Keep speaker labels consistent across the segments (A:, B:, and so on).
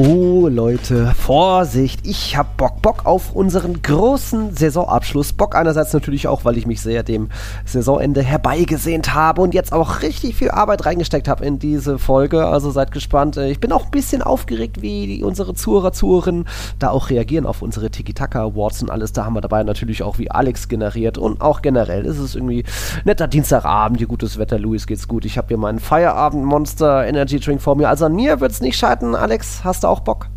A: Oh Leute, Vorsicht, ich hab Bock, Bock auf unseren großen Saisonabschluss. Bock einerseits natürlich auch, weil ich mich sehr dem Saisonende herbeigesehnt habe und jetzt auch richtig viel Arbeit reingesteckt habe in diese Folge. Also seid gespannt. Ich bin auch ein bisschen aufgeregt, wie unsere Zuhörer, Zuhörerinnen da auch reagieren auf unsere Tiki-Taka Awards und alles. Da haben wir dabei natürlich auch wie Alex generiert und auch generell ist es irgendwie netter Dienstagabend, hier gutes Wetter, Luis geht's gut. Ich habe hier meinen Feierabend-Monster Energy Drink vor mir. Also an mir wird's nicht scheitern. Alex, hast du auch Bock?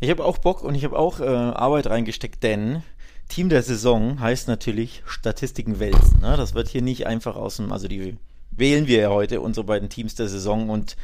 B: Ich habe auch Bock und ich habe auch äh, Arbeit reingesteckt, denn Team der Saison heißt natürlich Statistiken wälzen. Ne? Das wird hier nicht einfach aus dem, also die wählen wir ja heute, unsere beiden Teams der Saison und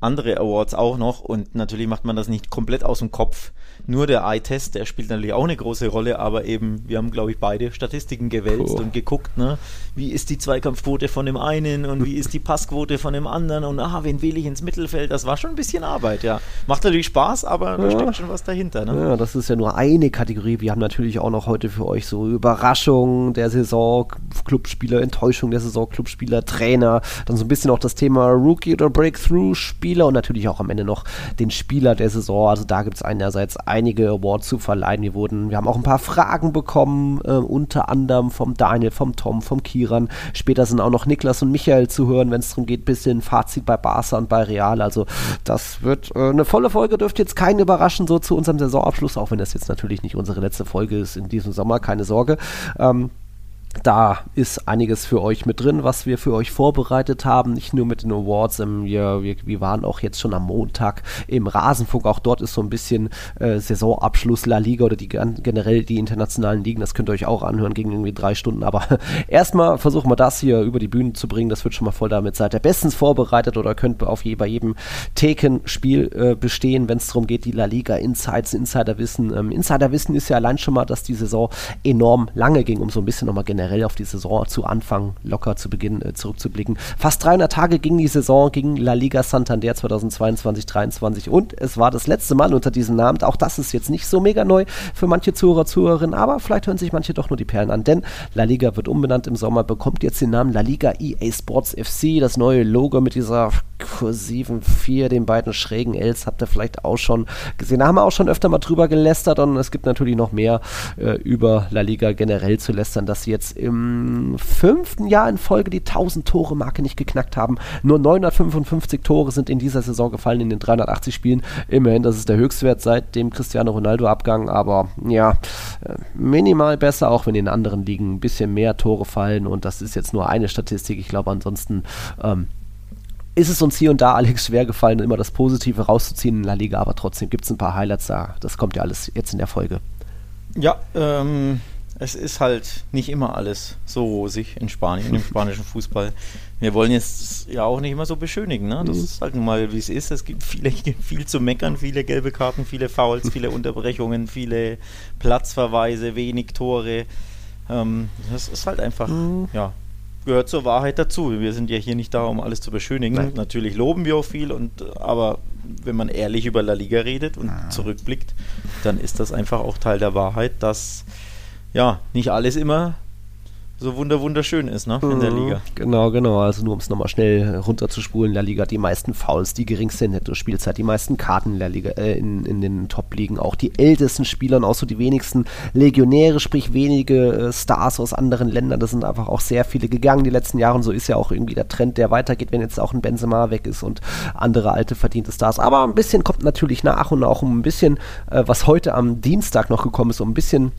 B: andere Awards auch noch und natürlich macht man das nicht komplett aus dem Kopf. Nur der Eye-Test, der spielt natürlich auch eine große Rolle, aber eben, wir haben, glaube ich, beide Statistiken gewälzt oh. und geguckt, ne, wie ist die Zweikampfquote von dem einen und wie ist die Passquote von dem anderen und aha, wen wähle ich ins Mittelfeld? Das war schon ein bisschen Arbeit, ja. Macht natürlich Spaß, aber ja. da steckt schon was dahinter, ne?
A: Ja, das ist ja nur eine Kategorie. Wir haben natürlich auch noch heute für euch so Überraschung der Saison, Clubspieler, Enttäuschung der Saison, Clubspieler, Trainer, dann so ein bisschen auch das Thema Rookie oder Breakthrough-Spieler und natürlich auch am Ende noch den Spieler der Saison. Also da gibt es einerseits einige Awards zu verleihen. Wir, wurden, wir haben auch ein paar Fragen bekommen, äh, unter anderem vom Daniel, vom Tom, vom Kiran. Später sind auch noch Niklas und Michael zu hören, wenn es darum geht, bisschen Fazit bei Barca und bei Real. Also das wird äh, eine volle Folge, dürfte jetzt keinen überraschen, so zu unserem Saisonabschluss, auch wenn das jetzt natürlich nicht unsere letzte Folge ist in diesem Sommer, keine Sorge. Ähm, da ist einiges für euch mit drin, was wir für euch vorbereitet haben. Nicht nur mit den Awards. Ähm, wir, wir, wir, waren auch jetzt schon am Montag im Rasenfunk. Auch dort ist so ein bisschen äh, Saisonabschluss La Liga oder die generell die internationalen Ligen. Das könnt ihr euch auch anhören gegen irgendwie drei Stunden. Aber erstmal versuchen wir das hier über die Bühne zu bringen. Das wird schon mal voll damit. Seid ihr bestens vorbereitet oder könnt auf je, bei jedem Theken-Spiel äh, bestehen, wenn es darum geht, die La Liga Insights, Insiderwissen. Ähm, Insiderwissen ist ja allein schon mal, dass die Saison enorm lange ging, um so ein bisschen nochmal generell generell auf die Saison zu Anfang locker zu Beginn äh, zurückzublicken. Fast 300 Tage ging die Saison gegen La Liga Santander 2022-23 und es war das letzte Mal unter diesem Namen. Auch das ist jetzt nicht so mega neu für manche Zuhörer, Zuhörerinnen, aber vielleicht hören sich manche doch nur die Perlen an, denn La Liga wird umbenannt im Sommer, bekommt jetzt den Namen La Liga EA Sports FC, das neue Logo mit dieser kursiven 4, den beiden schrägen Ls habt ihr vielleicht auch schon gesehen. Da haben wir auch schon öfter mal drüber gelästert und es gibt natürlich noch mehr äh, über La Liga generell zu lästern, dass sie jetzt im fünften Jahr in Folge die 1000 Tore Marke nicht geknackt haben. Nur 955 Tore sind in dieser Saison gefallen in den 380 Spielen. Immerhin, das ist der Höchstwert seit dem Cristiano Ronaldo Abgang, aber ja, äh, minimal besser, auch wenn in anderen Ligen ein bisschen mehr Tore fallen und das ist jetzt nur eine Statistik. Ich glaube ansonsten ähm, ist es uns hier und da, Alex, schwer gefallen, immer das Positive rauszuziehen in La Liga, aber trotzdem gibt es ein paar Highlights da. Das kommt ja alles jetzt in der Folge.
B: Ja, ähm, es ist halt nicht immer alles so rosig in Spanien, im spanischen Fußball. Wir wollen jetzt ja auch nicht immer so beschönigen, ne? Das mhm. ist halt nun mal, wie es ist. Es gibt viele, viel zu meckern, viele gelbe Karten, viele Fouls, viele Unterbrechungen, viele Platzverweise, wenig Tore. Ähm, das ist halt einfach, mhm. ja, gehört zur Wahrheit dazu. Wir sind ja hier nicht da, um alles zu beschönigen. Nein. Natürlich loben wir auch viel, und, aber wenn man ehrlich über La Liga redet und ah. zurückblickt, dann ist das einfach auch Teil der Wahrheit, dass ja, nicht alles immer so wunder wunderschön ist, ne, in der mhm. Liga.
A: Genau, genau. Also nur um es nochmal schnell runterzuspulen, in der Liga die meisten Fouls, die geringste Netto-Spielzeit, die meisten Karten in der Liga, äh, in, in den Top-Ligen, auch die ältesten Spieler und auch so die wenigsten Legionäre, sprich wenige äh, Stars aus anderen Ländern. Das sind einfach auch sehr viele gegangen die letzten Jahre und so ist ja auch irgendwie der Trend, der weitergeht, wenn jetzt auch ein Benzema weg ist und andere alte verdiente Stars. Aber ein bisschen kommt natürlich nach und auch um ein bisschen, äh, was heute am Dienstag noch gekommen ist, um ein bisschen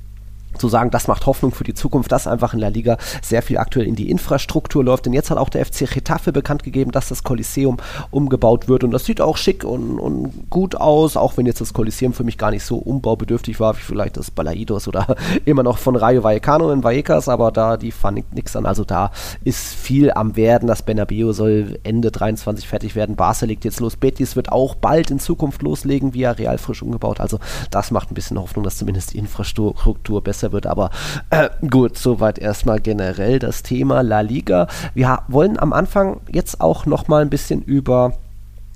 A: zu sagen, das macht Hoffnung für die Zukunft, dass einfach in der Liga sehr viel aktuell in die Infrastruktur läuft. Denn jetzt hat auch der FC Getafe bekannt gegeben, dass das Kolosseum umgebaut wird. Und das sieht auch schick und, und, gut aus, auch wenn jetzt das Kolosseum für mich gar nicht so umbaubedürftig war, wie vielleicht das Balaidos oder immer noch von Rayo Vallecano in Vallecas, aber da, die fand ich nichts an. Also da ist viel am Werden. Das Bernabeu soll Ende 23 fertig werden. Barca legt jetzt los. Betis wird auch bald in Zukunft loslegen, via Real frisch umgebaut. Also das macht ein bisschen Hoffnung, dass zumindest die Infrastruktur besser besser wird. Aber äh, gut, soweit erstmal generell das Thema La Liga. Wir wollen am Anfang jetzt auch noch mal ein bisschen über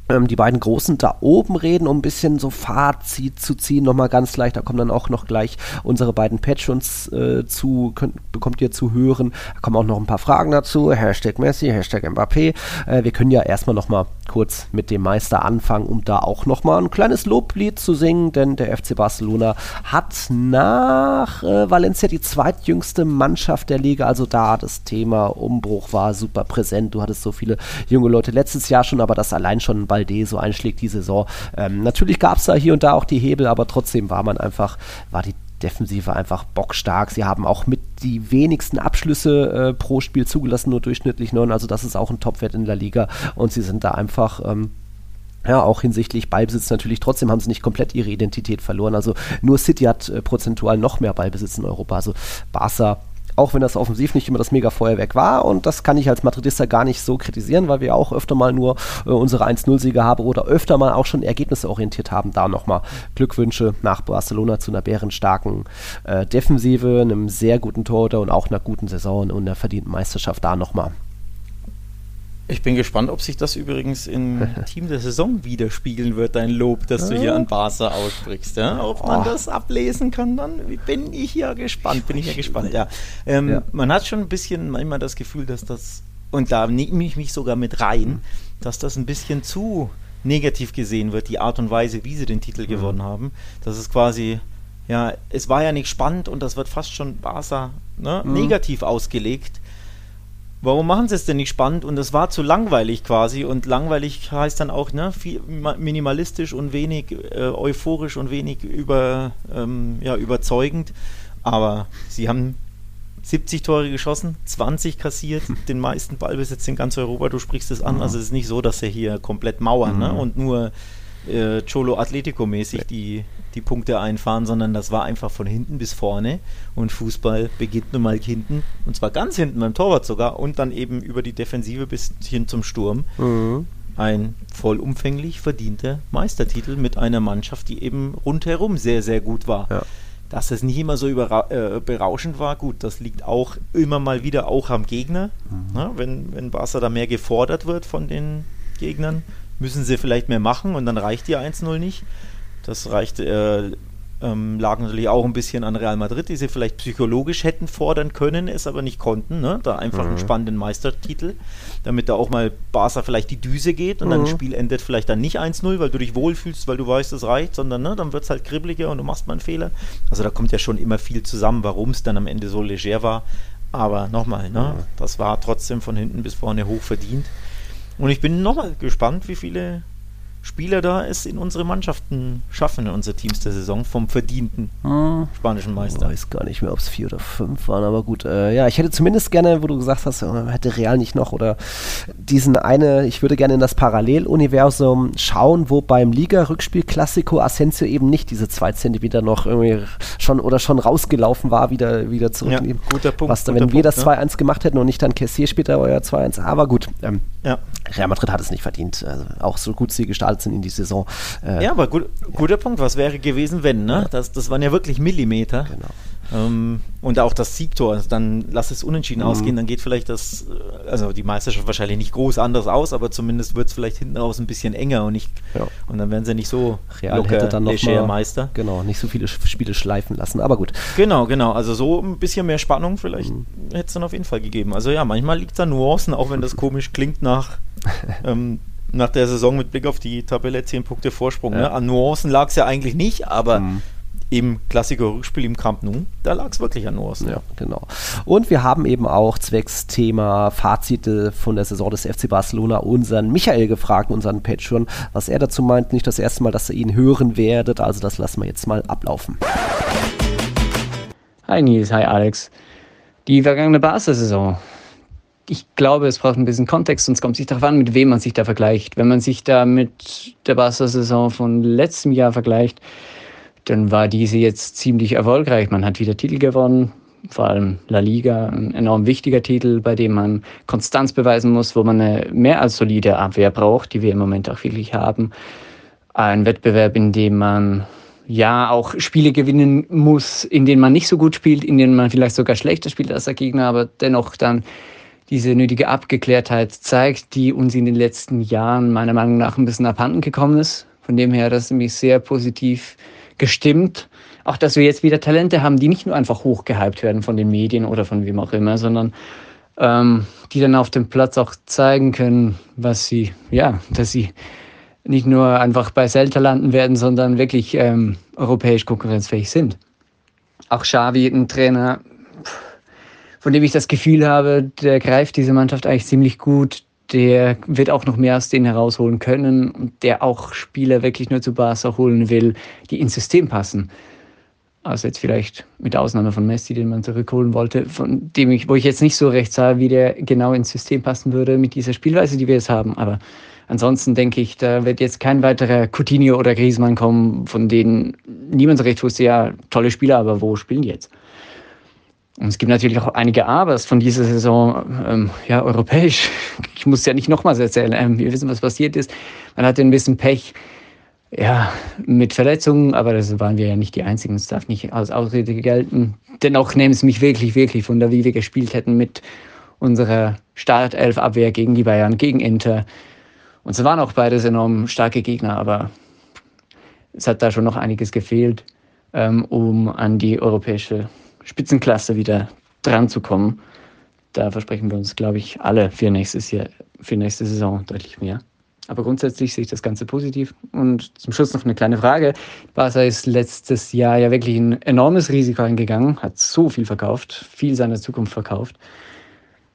A: ähm, die beiden Großen da oben reden, um ein bisschen so Fazit zu ziehen, nochmal ganz leicht. Da kommen dann auch noch gleich unsere beiden Patrons äh, zu, könnt, bekommt ihr zu hören. Da kommen auch noch ein paar Fragen dazu. Hashtag Messi, Hashtag Mbappé. Äh, wir können ja erstmal nochmal kurz mit dem Meister anfangen, um da auch nochmal ein kleines Loblied zu singen, denn der FC Barcelona hat nach äh, Valencia die zweitjüngste Mannschaft der Liga. Also da das Thema Umbruch war super präsent. Du hattest so viele junge Leute letztes Jahr schon, aber das allein schon Balde so einschlägt die Saison. Ähm, natürlich gab es da hier und da auch die Hebel, aber trotzdem war man einfach, war die Defensive einfach bockstark. Sie haben auch mit die wenigsten Abschlüsse äh, pro Spiel zugelassen, nur durchschnittlich neun. Also das ist auch ein Topwert in der Liga. Und sie sind da einfach ähm, ja, auch hinsichtlich Ballbesitz natürlich. Trotzdem haben sie nicht komplett ihre Identität verloren. Also nur City hat äh, prozentual noch mehr Ballbesitz in Europa. Also Barca auch wenn das offensiv nicht immer das Mega-Feuerwerk war. Und das kann ich als Madridista gar nicht so kritisieren, weil wir auch öfter mal nur äh, unsere 1-0-Siege haben oder öfter mal auch schon Ergebnisse orientiert haben. Da nochmal Glückwünsche nach Barcelona zu einer bärenstarken äh, Defensive, einem sehr guten Torhüter und auch einer guten Saison und einer verdienten Meisterschaft da nochmal.
B: Ich bin gespannt, ob sich das übrigens im Team der Saison widerspiegeln wird, dein Lob, das du hier an Barca aussprichst. Ja? Ob man oh. das ablesen kann, dann bin ich ja gespannt. Bin ich ja gespannt, ja. Ähm, ja. Man hat schon ein bisschen manchmal das Gefühl, dass das, und da nehme ich mich sogar mit rein, dass das ein bisschen zu negativ gesehen wird, die Art und Weise, wie sie den Titel mhm. gewonnen haben. Das ist quasi, ja, es war ja nicht spannend und das wird fast schon Barca ne, mhm. negativ ausgelegt warum machen sie es denn nicht spannend? Und es war zu langweilig quasi. Und langweilig heißt dann auch ne, viel, minimalistisch und wenig äh, euphorisch und wenig über, ähm, ja, überzeugend. Aber sie haben 70 Tore geschossen, 20 kassiert, den meisten Ballbesitz in ganz Europa. Du sprichst es an. Also es ist nicht so, dass sie hier komplett mauern ne? mhm. ne? und nur äh, Cholo Atletico mäßig die die Punkte einfahren, sondern das war einfach von hinten bis vorne. Und Fußball beginnt nun mal hinten, und zwar ganz hinten beim Torwart sogar, und dann eben über die Defensive bis hin zum Sturm. Mhm. Ein vollumfänglich verdienter Meistertitel mit einer Mannschaft, die eben rundherum sehr, sehr gut war. Ja. Dass es nicht immer so äh, berauschend war, gut, das liegt auch immer mal wieder auch am Gegner. Mhm. Na, wenn, wenn Barca da mehr gefordert wird von den Gegnern, müssen sie vielleicht mehr machen und dann reicht die 1-0 nicht. Das reicht, äh, ähm, lag natürlich auch ein bisschen an Real Madrid, die sie vielleicht psychologisch hätten fordern können, es aber nicht konnten. Ne? Da einfach mhm. einen spannenden Meistertitel, damit da auch mal Barca vielleicht die Düse geht und mhm. dann das Spiel endet vielleicht dann nicht 1-0, weil du dich wohlfühlst, weil du weißt, es reicht, sondern ne, dann wird es halt kribbeliger und du machst mal einen Fehler. Also da kommt ja schon immer viel zusammen, warum es dann am Ende so leger war. Aber nochmal, ne, mhm. das war trotzdem von hinten bis vorne hoch verdient. Und ich bin nochmal gespannt, wie viele Spieler da es in unsere Mannschaften schaffen, in unsere Teams der Saison, vom verdienten hm. spanischen Meister.
A: Ich weiß gar nicht mehr, ob es vier oder fünf waren, aber gut. Äh, ja, ich hätte zumindest gerne, wo du gesagt hast, äh, hätte Real nicht noch oder diesen eine, ich würde gerne in das Paralleluniversum schauen, wo beim Liga-Rückspiel Classico Asensio eben nicht diese zwei Zentimeter noch irgendwie schon oder schon rausgelaufen war, wieder, wieder zurück. Ja,
B: guter Punkt.
A: Was dann, wenn wir das 2-1 gemacht hätten und nicht dann Kessier später euer 2-1, aber gut. Ähm, ja. Real Madrid hat es nicht verdient. Also auch so gut sie gestartet sind in die Saison.
B: Äh, ja, aber gut, guter Punkt. Was wäre gewesen, wenn? Ne? Das, das waren ja wirklich Millimeter. Genau. Ähm, und auch das Siegtor, also dann lass es unentschieden mhm. ausgehen, dann geht vielleicht das, äh, also die Meisterschaft wahrscheinlich nicht groß anders aus, aber zumindest wird es vielleicht hinten raus ein bisschen enger und nicht ja. und dann werden sie nicht so
A: Real locker, hätte dann noch mal, Meister. Genau, nicht so viele Spiele schleifen lassen, aber gut.
B: Genau, genau, also so ein bisschen mehr Spannung vielleicht mhm. hätte es dann auf jeden Fall gegeben. Also ja, manchmal liegt es an Nuancen, auch wenn das komisch klingt nach ähm, nach der Saison mit Blick auf die Tabelle 10 Punkte Vorsprung. Ja. Ne? An Nuancen lag es ja eigentlich nicht, aber mhm im Klassiker-Rückspiel im Camp Nou, da lag es wirklich an Nuancen.
A: Ja, genau. Und wir haben eben auch zwecks Thema Fazite von der Saison des FC Barcelona unseren Michael gefragt, unseren Patreon, was er dazu meint. Nicht das erste Mal, dass ihr ihn hören werdet, also das lassen wir jetzt mal ablaufen.
C: Hi Nils, hi Alex. Die vergangene Barca-Saison, ich glaube, es braucht ein bisschen Kontext, sonst kommt es sich darauf an, mit wem man sich da vergleicht. Wenn man sich da mit der Barca-Saison von letztem Jahr vergleicht, dann war diese jetzt ziemlich erfolgreich. Man hat wieder Titel gewonnen, vor allem La Liga, ein enorm wichtiger Titel, bei dem man Konstanz beweisen muss, wo man eine mehr als solide Abwehr braucht, die wir im Moment auch wirklich haben. Ein Wettbewerb, in dem man ja auch Spiele gewinnen muss, in denen man nicht so gut spielt, in denen man vielleicht sogar schlechter spielt als der Gegner, aber dennoch dann diese nötige Abgeklärtheit zeigt, die uns in den letzten Jahren meiner Meinung nach ein bisschen abhanden gekommen ist. Von dem her, das ist mich sehr positiv gestimmt. Auch, dass wir jetzt wieder Talente haben, die nicht nur einfach hochgehypt werden von den Medien oder von wem auch immer, sondern ähm, die dann auf dem Platz auch zeigen können, was sie, ja, dass sie nicht nur einfach bei Celta landen werden, sondern wirklich ähm, europäisch konkurrenzfähig sind. Auch Xavi, ein Trainer, von dem ich das Gefühl habe, der greift diese Mannschaft eigentlich ziemlich gut. Der wird auch noch mehr aus denen herausholen können und der auch Spieler wirklich nur zu Barca holen will, die ins System passen. Also jetzt vielleicht mit Ausnahme von Messi, den man zurückholen wollte, von dem ich, wo ich jetzt nicht so recht sah, wie der genau ins System passen würde mit dieser Spielweise, die wir jetzt haben. Aber ansonsten denke ich, da wird jetzt kein weiterer Coutinho oder Griezmann kommen, von denen niemand so recht wusste, ja, tolle Spieler, aber wo spielen die jetzt? Und es gibt natürlich auch einige Abers von dieser Saison, ähm, ja, europäisch. Ich muss ja nicht nochmals erzählen. Ähm, wir wissen, was passiert ist. Man hatte ein bisschen Pech, ja, mit Verletzungen, aber das waren wir ja nicht die Einzigen. Es darf nicht als Ausrede gelten. Dennoch nehmen es mich wirklich, wirklich wunder, wie wir gespielt hätten mit unserer Startelf-Abwehr gegen die Bayern, gegen Inter. Und es waren auch beides enorm starke Gegner, aber es hat da schon noch einiges gefehlt, ähm, um an die europäische Spitzenklasse wieder dran zu kommen. Da versprechen wir uns, glaube ich, alle für nächstes Jahr, für nächste Saison deutlich mehr. Aber grundsätzlich sehe ich das Ganze positiv. Und zum Schluss noch eine kleine Frage. Barca ist letztes Jahr ja wirklich ein enormes Risiko eingegangen, hat so viel verkauft, viel seiner Zukunft verkauft.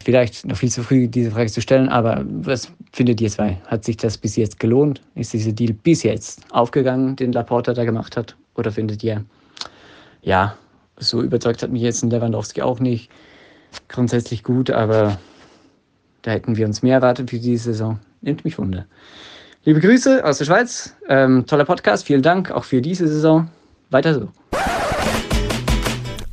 C: Vielleicht noch viel zu früh, diese Frage zu stellen, aber was findet ihr zwei? Hat sich das bis jetzt gelohnt? Ist dieser Deal bis jetzt aufgegangen, den Laporta da gemacht hat? Oder findet ihr, ja, so überzeugt hat mich jetzt ein Lewandowski auch nicht. Grundsätzlich gut, aber da hätten wir uns mehr erwartet für diese Saison. Nimmt mich Wunder. Liebe Grüße aus der Schweiz. Ähm, toller Podcast. Vielen Dank auch für diese Saison. Weiter so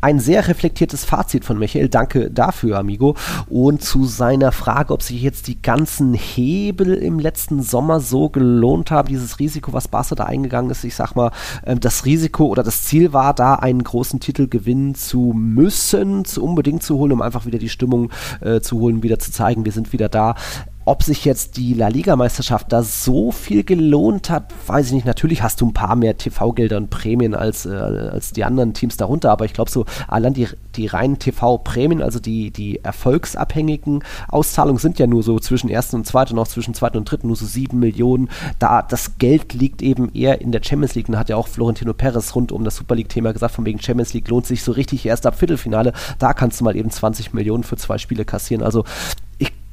A: ein sehr reflektiertes Fazit von Michael. Danke dafür, Amigo. Und zu seiner Frage, ob sich jetzt die ganzen Hebel im letzten Sommer so gelohnt haben, dieses Risiko, was Barca da eingegangen ist. Ich sag mal, ähm, das Risiko oder das Ziel war da, einen großen Titel gewinnen zu müssen, zu unbedingt zu holen, um einfach wieder die Stimmung äh, zu holen, wieder zu zeigen, wir sind wieder da ob sich jetzt die La Liga-Meisterschaft da so viel gelohnt hat, weiß ich nicht. Natürlich hast du ein paar mehr TV-Gelder und Prämien als, äh, als die anderen Teams darunter, aber ich glaube so, allein die, die reinen TV-Prämien, also die, die erfolgsabhängigen Auszahlungen sind ja nur so zwischen ersten und zweiten und auch zwischen zweiten und dritten nur so sieben Millionen. Da das Geld liegt eben eher in der Champions League. Da hat ja auch Florentino Perez rund um das Super League-Thema gesagt, von wegen Champions League lohnt sich so richtig erst ab Viertelfinale. Da kannst du mal eben 20 Millionen für zwei Spiele kassieren. Also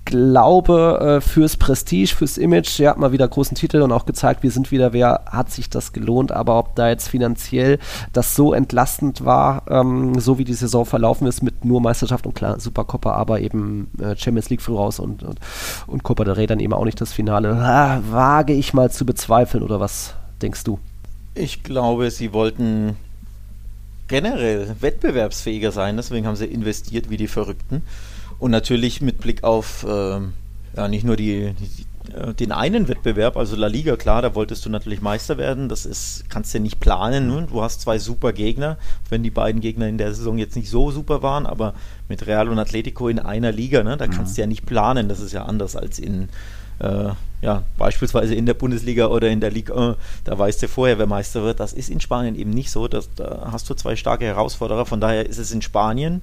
A: glaube, äh, fürs Prestige, fürs Image, ja, mal wieder großen Titel und auch gezeigt, wir sind wieder wer, hat sich das gelohnt. Aber ob da jetzt finanziell das so entlastend war, ähm, so wie die Saison verlaufen ist, mit nur Meisterschaft und klar, Supercoppa, aber eben äh, Champions League früh raus und, und, und Copa del Rey dann eben auch nicht das Finale, ah, wage ich mal zu bezweifeln oder was denkst du?
B: Ich glaube, sie wollten generell wettbewerbsfähiger sein, deswegen haben sie investiert wie die Verrückten. Und natürlich mit Blick auf ähm, ja, nicht nur die, die, äh, den einen Wettbewerb, also La Liga, klar, da wolltest du natürlich Meister werden. Das ist, kannst du ja nicht planen. Ne? Du hast zwei super Gegner, wenn die beiden Gegner in der Saison jetzt nicht so super waren, aber mit Real und Atletico in einer Liga, ne, da mhm. kannst du ja nicht planen. Das ist ja anders als in äh, ja, beispielsweise in der Bundesliga oder in der Liga, äh, da weißt du vorher, wer Meister wird. Das ist in Spanien eben nicht so. Das, da hast du zwei starke Herausforderer. Von daher ist es in Spanien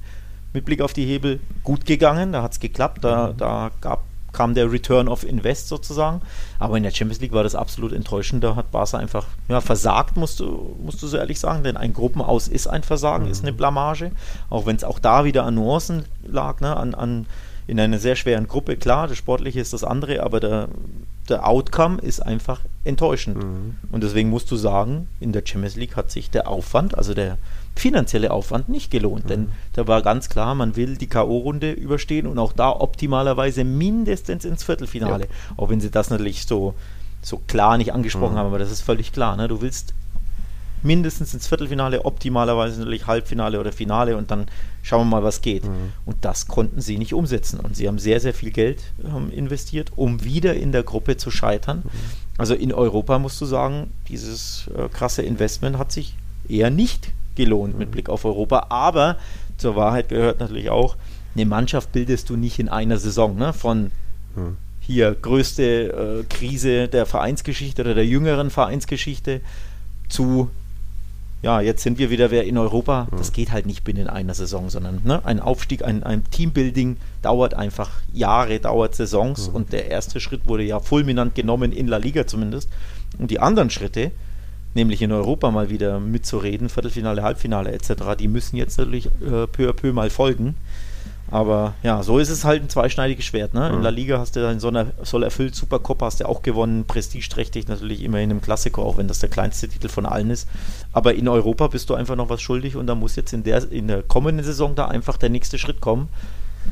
B: mit Blick auf die Hebel gut gegangen. Da hat es geklappt. Da, mhm. da gab, kam der Return of Invest sozusagen. Aber in der Champions League war das absolut enttäuschend. Da hat Barca einfach ja, versagt, musst du, musst du so ehrlich sagen. Denn ein Gruppenaus ist ein Versagen, mhm. ist eine Blamage. Auch wenn es auch da wieder an Nuancen lag, ne? an, an in einer sehr schweren Gruppe. Klar, das Sportliche ist das andere, aber der, der Outcome ist einfach enttäuschend. Mhm. Und deswegen musst du sagen, in der Champions League hat sich der Aufwand, also der finanzielle Aufwand nicht gelohnt. Mhm. Denn da war ganz klar, man will die K.O.-Runde überstehen und auch da optimalerweise mindestens ins Viertelfinale. Ja. Auch wenn sie das natürlich so, so klar nicht angesprochen mhm. haben, aber das ist völlig klar. Ne? Du willst mindestens ins Viertelfinale, optimalerweise natürlich Halbfinale oder Finale und dann schauen wir mal, was geht. Mhm. Und das konnten sie nicht umsetzen. Und sie haben sehr, sehr viel Geld ähm, investiert, um wieder in der Gruppe zu scheitern. Mhm. Also in Europa musst du sagen, dieses äh, krasse Investment hat sich eher nicht gelohnt mit Blick auf Europa. Aber zur Wahrheit gehört natürlich auch, eine Mannschaft bildest du nicht in einer Saison, ne? Von hm. hier größte äh, Krise der Vereinsgeschichte oder der jüngeren Vereinsgeschichte zu ja, jetzt sind wir wieder wer in Europa. Das geht halt nicht binnen einer Saison, sondern ne, ein Aufstieg, ein, ein Teambuilding dauert einfach Jahre, dauert Saisons mhm. und der erste Schritt wurde ja fulminant genommen in La Liga zumindest. Und die anderen Schritte, nämlich in Europa mal wieder mitzureden, Viertelfinale, Halbfinale etc., die müssen jetzt natürlich äh, peu à peu mal folgen. Aber ja, so ist es halt ein zweischneidiges Schwert. Ne? In La Liga hast du dann so eine soll erfüllt, Supercup hast du auch gewonnen, prestigeträchtig natürlich immerhin im Klassiko, auch wenn das der kleinste Titel von allen ist. Aber in Europa bist du einfach noch was schuldig und da muss jetzt in der, in der kommenden Saison da einfach der nächste Schritt kommen.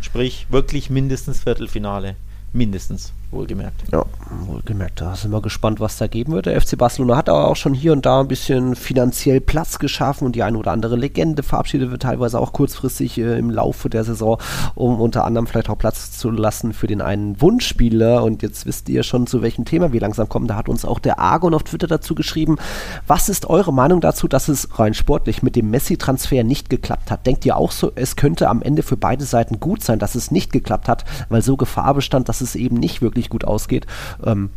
B: Sprich, wirklich mindestens Viertelfinale. Mindestens, wohlgemerkt.
A: Ja, wohlgemerkt. Da sind wir gespannt, was da geben wird. Der FC Barcelona hat aber auch schon hier und da ein bisschen finanziell Platz geschaffen und die eine oder andere Legende verabschiedet wird, teilweise auch kurzfristig äh, im Laufe der Saison, um unter anderem vielleicht auch Platz zu lassen für den einen Wunschspieler. Und jetzt wisst ihr schon, zu welchem Thema wir langsam kommen. Da hat uns auch der Argon auf Twitter dazu geschrieben. Was ist eure Meinung dazu, dass es rein sportlich mit dem Messi-Transfer nicht geklappt hat? Denkt ihr auch so, es könnte am Ende für beide Seiten gut sein, dass es nicht geklappt hat, weil so Gefahr bestand, dass es eben nicht wirklich gut ausgeht. Ähm,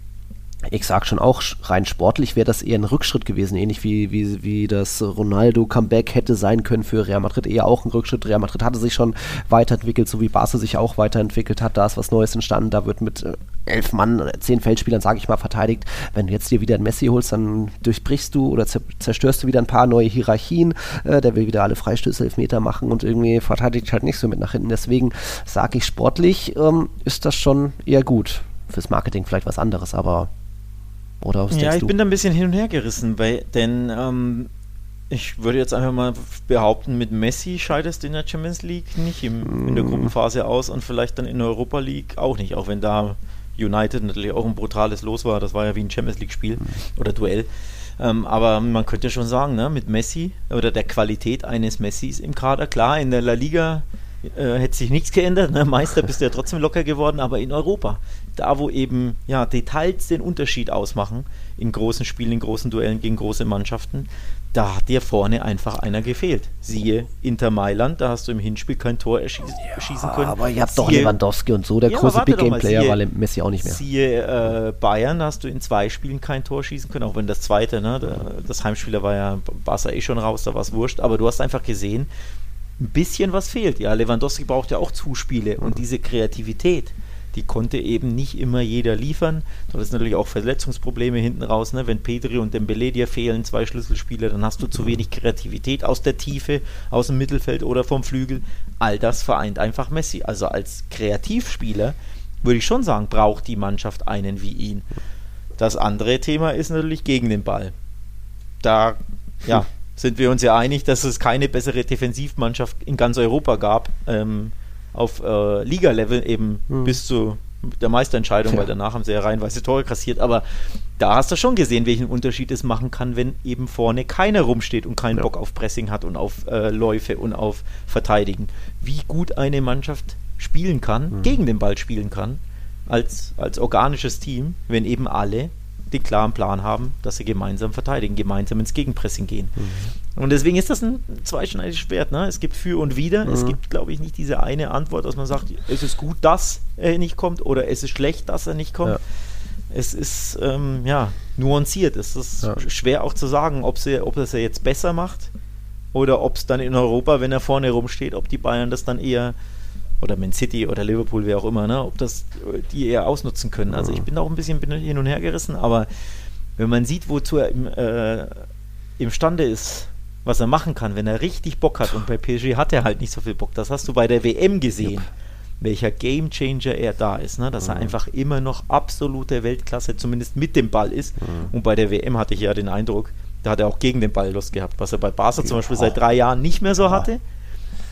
A: ich sag schon auch, rein sportlich wäre das eher ein Rückschritt gewesen, ähnlich wie, wie, wie das Ronaldo-Comeback hätte sein können für Real Madrid, eher auch ein Rückschritt. Real Madrid hatte sich schon weiterentwickelt, so wie Barca sich auch weiterentwickelt hat, da ist was Neues entstanden, da wird mit äh, elf Mann, zehn Feldspielern, sage ich mal, verteidigt. Wenn du jetzt dir wieder ein Messi holst, dann durchbrichst du oder zerstörst du wieder ein paar neue Hierarchien. Äh, der will wieder alle Freistöße, Elfmeter machen und irgendwie verteidigt halt nicht so mit nach hinten. Deswegen sage ich, sportlich ähm, ist das schon eher gut. Fürs Marketing vielleicht was anderes, aber oder
B: was Ja, ich du? bin da ein bisschen hin und her gerissen, weil, denn ähm, ich würde jetzt einfach mal behaupten, mit Messi scheidest du in der Champions League nicht im, in der mm. Gruppenphase aus und vielleicht dann in der Europa League auch nicht, auch wenn da United natürlich auch ein brutales Los war. Das war ja wie ein Champions League-Spiel mhm. oder Duell. Ähm, aber man könnte schon sagen, ne, mit Messi oder der Qualität eines Messis im Kader, klar, in der La Liga äh, hätte sich nichts geändert. Ne? Meister bist du ja trotzdem locker geworden, aber in Europa, da wo eben ja, Details den Unterschied ausmachen, in großen Spielen, in großen Duellen gegen große Mannschaften, da hat dir vorne einfach einer gefehlt. Siehe Inter Mailand, da hast du im Hinspiel kein Tor erschießen, ja, können.
A: Aber ihr habt doch Lewandowski und so, der ja, große Big Game Player war Messi auch nicht mehr.
B: Siehe äh, Bayern, da hast du in zwei Spielen kein Tor schießen können, auch wenn das zweite, ne, das Heimspieler war ja Barca eh schon raus, da war es wurscht, aber du hast einfach gesehen, ein bisschen was fehlt. Ja, Lewandowski braucht ja auch Zuspiele und diese Kreativität die konnte eben nicht immer jeder liefern. Du hast natürlich auch Verletzungsprobleme hinten raus. Ne? Wenn Pedri und Dembele dir fehlen, zwei Schlüsselspieler, dann hast du zu wenig Kreativität aus der Tiefe, aus dem Mittelfeld oder vom Flügel. All das vereint einfach Messi. Also als Kreativspieler würde ich schon sagen, braucht die Mannschaft einen wie ihn. Das andere Thema ist natürlich gegen den Ball. Da, ja, sind wir uns ja einig, dass es keine bessere Defensivmannschaft in ganz Europa gab. Ähm, auf äh, Liga-Level eben mhm. bis zu der Meisterentscheidung, ja. weil danach haben sie ja reihenweise Tore kassiert. Aber da hast du schon gesehen, welchen Unterschied es machen kann, wenn eben vorne keiner rumsteht und keinen ja. Bock auf Pressing hat und auf äh, Läufe und auf Verteidigen. Wie gut eine Mannschaft spielen kann, mhm. gegen den Ball spielen kann, als, als organisches Team, wenn eben alle den klaren Plan haben, dass sie gemeinsam verteidigen, gemeinsam ins Gegenpressing gehen. Mhm. Und deswegen ist das ein zweischneidiges Schwert. Ne? Es gibt für und wider. Mhm. Es gibt, glaube ich, nicht diese eine Antwort, dass man sagt, es ist gut, dass er nicht kommt oder es ist schlecht, dass er nicht kommt. Ja. Es ist ähm, ja nuanciert. Es ist ja. schwer auch zu sagen, ob, sie, ob das er jetzt besser macht oder ob es dann in Europa, wenn er vorne rumsteht, ob die Bayern das dann eher oder Man City oder Liverpool, wer auch immer, ne, ob das die eher ausnutzen können. Also ich bin auch ein bisschen hin und her gerissen, aber wenn man sieht, wozu er im, äh, imstande ist, was er machen kann, wenn er richtig Bock hat, und bei PSG hat er halt nicht so viel Bock, das hast du bei der WM gesehen. Jupp. Welcher Gamechanger er da ist, ne? dass mhm. er einfach immer noch absolute Weltklasse, zumindest mit dem Ball ist. Mhm. Und bei der WM hatte ich ja den Eindruck, da hat er auch gegen den Ball Lust gehabt, was er bei Barca ja. zum Beispiel seit drei Jahren nicht mehr so hatte.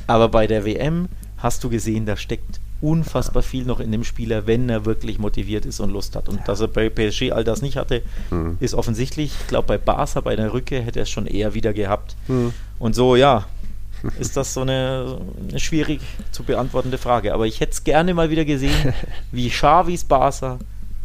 B: Aber bei der WM hast du gesehen, da steckt unfassbar viel noch in dem Spieler, wenn er wirklich motiviert ist und Lust hat. Und dass er bei PSG all das nicht hatte, mhm. ist offensichtlich. Ich glaube, bei Barca, bei der Rückkehr, hätte er es schon eher wieder gehabt. Mhm. Und so, ja, ist das so eine, eine, schwierig zu beantwortende Frage. Aber ich hätte es gerne mal wieder gesehen, wie Xavis Barca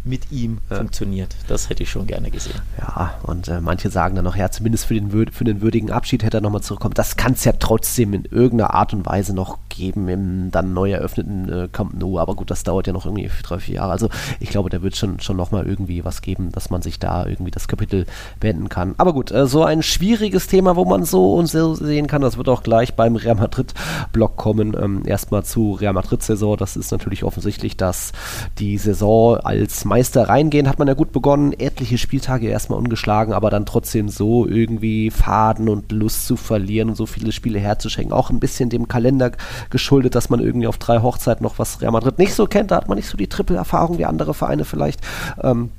B: mit ihm ja. funktioniert. Das hätte ich schon gerne gesehen.
A: Ja, und äh, manche sagen dann noch, ja, zumindest für den, für den würdigen Abschied hätte er nochmal zurückkommen. Das kann es ja trotzdem in irgendeiner Art und Weise noch geben im dann neu eröffneten äh, Camp Nou. Aber gut, das dauert ja noch irgendwie drei, vier Jahre. Also ich glaube, da wird schon, schon nochmal irgendwie was geben, dass man sich da irgendwie das Kapitel beenden kann. Aber gut, äh, so ein schwieriges Thema, wo man so und so sehen kann, das wird auch gleich beim Real Madrid-Block kommen. Ähm, erstmal zu Real Madrid-Saison. Das ist natürlich offensichtlich, dass die Saison als Meister reingehen, hat man ja gut begonnen. Etliche Spieltage erstmal ungeschlagen, aber dann trotzdem so irgendwie Faden und Lust zu verlieren und so viele Spiele herzuschenken. Auch ein bisschen dem Kalender geschuldet, dass man irgendwie auf drei Hochzeiten noch was Real Madrid nicht so kennt. Da hat man nicht so die Triple-Erfahrung wie andere Vereine vielleicht. Ähm,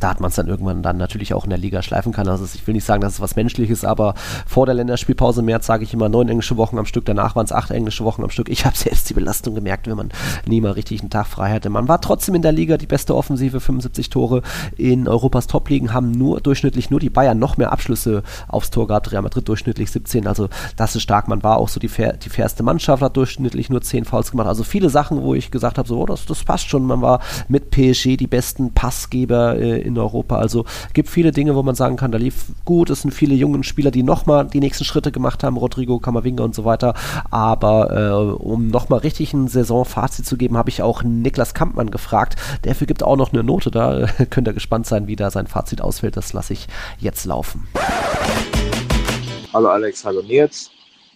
A: da hat man es dann irgendwann dann natürlich auch in der Liga schleifen kann. Also ich will nicht sagen, dass es was Menschliches, aber vor der Länderspielpause im März sage ich immer neun englische Wochen am Stück, danach waren es acht englische Wochen am Stück. Ich habe selbst die Belastung gemerkt, wenn man nie mal richtig einen Tag frei hatte. Man war trotzdem in der Liga die beste Offensive, 75 Tore in Europas Top-Ligen, haben nur durchschnittlich nur die Bayern noch mehr Abschlüsse aufs Tor gehabt, Real Madrid durchschnittlich 17, also das ist stark. Man war auch so die, fair, die fairste Mannschaft, hat durchschnittlich nur 10 Fouls gemacht. Also viele Sachen, wo ich gesagt habe, so, oh, das, das passt schon. Man war mit PSG die besten Passgeber äh, in Europa. Also gibt viele Dinge, wo man sagen kann, da lief gut. Es sind viele junge Spieler, die nochmal die nächsten Schritte gemacht haben, Rodrigo, Kamavinga und so weiter. Aber äh, um nochmal richtig ein Saisonfazit zu geben, habe ich auch Niklas Kampmann gefragt. Der gibt auch noch eine Note da. Könnt ihr gespannt sein, wie da sein Fazit ausfällt. Das lasse ich jetzt laufen.
D: Hallo Alex, hallo Nils.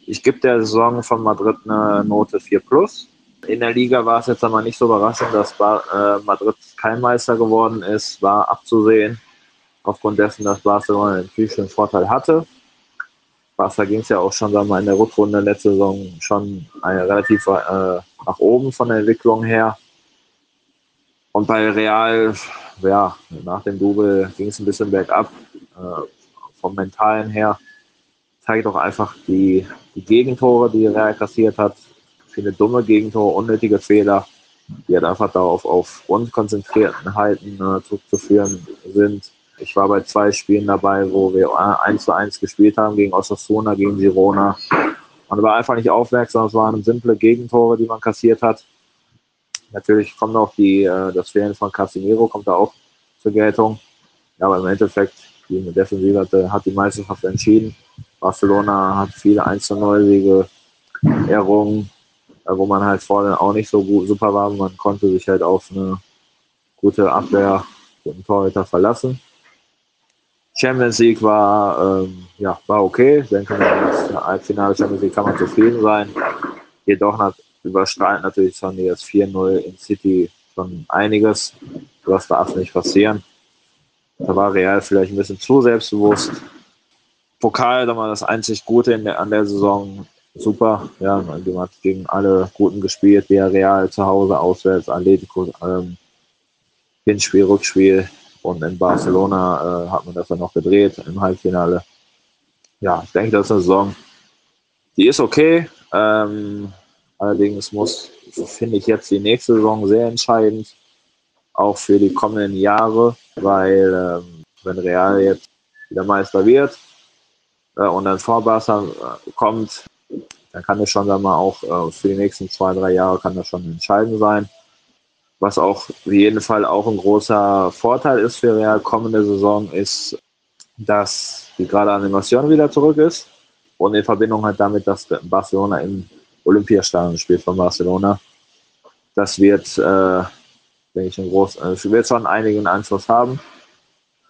D: Ich gebe der Saison von Madrid eine Note 4 plus. In der Liga war es jetzt aber nicht so überraschend, dass äh, Madrid kein Meister geworden ist, war abzusehen aufgrund dessen, dass Barcelona einen viel schönen Vorteil hatte. Barca ging es ja auch schon sagen in der Rückrunde letzte Saison schon relativ äh, nach oben von der Entwicklung her. Und bei Real, ja, nach dem Double ging es ein bisschen bergab. Äh, vom Mentalen her zeigt auch einfach die, die Gegentore, die Real kassiert hat. Viele dumme Gegentore, unnötige Fehler, die halt einfach darauf auf unkonzentrierten Halten äh, zurückzuführen sind. Ich war bei zwei Spielen dabei, wo wir 1 zu 1 gespielt haben gegen Osasuna, gegen Girona. Man war einfach nicht aufmerksam, es waren simple Gegentore, die man kassiert hat. Natürlich kommt auch die, äh, das Fehlen von Casimiro kommt da auch zur Geltung. Ja, aber im Endeffekt, die Defensive hat, hat die Meisterschaft entschieden. Barcelona hat viele 1 zu 0 Siege errungen, äh, wo man halt vorne auch nicht so gut, super war. Man konnte sich halt auf eine gute Abwehr, guten Torhüter verlassen. Champions League war, ähm, ja, war okay. Ich denke, das Halbfinale Champions League kann man zufrieden sein. Jedoch hat, überstrahlt natürlich schon das 4-0 in City schon einiges. Was darf nicht passieren. Da war Real vielleicht ein bisschen zu selbstbewusst. Pokal, da war das einzig Gute der, an der Saison. Super, ja, man hat gegen alle Guten gespielt, Real zu Hause, auswärts, Atletico, ähm, Hinspiel, Rückspiel, und in Barcelona äh, hat man das dann noch gedreht im Halbfinale. Ja, ich denke, das ist eine Saison, die ist okay. Ähm, allerdings muss, finde ich jetzt die nächste Saison sehr entscheidend, auch für die kommenden Jahre, weil ähm, wenn Real jetzt wieder Meister wird äh, und dann vor Barca äh, kommt, dann kann es schon dann mal auch äh, für die nächsten zwei, drei Jahre kann das schon entscheidend sein. Was auch auf jeden Fall auch ein großer Vorteil ist für Real kommende Saison, ist, dass die gerade Animation wieder zurück ist und in Verbindung halt damit, dass Barcelona im Olympiastadion spielt von Barcelona. Das wird, äh, denke ich, ein groß, äh, wird schon einigen Einfluss haben.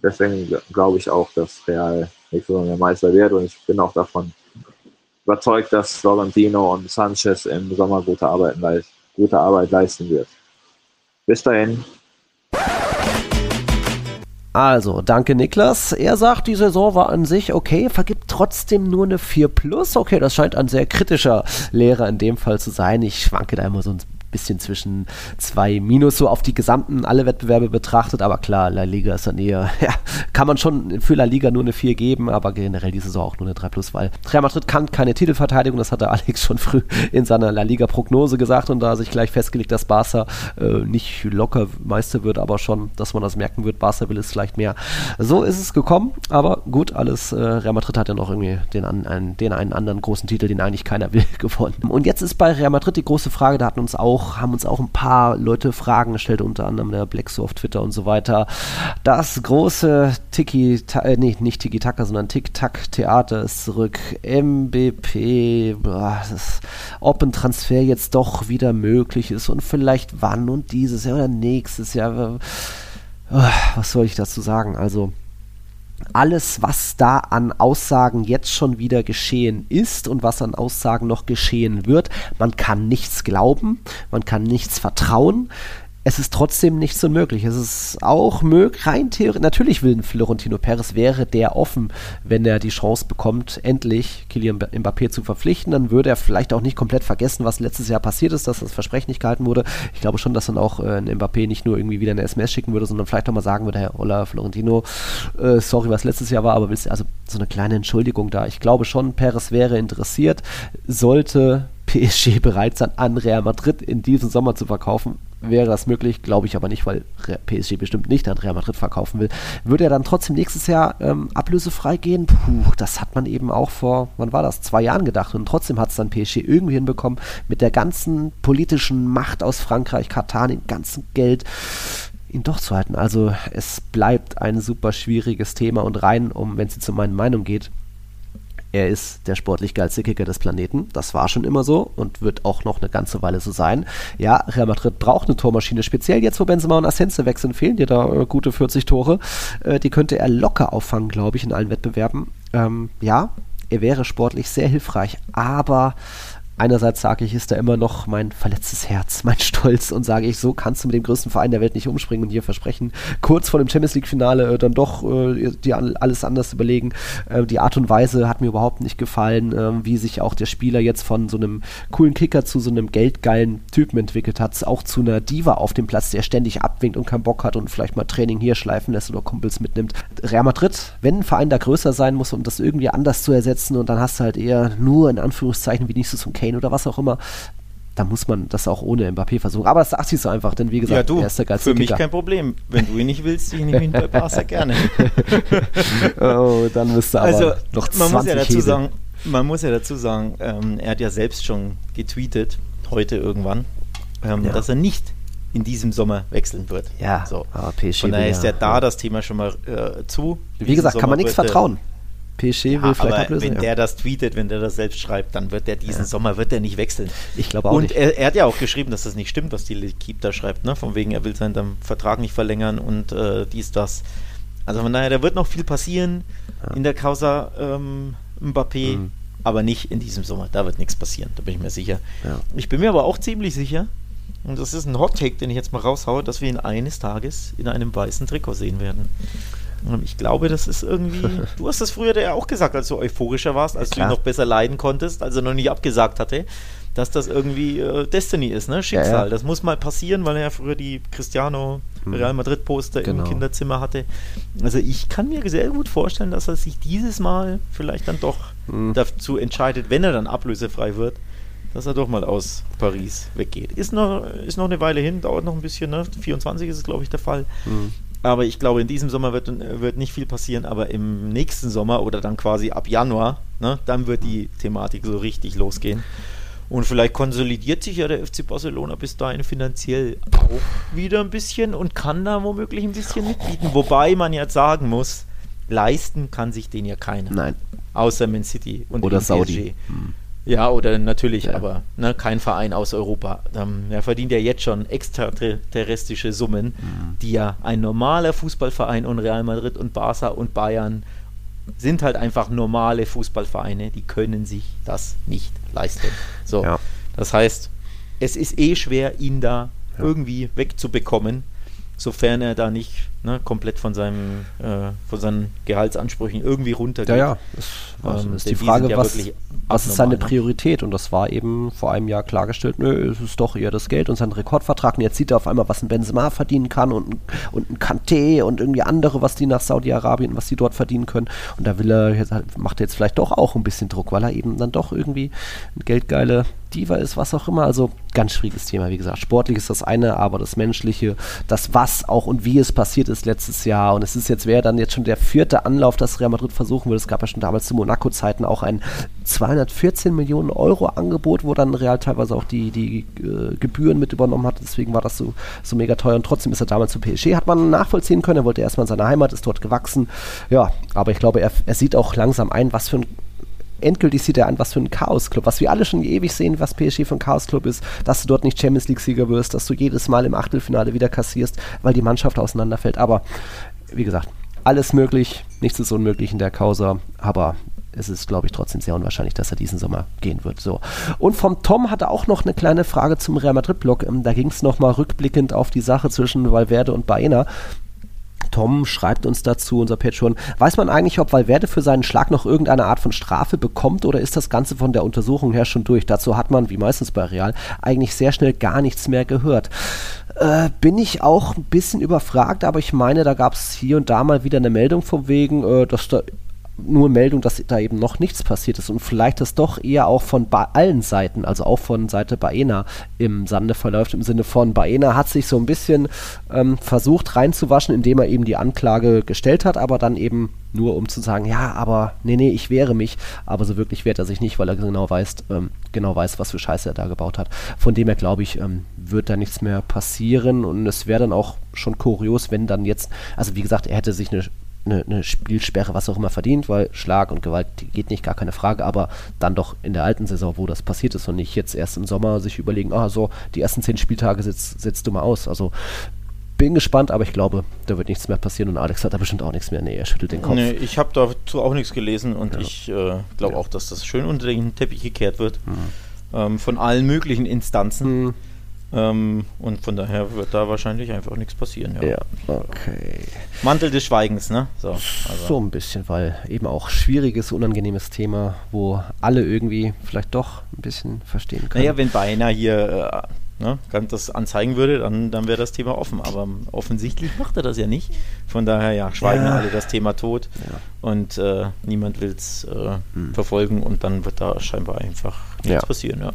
D: Deswegen glaube ich auch, dass Real nächste Saison der Meister wird und ich bin auch davon überzeugt, dass Florentino und Sanchez im Sommer gute Arbeit, gute Arbeit leisten wird. Bis dahin.
A: Also, danke Niklas. Er sagt, die Saison war an sich okay, vergibt trotzdem nur eine 4 plus. Okay, das scheint ein sehr kritischer Lehrer in dem Fall zu sein. Ich schwanke da immer so ein bisschen zwischen zwei Minus so auf die gesamten, alle Wettbewerbe betrachtet. Aber klar, La Liga ist dann eher, ja, kann man schon für La Liga nur eine 4 geben, aber generell diese Saison auch nur eine 3 plus, weil Real Madrid kann keine Titelverteidigung, das hatte Alex schon früh in seiner La Liga-Prognose gesagt und da sich gleich festgelegt, dass Barca äh, nicht locker Meister wird, aber schon, dass man das merken wird, Barca will es vielleicht mehr. So ist es gekommen, aber gut, alles, äh, Real Madrid hat ja noch irgendwie den, einen, den einen anderen großen Titel, den eigentlich keiner will, gewonnen. Und jetzt ist bei Real Madrid die große Frage, da hatten uns auch auch, haben uns auch ein paar Leute Fragen gestellt, unter anderem der Blackso auf Twitter und so weiter. Das große Tiki, äh, nee, nicht Tiki-Taka, sondern Tic-Tac-Theater ist zurück. MBP, boah, das, ob ein Transfer jetzt doch wieder möglich ist und vielleicht wann und dieses Jahr oder nächstes Jahr. Was soll ich dazu sagen? Also, alles, was da an Aussagen jetzt schon wieder geschehen ist und was an Aussagen noch geschehen wird. Man kann nichts glauben, man kann nichts vertrauen es ist trotzdem nichts unmöglich. Es ist auch möglich, rein theoretisch, natürlich will ein Florentino Perez, wäre der offen, wenn er die Chance bekommt, endlich Kylian Mbappé zu verpflichten, dann würde er vielleicht auch nicht komplett vergessen, was letztes Jahr passiert ist, dass das Versprechen nicht gehalten wurde. Ich glaube schon, dass dann auch äh, ein Mbappé nicht nur irgendwie wieder eine SMS schicken würde, sondern vielleicht auch mal sagen würde, Herr Ola Florentino, äh, sorry, was letztes Jahr war, aber willst du, also so eine kleine Entschuldigung da. Ich glaube schon, Perez wäre interessiert, sollte PSG bereit sein, an Real Madrid in diesem Sommer zu verkaufen, wäre das möglich, glaube ich aber nicht, weil PSG bestimmt nicht an Real Madrid verkaufen will. Würde er dann trotzdem nächstes Jahr ähm, ablösefrei gehen? Puh, das hat man eben auch vor, wann war das? Zwei Jahren gedacht und trotzdem hat es dann PSG irgendwie hinbekommen, mit der ganzen politischen Macht aus Frankreich, Katar, dem ganzen Geld ihn doch zu halten. Also es bleibt ein super schwieriges Thema und rein, um wenn es jetzt um meine Meinung geht, er ist der sportlich geilste Kicker des Planeten. Das war schon immer so und wird auch noch eine ganze Weile so sein. Ja, Real Madrid braucht eine Tormaschine. Speziell jetzt, wo Benzema und Asensio wechseln, fehlen dir da äh, gute 40 Tore. Äh, die könnte er locker auffangen, glaube ich, in allen Wettbewerben. Ähm, ja, er wäre sportlich sehr hilfreich, aber einerseits sage ich, ist da immer noch mein verletztes Herz, mein Stolz und sage ich, so kannst du mit dem größten Verein der Welt nicht umspringen und hier versprechen, kurz vor dem Champions League Finale äh, dann doch äh, dir alles anders überlegen. Äh, die Art und Weise hat mir überhaupt nicht gefallen, äh, wie sich auch der Spieler jetzt von so einem coolen Kicker zu so einem geldgeilen Typen entwickelt hat, auch zu einer Diva auf dem Platz, der ständig abwinkt und keinen Bock hat und vielleicht mal Training hier schleifen lässt oder Kumpels mitnimmt. Real Madrid, wenn ein Verein da größer sein muss, um das irgendwie anders zu ersetzen und dann hast du halt eher nur in Anführungszeichen wie nicht so ein Kane oder was auch immer, da muss man das auch ohne Mbappé versuchen. Aber das sagt sich so einfach, denn wie gesagt,
B: ja, du,
A: er ist der
B: geilste Für mich Kicker. kein Problem. Wenn du ihn nicht willst, ich nehme ihn bei Barca gerne.
A: oh, dann müsste aber
B: also, noch 20 man muss ja dazu sagen, Man muss ja dazu sagen, ähm, er hat ja selbst schon getweetet, heute irgendwann, ähm, ja. dass er nicht in diesem Sommer wechseln wird.
A: Ja,
B: so. PSG Von daher ist ja da das Thema schon mal äh, zu.
A: Wie gesagt, kann man nichts vertrauen.
B: PSG will ja, vielleicht aber ablösen. Wenn ja. der das tweetet, wenn der das selbst schreibt, dann wird der diesen ja. Sommer wird der nicht wechseln.
A: Ich glaube auch
B: Und
A: nicht.
B: Er, er, hat ja auch geschrieben, dass das nicht stimmt, was die L'Equipe da schreibt, ne? Von wegen, er will seinen Vertrag nicht verlängern und äh, dies, das. Also von daher, da wird noch viel passieren in der Causa ähm, Mbappé, mhm. aber nicht in diesem Sommer. Da wird nichts passieren, da bin ich mir sicher. Ich bin mir aber auch ziemlich sicher, und das ist ein Hot Take, den ich jetzt mal raushaue, dass wir ihn eines Tages in einem weißen Trikot sehen werden. Ich glaube, das ist irgendwie. Du hast das früher ja auch gesagt, als du euphorischer warst, als ja, du ihn noch besser leiden konntest, als er noch nicht abgesagt hatte, dass das irgendwie äh, Destiny ist, ne? Schicksal. Ja, ja. Das muss mal passieren, weil er ja früher die Cristiano hm. Real Madrid Poster genau. im Kinderzimmer hatte. Also ich kann mir sehr gut vorstellen, dass er sich dieses Mal vielleicht dann doch hm. dazu entscheidet, wenn er dann ablösefrei wird, dass er doch mal aus Paris weggeht. Ist noch, ist noch eine Weile hin, dauert noch ein bisschen, ne? 24 ist es, glaube ich, der Fall. Hm. Aber ich glaube, in diesem Sommer wird, wird nicht viel passieren, aber im nächsten Sommer oder dann quasi ab Januar, ne, dann wird die Thematik so richtig losgehen. Und vielleicht konsolidiert sich ja der FC Barcelona bis dahin finanziell auch wieder ein bisschen und kann da womöglich ein bisschen mitbieten. Wobei man jetzt sagen muss, leisten kann sich den ja keiner.
A: Nein.
B: Außer Man City und
A: Oder Saudi.
B: Hm. Ja, oder natürlich, ja. aber ne, kein Verein aus Europa. Ähm, er verdient ja jetzt schon extraterrestrische Summen, mhm. die ja ein normaler Fußballverein und Real Madrid und Barca und Bayern sind halt einfach normale Fußballvereine, die können sich das nicht leisten. So, ja. das heißt, es ist eh schwer, ihn da ja. irgendwie wegzubekommen sofern er da nicht ne, komplett von, seinem, äh, von seinen Gehaltsansprüchen irgendwie runtergeht.
A: Ja, ja. Das ähm, ist die Frage, ja was, was ist seine ne? Priorität? Und das war eben vor einem Jahr klargestellt, nö, es ist doch eher das Geld und sein Rekordvertrag. Und jetzt sieht er auf einmal, was ein Benzema verdienen kann und, und ein Kanté und irgendwie andere, was die nach Saudi-Arabien, was die dort verdienen können. Und da will er, jetzt, macht er jetzt vielleicht doch auch ein bisschen Druck, weil er eben dann doch irgendwie eine geldgeile Diva ist, was auch immer. Also ganz schwieriges Thema, wie gesagt. Sportlich ist das eine, aber das Menschliche, das was auch und wie es passiert ist letztes Jahr. Und es ist jetzt, wäre dann jetzt schon der vierte Anlauf, dass Real Madrid versuchen würde. Es gab ja schon damals zu Monaco-Zeiten auch ein 214 Millionen Euro Angebot, wo dann Real teilweise auch die, die äh, Gebühren mit übernommen hat. Deswegen war das so, so mega teuer. Und trotzdem ist er damals zu PSG. Hat man nachvollziehen können. Er wollte erstmal in seine Heimat, ist dort gewachsen. Ja, aber ich glaube, er, er sieht auch langsam ein, was für ein endgültig sieht er an, was für ein Chaos-Club, was wir alle schon ewig sehen, was PSG für ein Chaos-Club ist, dass du dort nicht Champions League-Sieger wirst, dass du jedes Mal im Achtelfinale wieder kassierst, weil die Mannschaft auseinanderfällt. Aber wie gesagt, alles möglich, nichts ist unmöglich in der Causa, aber es ist, glaube ich, trotzdem sehr unwahrscheinlich, dass er diesen Sommer gehen wird. So. Und vom Tom hatte auch noch eine kleine Frage zum Real Madrid-Block. Ähm, da ging es nochmal rückblickend auf die Sache zwischen Valverde und Baena. Tom schreibt uns dazu, unser Patreon. Weiß man eigentlich, ob Valverde für seinen Schlag noch irgendeine Art von Strafe bekommt oder ist das Ganze von der Untersuchung her schon durch? Dazu hat man, wie meistens bei Real, eigentlich sehr schnell gar nichts mehr gehört. Äh, bin ich auch ein bisschen überfragt, aber ich meine, da gab es hier und da mal wieder eine Meldung von wegen, äh, dass da nur Meldung, dass da eben noch nichts passiert ist. Und vielleicht das doch eher auch von allen Seiten, also auch von Seite Baena im Sande verläuft, im Sinne von Baena hat sich so ein bisschen ähm, versucht reinzuwaschen, indem er eben die Anklage gestellt hat, aber dann eben nur um zu sagen, ja, aber nee, nee, ich wehre mich, aber so wirklich wehrt er sich nicht, weil er genau weiß, ähm, genau weiß, was für Scheiße er da gebaut hat. Von dem her glaube ich, ähm, wird da nichts mehr passieren. Und es wäre dann auch schon kurios, wenn dann jetzt, also wie gesagt, er hätte sich eine eine, eine, Spielsperre, was auch immer verdient, weil Schlag und Gewalt geht nicht, gar keine Frage, aber dann doch in der alten Saison, wo das passiert ist und nicht jetzt erst im Sommer sich überlegen, ah so, die ersten zehn Spieltage setzt, setzt du mal aus. Also bin gespannt, aber ich glaube, da wird nichts mehr passieren und Alex hat da bestimmt auch nichts mehr. Nee, er schüttelt den Kopf. Nee,
B: ich habe dazu auch nichts gelesen und ja. ich äh, glaube ja. auch, dass das schön unter den Teppich gekehrt wird. Mhm. Ähm, von allen möglichen Instanzen. Mhm. Ähm, und von daher wird da wahrscheinlich einfach nichts passieren. Ja,
A: ja okay.
B: Mantel des Schweigens, ne?
A: So, also. so ein bisschen, weil eben auch schwieriges, unangenehmes Thema, wo alle irgendwie vielleicht doch ein bisschen verstehen können.
B: Naja, wenn Beiner hier äh, ne, das anzeigen würde, dann, dann wäre das Thema offen. Aber offensichtlich macht er das ja nicht. Von daher, ja, schweigen ja. alle das Thema tot ja. und äh, niemand will es äh, hm. verfolgen und dann wird da scheinbar einfach nichts ja. passieren. Ja.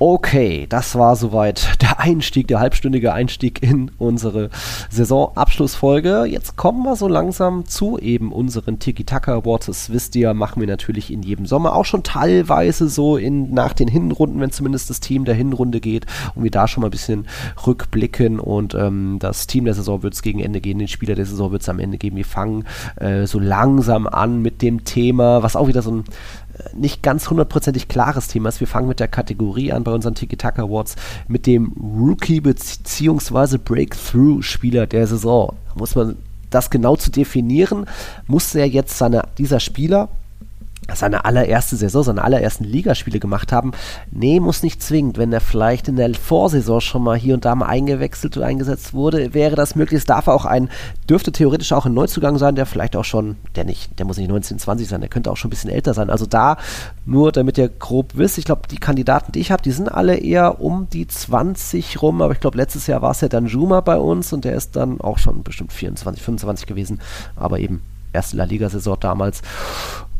A: Okay, das war soweit der Einstieg, der halbstündige Einstieg in unsere Saisonabschlussfolge. Jetzt kommen wir so langsam zu eben unseren Tiki-Taka Awards. Das wisst ihr, machen wir natürlich in jedem Sommer. Auch schon teilweise so in, nach den Hinrunden, wenn zumindest das Team der Hinrunde geht und wir da schon mal ein bisschen rückblicken. Und ähm, das Team der Saison wird es gegen Ende gehen, den Spieler der Saison wird es am Ende geben. Wir fangen äh, so langsam an mit dem Thema, was auch wieder so ein nicht ganz hundertprozentig klares Thema ist. Wir fangen mit der Kategorie an bei unseren Tiki-Taka Awards mit dem Rookie bzw. Breakthrough-Spieler der Saison. Muss man das genau zu definieren, muss er jetzt seine, dieser Spieler seine allererste Saison, seine allerersten Ligaspiele gemacht haben. Nee, muss nicht zwingend. Wenn er vielleicht in der Vorsaison schon mal hier und da mal eingewechselt oder eingesetzt wurde, wäre das möglich. Es darf auch ein, dürfte theoretisch auch ein Neuzugang sein, der vielleicht auch schon, der nicht, der muss nicht 19, 20 sein, der könnte auch schon ein bisschen älter sein. Also da, nur damit ihr grob wisst, ich glaube, die Kandidaten, die ich habe, die sind alle eher um die 20 rum, aber ich glaube, letztes Jahr war es ja dann Juma bei uns und der ist dann auch schon bestimmt 24, 25 gewesen, aber eben erste La Liga-Saison damals.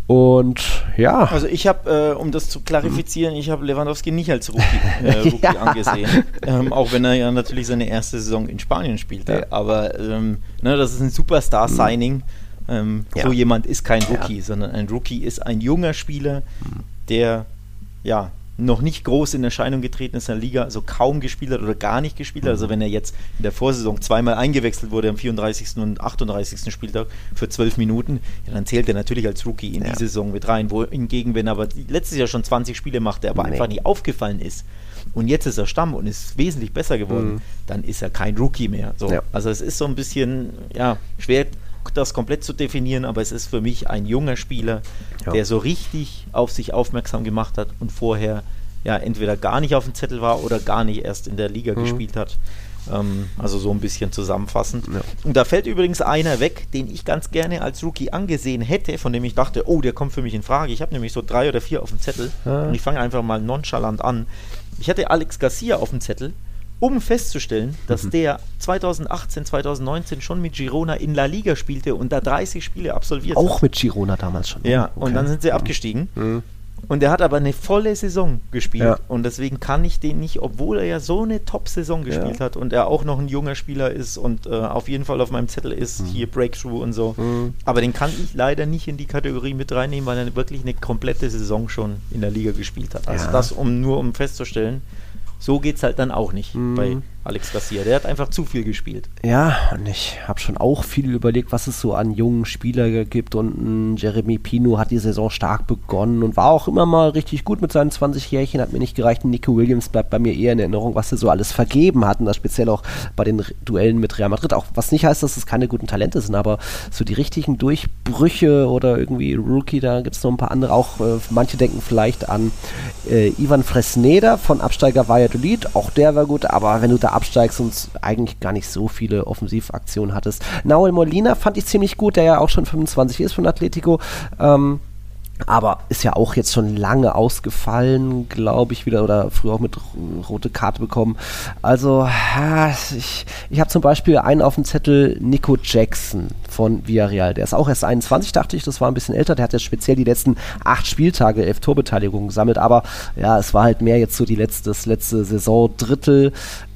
A: Und ja.
B: Also ich habe, äh, um das zu klarifizieren, ich habe Lewandowski nicht als Rookie, äh, Rookie ja. angesehen. Ähm, auch wenn er ja natürlich seine erste Saison in Spanien spielte. Ja. Aber ähm, ne, das ist ein Superstar-Signing. Ähm, ja. So jemand ist kein Rookie, sondern ein Rookie ist ein junger Spieler, der ja noch nicht groß in Erscheinung getreten ist in der Liga, also kaum gespielt hat oder gar nicht gespielt hat. Also wenn er jetzt in der Vorsaison zweimal eingewechselt wurde am 34. und 38. Spieltag für zwölf Minuten, ja, dann zählt er natürlich als Rookie in ja. die Saison mit rein. Wohingegen, wenn er aber letztes Jahr schon 20 Spiele machte, aber nee. einfach nie aufgefallen ist und jetzt ist er Stamm und ist wesentlich besser geworden, mhm. dann ist er kein Rookie mehr. So. Ja. Also es ist so ein bisschen ja, schwer das komplett zu definieren, aber es ist für mich ein junger Spieler, ja. der so richtig auf sich aufmerksam gemacht hat und vorher ja entweder gar nicht auf dem Zettel war oder gar nicht erst in der Liga mhm. gespielt hat. Ähm, also so ein bisschen zusammenfassend. Ja. Und da fällt übrigens einer weg, den ich ganz gerne als Rookie angesehen hätte, von dem ich dachte, oh, der kommt für mich in Frage. Ich habe nämlich so drei oder vier auf dem Zettel ja. und ich fange einfach mal nonchalant an. Ich hatte Alex Garcia auf dem Zettel um festzustellen, dass mhm. der 2018, 2019 schon mit Girona in La Liga spielte und da 30 Spiele absolviert
A: Auch hat. mit Girona damals schon.
B: Ja, okay. und dann sind sie abgestiegen. Mhm. Und er hat aber eine volle Saison gespielt.
A: Ja.
B: Und deswegen kann ich den nicht, obwohl er ja so eine Top-Saison gespielt
A: Ja.
B: hat und er auch noch ein junger Spieler ist und äh, auf jeden Fall auf meinem Zettel ist,
A: Mhm.
B: hier Breakthrough und so. Aber den kann ich leider nicht in die Kategorie mit reinnehmen, weil er wirklich eine komplette Saison schon in der Liga gespielt hat. Also
A: Ja.
B: das, um nur um festzustellen, so geht es halt dann auch nicht
A: Mhm.
B: bei Alex Garcia. Der hat einfach zu viel gespielt.
A: Ja, und ich habe schon auch viel überlegt, was es so an jungen Spielern gibt. Und Jeremy Pino hat die Saison stark begonnen und war auch immer mal richtig gut mit seinen 20 Jährchen, hat mir nicht gereicht. Nico Williams bleibt bei mir eher in Erinnerung, was er so alles vergeben hat. Und das speziell auch bei den Duellen mit Real Madrid. Auch was nicht heißt, dass es keine guten Talente sind, aber so die richtigen Durchbrüche oder irgendwie Rookie, da gibt es noch ein paar andere. Auch äh, manche denken vielleicht an äh, Ivan Fresneda von Absteiger Valladolid. Auch der war gut, aber wenn du da absteigst und eigentlich gar nicht so viele Offensivaktionen hattest. Nahuel Molina fand ich ziemlich gut, der ja auch schon 25 ist von Atletico. Ähm, aber ist ja auch jetzt schon lange ausgefallen, glaube ich, wieder oder früher auch mit rote Karte bekommen. Also, ich, ich habe zum Beispiel einen auf dem Zettel, Nico Jackson von Villarreal. Der ist auch erst 21, dachte ich, das war ein bisschen älter. Der hat jetzt speziell die letzten acht Spieltage elf Torbeteiligungen gesammelt, aber ja, es war halt mehr jetzt so die letzte, das letzte Saison-Drittel.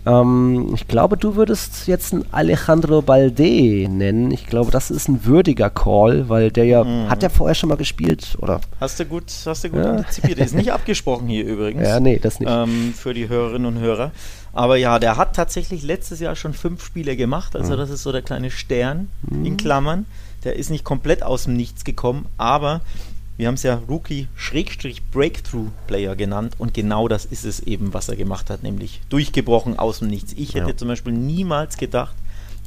A: Ähm, ich glaube, du würdest jetzt einen Alejandro Balde nennen. Ich glaube, das ist ein würdiger Call, weil der ja, hat der vorher schon mal gespielt, oder?
B: Hast du gut, hast du gut
A: Ja.
B: antizipiert. Der ist nicht abgesprochen hier übrigens.
A: Ja, nee, das nicht.
B: ähm, für die Hörerinnen und Hörer. Aber ja, der hat tatsächlich letztes Jahr schon fünf Spiele gemacht. Also
A: Mhm.
B: das ist so der kleine Stern in Klammern. Der ist nicht komplett aus dem Nichts gekommen, aber wir haben es ja Rookie-Breakthrough-Player genannt und genau das ist es eben, was er gemacht hat, nämlich durchgebrochen aus dem Nichts. Ich hätte
A: Ja.
B: zum Beispiel niemals gedacht,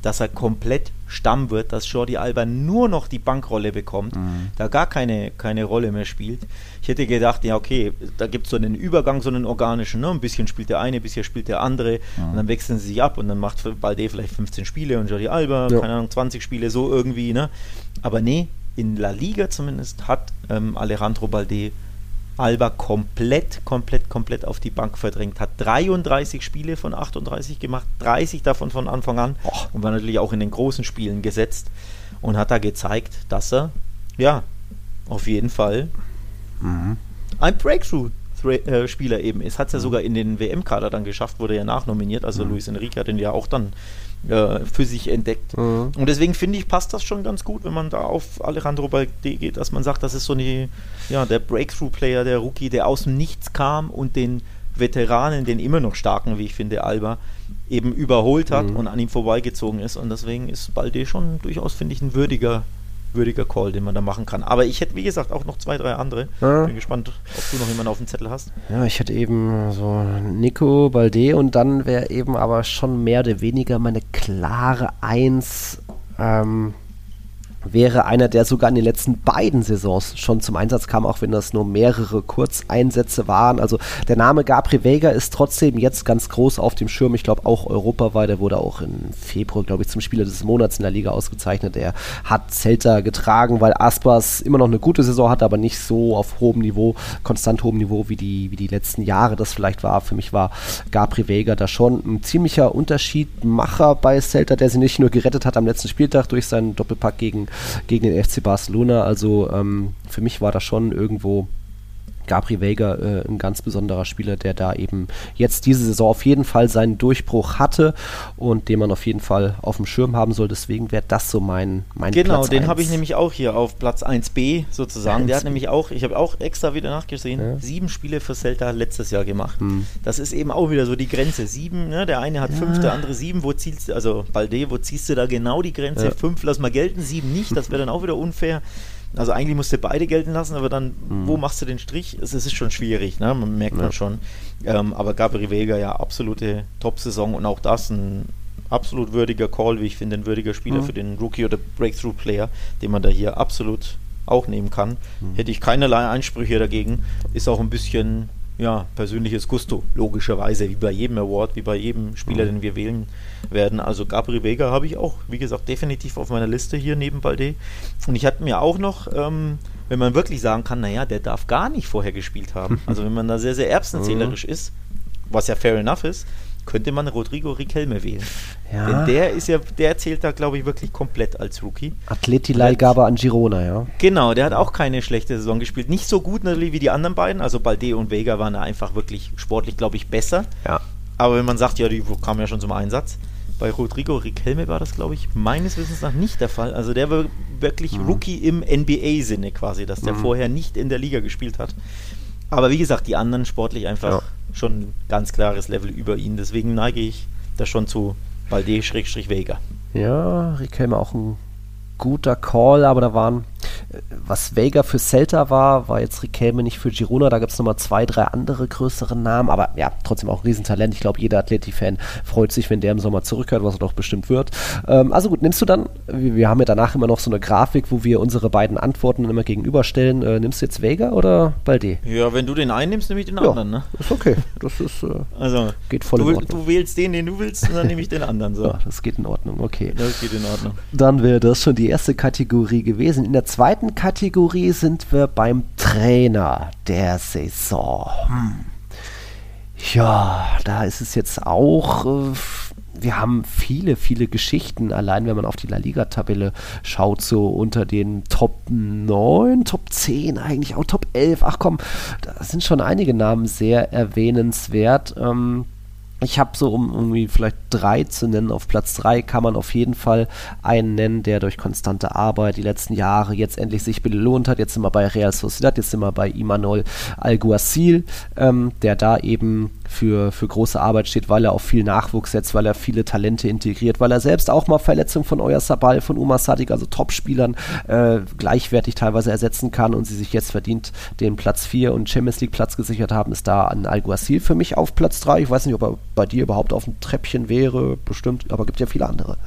B: dass er komplett Stamm wird, dass Jordi Alba nur noch die Bankrolle bekommt, da gar keine, keine Rolle mehr spielt. Ich hätte gedacht, ja, okay, da gibt es so einen Übergang, so einen organischen, ne? ein bisschen spielt der eine, ein bisschen spielt der andere und dann wechseln sie sich ab und dann macht Balde vielleicht 15 Spiele und Jordi Alba,
A: Ja.
B: keine Ahnung, 20 Spiele, so irgendwie. Ne? Aber nee, in La Liga zumindest hat ähm, Alejandro Balde Alba komplett, komplett, komplett auf die Bank verdrängt. Hat 33 Spiele von 38 gemacht, 30 davon von Anfang an und war natürlich auch in den großen Spielen gesetzt und hat da gezeigt, dass er, ja, auf jeden Fall ein Breakthrough-Spieler eben ist. Hat es ja sogar in den WM-Kader dann geschafft, wurde ja nachnominiert. Also Luis Enrique hat ihn ja auch dann äh, für sich entdeckt.
A: Mhm.
B: Und deswegen finde ich, passt das schon ganz gut, wenn man da auf Alejandro Balde geht, dass man sagt, das ist so eine, ja, der Breakthrough-Player, der Rookie, der aus dem Nichts kam und den Veteranen, den immer noch starken, wie ich finde, Alba, eben überholt hat
A: Mhm.
B: und an ihm vorbeigezogen ist. Und deswegen ist Balde schon durchaus, finde ich, ein würdiger, würdiger Call, den man da machen kann. Aber ich hätte, wie gesagt, auch noch zwei, drei andere.
A: Ja.
B: Bin gespannt, ob du noch jemanden auf dem Zettel hast.
A: Ja, ich hätte eben so Nico Balde und dann wäre eben aber schon mehr oder weniger meine klare Eins. Ähm, wäre einer, der sogar in den letzten beiden Saisons schon zum Einsatz kam, auch wenn das nur mehrere Kurzeinsätze waren. Also der Name Gabri Vega ist trotzdem jetzt ganz groß auf dem Schirm. Ich glaube auch europaweit. Der wurde auch im Februar, glaube ich, zum Spieler des Monats in der Liga ausgezeichnet. Er hat Celta getragen, weil Aspas immer noch eine gute Saison hatte, aber nicht so auf hohem Niveau, konstant hohem Niveau wie die, wie die letzten Jahre das vielleicht war. Für mich war Gabri Vega da schon ein ziemlicher Unterschiedmacher bei Celta, der sie nicht nur gerettet hat am letzten Spieltag durch seinen Doppelpack gegen, gegen den FC Barcelona. Also ähm, für mich war das schon irgendwo Gabri Vega äh, ein ganz besonderer Spieler, der da eben jetzt diese Saison auf jeden Fall seinen Durchbruch hatte und den man auf jeden Fall auf dem Schirm haben soll. Deswegen wäre das so mein, mein
B: Genau,
A: Platz
B: den
A: eins.
B: habe ich nämlich auch hier auf Platz 1b sozusagen. Der hat
A: 1B.
B: nämlich auch, ich habe auch extra wieder nachgesehen,
A: Ja.
B: sieben Spiele für Celta letztes Jahr gemacht.
A: Hm.
B: Das ist eben auch wieder so die Grenze. Sieben, ne? der eine hat fünf, der andere sieben. Wo ziehst du, also Balde, wo ziehst du da genau die Grenze?
A: Ja.
B: Fünf lass mal gelten, sieben nicht. Das wäre dann auch wieder unfair. Also eigentlich musst du beide gelten lassen, aber dann, wo machst du den Strich? Es, es ist schon schwierig, ne? man merkt
A: Ja.
B: man schon. Ähm, aber Gabriel Vega, ja, absolute Top-Saison und auch das ein absolut würdiger Call, wie ich finde, ein würdiger Spieler
A: Mhm.
B: für den Rookie oder Breakthrough-Player, den man da hier absolut auch nehmen kann. Hätte ich keinerlei Einsprüche dagegen. Ist auch ein bisschen ja, persönliches Gusto, logischerweise, wie bei jedem Award, wie bei jedem Spieler, den wir wählen werden. Also Gabriel Vega habe ich auch, wie gesagt, definitiv auf meiner Liste hier neben Balde. Und ich hatte mir auch noch, ähm, wenn man wirklich sagen kann, naja, der darf gar nicht vorher gespielt haben. Also wenn man da sehr, sehr erbsenzählerisch ist, was ja fair enough ist, könnte man Rodrigo Riquelme wählen.
A: Ja.
B: Denn der ist ja, der zählt da, glaube ich, wirklich komplett als Rookie.
A: Atleti-Leihgabe an Girona, ja.
B: Genau, der hat auch keine schlechte Saison gespielt. Nicht so gut natürlich wie die anderen beiden. Also Balde und Vega waren da einfach wirklich sportlich, glaube ich, besser.
A: Ja.
B: Aber wenn man sagt, ja, die kamen ja schon zum Einsatz. Bei Rodrigo Riquelme war das, glaube ich, meines Wissens nach nicht der Fall. Also der war wirklich
A: Mhm.
B: Rookie im NBA-Sinne quasi, dass der vorher nicht in der Liga gespielt hat. Aber wie gesagt, die anderen sportlich einfach
A: Ja.
B: schon ein ganz klares Level über ihn. Deswegen neige ich da schon zu Balde-Vega.
A: Ja, Riquelme auch ein guter Call, aber da waren, äh, was Vega für Celta war, war jetzt Riquelme nicht für Girona. Da gibt es nochmal zwei, drei andere größere Namen, aber ja, trotzdem auch ein Riesentalent. Ich glaube, jeder Atleti-Fan freut sich, wenn der im Sommer zurückkehrt, was er doch bestimmt wird. Ähm, also gut, nimmst du dann, wir, wir haben ja danach immer noch so eine Grafik, wo wir unsere beiden Antworten immer gegenüberstellen. Äh, nimmst du jetzt Vega oder Balde?
B: Ja, wenn du den einen nimmst, nehme ich den
A: Ja,
B: anderen, ne?
A: ist okay. Das ist, äh,
B: Also,
A: geht voll
B: du,
A: in Ordnung.
B: du wählst den, den du willst, und dann nehme ich den anderen. So.
A: Ja, das geht in Ordnung, okay.
B: Das geht in Ordnung.
A: Dann wäre das schon die erste Kategorie gewesen. In der zweiten Kategorie sind wir beim Trainer der Saison. Hm. Ja, da ist es jetzt auch. Äh, wir haben viele, viele Geschichten, allein wenn man auf die La Liga-Tabelle schaut, so unter den Top 9, Top 10, eigentlich auch Top 11. Ach komm, da sind schon einige Namen sehr erwähnenswert. Ähm, ich habe so, um irgendwie vielleicht drei zu nennen, auf Platz drei kann man auf jeden Fall einen nennen, der durch konstante Arbeit die letzten Jahre jetzt endlich sich belohnt hat. Jetzt sind wir bei Real Sociedad, jetzt sind wir bei Imanol Alguacil, ähm, der da eben für, für große Arbeit steht, weil er auf viel Nachwuchs setzt, weil er viele Talente integriert, weil er selbst auch mal Verletzungen von Euer Sabal, von Umar Sadik, also Topspielern, äh, gleichwertig teilweise ersetzen kann und sie sich jetzt verdient den Platz 4 und Champions League Platz gesichert haben, ist da an Alguacil für mich auf Platz 3. Ich weiß nicht, ob er bei dir überhaupt auf dem Treppchen wäre, bestimmt, aber gibt ja viele andere.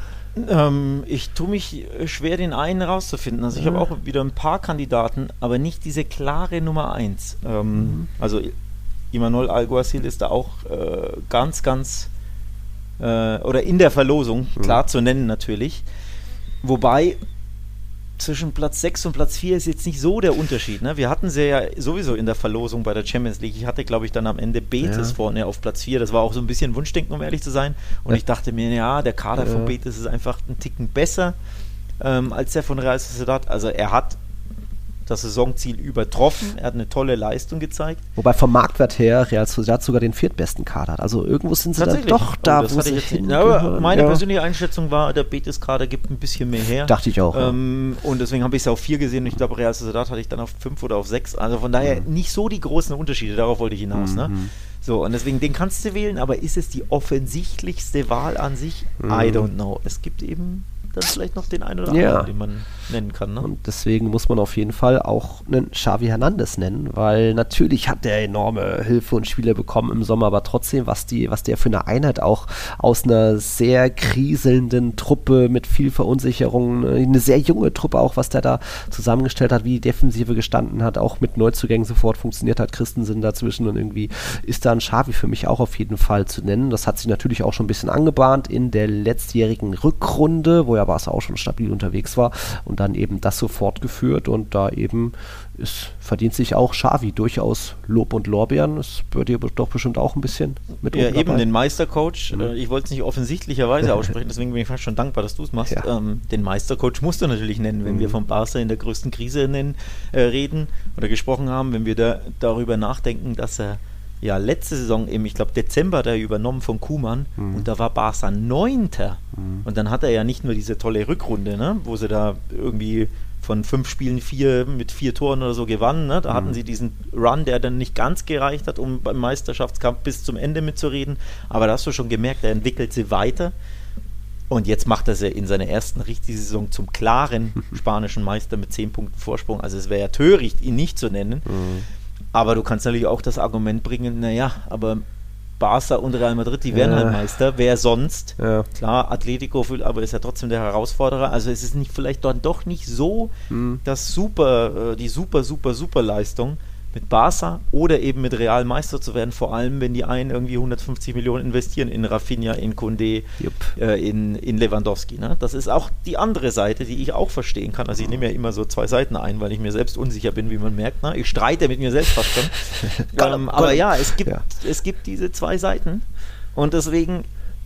B: Ähm, ich tue mich schwer, den einen rauszufinden. Also ich habe auch wieder ein paar Kandidaten, aber nicht diese klare Nummer 1. Ähm, Also I- Imanol Alguacil ist da auch äh, ganz, ganz äh, oder in der Verlosung, klar zu nennen natürlich. Wobei zwischen Platz 6 und Platz 4 ist jetzt nicht so der Unterschied. Ne? Wir hatten sie ja sowieso in der Verlosung bei der Champions League. Ich hatte, glaube ich, dann am Ende Betis
A: Ja.
B: vorne auf Platz 4. Das war auch so ein bisschen Wunschdenken, um ehrlich zu sein. Und
A: Ja.
B: ich dachte mir, ja, der Kader von
A: Ja.
B: Betis ist einfach einen Ticken besser ähm, als der von Real Sociedad. Also er hat das Saisonziel übertroffen. Er hat eine tolle Leistung gezeigt.
A: Wobei vom Marktwert her Real Sociedad sogar den viertbesten Kader hat. Also irgendwo sind sie dann doch
B: Oh,
A: da,
B: das
A: wo sie
B: jetzt. Ja,
A: hingehören.
B: meine
A: ja.
B: persönliche Einschätzung war, der Betis-Kader gibt ein bisschen mehr her.
A: Dachte ich auch. ja.
B: Ähm, und deswegen habe ich es auf 4 gesehen und ich glaube, Real Sociedad hatte ich dann auf 5 oder auf 6. Also von daher
A: Mhm.
B: nicht so die großen Unterschiede, darauf wollte ich hinaus. Ne? So, und deswegen, den kannst du wählen, aber ist es die offensichtlichste Wahl an sich? I don't know. Es gibt eben dann vielleicht noch den einen oder.
A: Ja.
B: anderen, den man nennen kann. Ne?
A: Und deswegen muss man auf jeden Fall auch einen Xavi Hernandez nennen, weil natürlich hat der enorme Hilfe und Spiele bekommen im Sommer, aber trotzdem, was, die, was der für eine Einheit auch aus einer sehr kriselnden Truppe mit viel Verunsicherung, äh, eine sehr junge Truppe auch, was der da zusammengestellt hat, wie die Defensive gestanden hat, auch mit Neuzugängen sofort funktioniert hat, Christensen dazwischen und irgendwie ist da ein Xavi für mich auch auf jeden Fall zu nennen. Das hat sich natürlich auch schon ein bisschen angebahnt in der letztjährigen Rückrunde, wo ja Barca auch schon stabil unterwegs war und dann eben das so fortgeführt und da eben ist, verdient sich auch Xavi durchaus Lob und Lorbeeren. Das wird ihr doch bestimmt auch ein bisschen mit
B: Ja, eben
A: dabei.
B: den Meistercoach. Äh, ich wollte es nicht offensichtlicherweise aussprechen, deswegen bin ich fast schon dankbar, dass du es machst.
A: Ja.
B: Ähm, den Meistercoach musst du natürlich nennen, wenn wir von Barca in der größten Krise nennen, äh, reden oder gesprochen haben, wenn wir da darüber nachdenken, dass er ja letzte Saison im, ich glaube Dezember, da übernommen von Kuman und da war Barca Neunter. Und dann hat er ja nicht nur diese tolle Rückrunde, ne, wo sie da irgendwie von fünf Spielen vier mit vier Toren oder so gewannen. Ne? Da hatten sie diesen Run, der dann nicht ganz gereicht hat, um beim Meisterschaftskampf bis zum Ende mitzureden. Aber da hast du schon gemerkt, er entwickelt sie weiter. Und jetzt macht er sie in seiner ersten richtigen Saison zum klaren spanischen Meister mit zehn Punkten Vorsprung. Also es wäre ja töricht, ihn nicht zu nennen. Aber du kannst natürlich auch das Argument bringen, naja, aber Barca und Real Madrid, die wären
A: Ja.
B: halt Meister. Wer sonst?
A: Ja.
B: Klar, Atletico, fühlt- aber ist ja trotzdem der Herausforderer. Also es ist nicht vielleicht dann doch nicht so
A: Mhm.
B: das super, äh, die super, super, super Leistung mit Barca oder eben mit Real Meister zu werden, vor allem wenn die einen irgendwie 150 Millionen investieren in Rafinha, in Kunde, äh, in, in Lewandowski. Ne? Das ist auch die andere Seite, die ich auch verstehen kann. Also ich nehme ja immer so zwei Seiten ein, weil ich mir selbst unsicher bin, wie man merkt. Ne? Ich streite mit mir selbst fast schon. ähm, aber ja, es gibt,
A: Ja.
B: es gibt diese zwei Seiten. Und deswegen,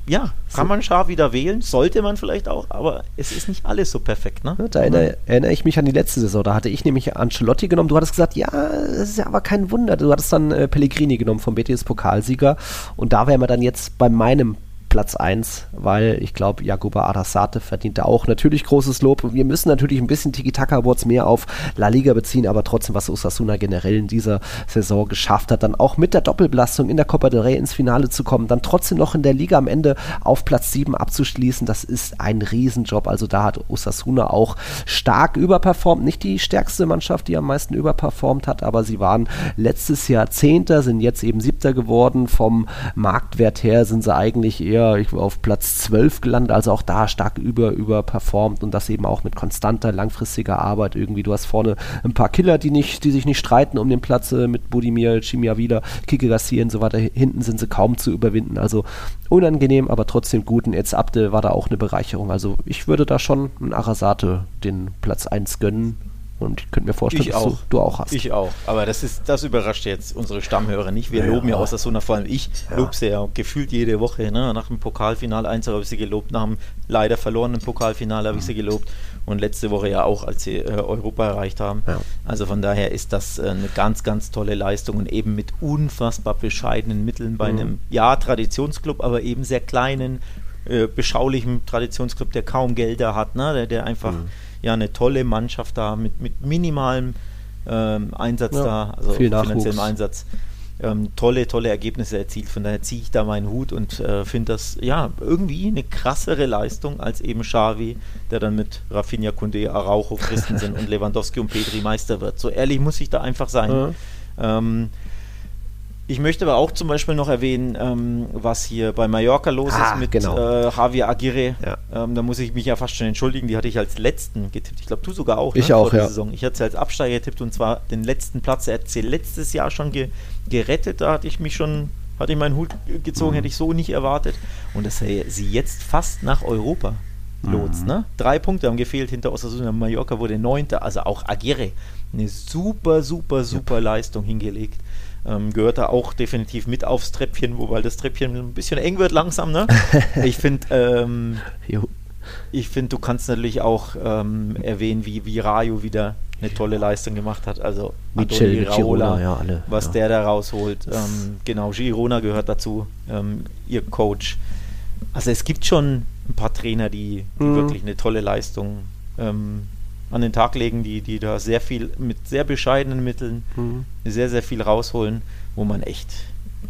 B: ja, kann man Schar wieder wählen, sollte man vielleicht auch, aber es ist nicht alles so perfekt, ne?
A: Da erinnere, erinnere ich mich an die letzte Saison. Da hatte ich nämlich Ancelotti genommen. Du hattest gesagt, ja, das ist ja aber kein Wunder. Du hattest dann äh, Pellegrini genommen vom BTS Pokalsieger. Und da wären wir dann jetzt bei meinem Platz 1, weil ich glaube, Jacoba Arasate verdient da auch natürlich großes Lob. Wir müssen natürlich ein bisschen Tiki-Taka-Awards mehr auf La Liga beziehen, aber trotzdem, was Osasuna generell in dieser Saison geschafft hat, dann auch mit der Doppelbelastung in der Copa del Rey ins Finale zu kommen, dann trotzdem noch in der Liga am Ende auf Platz 7 abzuschließen, das ist ein Riesenjob. Also da hat Osasuna auch stark überperformt. Nicht die stärkste Mannschaft, die am meisten überperformt hat, aber sie waren letztes Jahr Zehnter, sind jetzt eben Siebter geworden. Vom Marktwert her sind sie eigentlich eher ich war auf Platz 12 gelandet, also auch da stark über, überperformt und das eben auch mit konstanter, langfristiger Arbeit irgendwie. Du hast vorne ein paar Killer, die, nicht, die sich nicht streiten um den Platz äh, mit Budimir, Chimiavila, Kike Garcia und so weiter. Hinten sind sie kaum zu überwinden. Also unangenehm, aber trotzdem gut. Und jetzt Abde war da auch eine Bereicherung. Also ich würde da schon ein Arasate den Platz 1 gönnen und ich könnte mir vorstellen,
B: ich
A: dass
B: auch.
A: Du, du auch hast.
B: Ich auch. Aber das ist, das überrascht jetzt unsere Stammhörer nicht. Wir
A: Ja,
B: loben ja aus der Sona, vor allem ich
A: Ja.
B: lobe sie ja gefühlt jede Woche. Ne? Nach dem Pokalfinale 1 habe ich sie gelobt, nach dem leider verlorenen Pokalfinale habe ich sie gelobt und letzte Woche ja auch, als sie äh, Europa erreicht haben.
A: Ja.
B: Also von daher ist das äh, eine ganz, ganz tolle Leistung und eben mit unfassbar bescheidenen Mitteln bei
A: Mhm.
B: einem, ja, Traditionsclub, aber eben sehr kleinen, äh, beschaulichen Traditionsclub, der kaum Gelder hat, ne? der, der einfach
A: Mhm.
B: Ja eine tolle Mannschaft da mit, mit minimalem ähm, Einsatz
A: Ja,
B: da, also finanziellem Einsatz. Ähm, tolle, tolle Ergebnisse erzielt. Von daher ziehe ich da meinen Hut und äh, finde das ja irgendwie eine krassere Leistung als eben Xavi, der dann mit Rafinha, Kunde, Araujo, Christensen und Lewandowski und Petri Meister wird. So ehrlich muss ich da einfach sein.
A: Ja.
B: Ähm, ich möchte aber auch zum Beispiel noch erwähnen, ähm, was hier bei Mallorca los
A: Ah,
B: ist mit
A: genau.
B: äh, Javier Aguirre.
A: Ja.
B: Ähm, da muss ich mich ja fast schon entschuldigen, die hatte ich als letzten getippt. Ich glaube, du sogar auch.
A: Ich
B: ne,
A: auch,
B: vor der
A: ja.
B: Saison. Ich hatte sie als Absteiger getippt und zwar den letzten Platz. Er hat sie letztes Jahr schon ge gerettet. Da hatte ich mich schon, hatte ich meinen Hut gezogen,
A: Mhm.
B: hätte ich so nicht erwartet. Und dass er sie jetzt fast nach Europa lotst.
A: Mhm.
B: Ne? Drei Punkte haben gefehlt hinter Osasuna. Mallorca wurde Neunter. Also auch Aguirre. Eine super, super, super Leistung hingelegt. Ähm, gehört da auch definitiv mit aufs Treppchen, wobei das Treppchen ein bisschen eng wird langsam. Ne? Ich finde, ähm, ich finde, du kannst natürlich auch ähm, erwähnen, wie, wie Rayo wieder eine tolle Leistung gemacht hat. Also
A: Mitchell,
B: Andoni
A: mit Girona, ja, alle.
B: was
A: ja.
B: der da rausholt. Ähm, genau, Girona gehört dazu, ähm, ihr Coach. Also es gibt schon ein paar Trainer, die, die
A: Mhm.
B: wirklich eine tolle Leistung ähm, an den Tag legen, die, die da sehr viel mit sehr bescheidenen Mitteln
A: Mhm.
B: sehr, sehr viel rausholen, wo man echt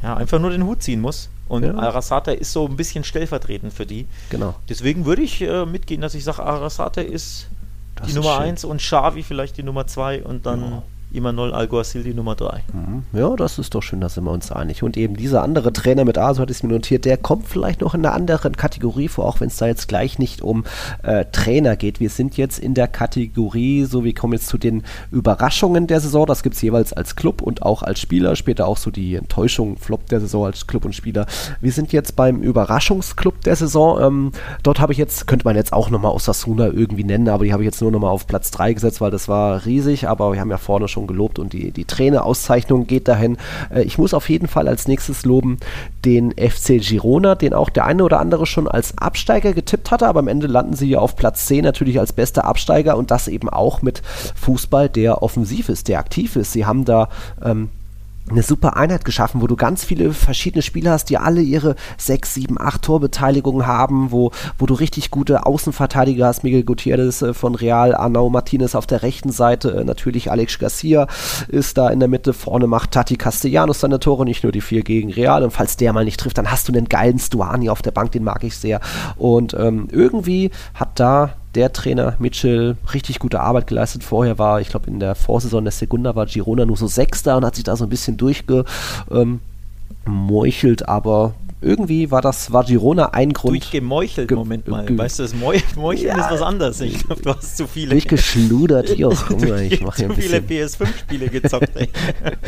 B: ja, einfach nur den Hut ziehen muss. Und
A: Ja.
B: Arasata ist so ein bisschen stellvertretend für die.
A: Genau.
B: Deswegen würde ich äh, mitgehen, dass ich sage, Arasate ist
A: Das
B: die
A: ist
B: Nummer
A: schön.
B: 1 und Xavi vielleicht die Nummer 2 und dann
A: Ja.
B: Imanol Alguacil die Nummer 3.
A: Mhm. Ja, das ist doch schön, da sind wir uns einig. Und eben dieser andere Trainer mit A, so hatte ich es mir notiert, der kommt vielleicht noch in einer anderen Kategorie vor, auch wenn es da jetzt gleich nicht um äh, Trainer geht. Wir sind jetzt in der Kategorie, so wir kommen jetzt zu den Überraschungen der Saison. Das gibt es jeweils als Club und auch als Spieler. Später auch so die Enttäuschung, Flop der Saison als Club und Spieler. Wir sind jetzt beim Überraschungsclub der Saison. Ähm, dort habe ich jetzt, könnte man jetzt auch nochmal Osasuna irgendwie nennen, aber die habe ich jetzt nur nochmal auf Platz 3 gesetzt, weil das war riesig, aber wir haben ja vorne schon gelobt und die, die Trainerauszeichnung geht dahin. Äh, ich muss auf jeden Fall als nächstes loben den FC Girona, den auch der eine oder andere schon als Absteiger getippt hatte, aber am Ende landen sie ja auf Platz 10 natürlich als bester Absteiger und das eben auch mit Fußball, der offensiv ist, der aktiv ist. Sie haben da ähm, eine super Einheit geschaffen, wo du ganz viele verschiedene Spieler hast, die alle ihre sechs, sieben, acht Torbeteiligungen haben, wo, wo du richtig gute Außenverteidiger hast, Miguel Gutierrez äh, von Real, Arnau Martinez auf der rechten Seite, äh, natürlich Alex Garcia ist da in der Mitte, vorne macht Tati Castellanos seine Tore, nicht nur die vier gegen Real. Und falls der mal nicht trifft, dann hast du einen geilen Stuani auf der Bank, den mag ich sehr. Und ähm, irgendwie hat da der Trainer Mitchell richtig gute Arbeit geleistet. Vorher war, ich glaube, in der Vorsaison der Segunda war Girona nur so Sechster und hat sich da so ein bisschen durchgemeuchelt, aber irgendwie war das, war Girona ein Grund.
B: Durchgemeuchelt,
A: Ge-
B: Moment mal. Weißt du, das Meu Meucheln
A: Ja.
B: ist was anderes. Ich glaube, du hast zu viele,
A: Durchgeschludert, auch immer. Ich mache hier
B: zu
A: ein
B: viele
A: bisschen.
B: PS5-Spiele gezockt. ey.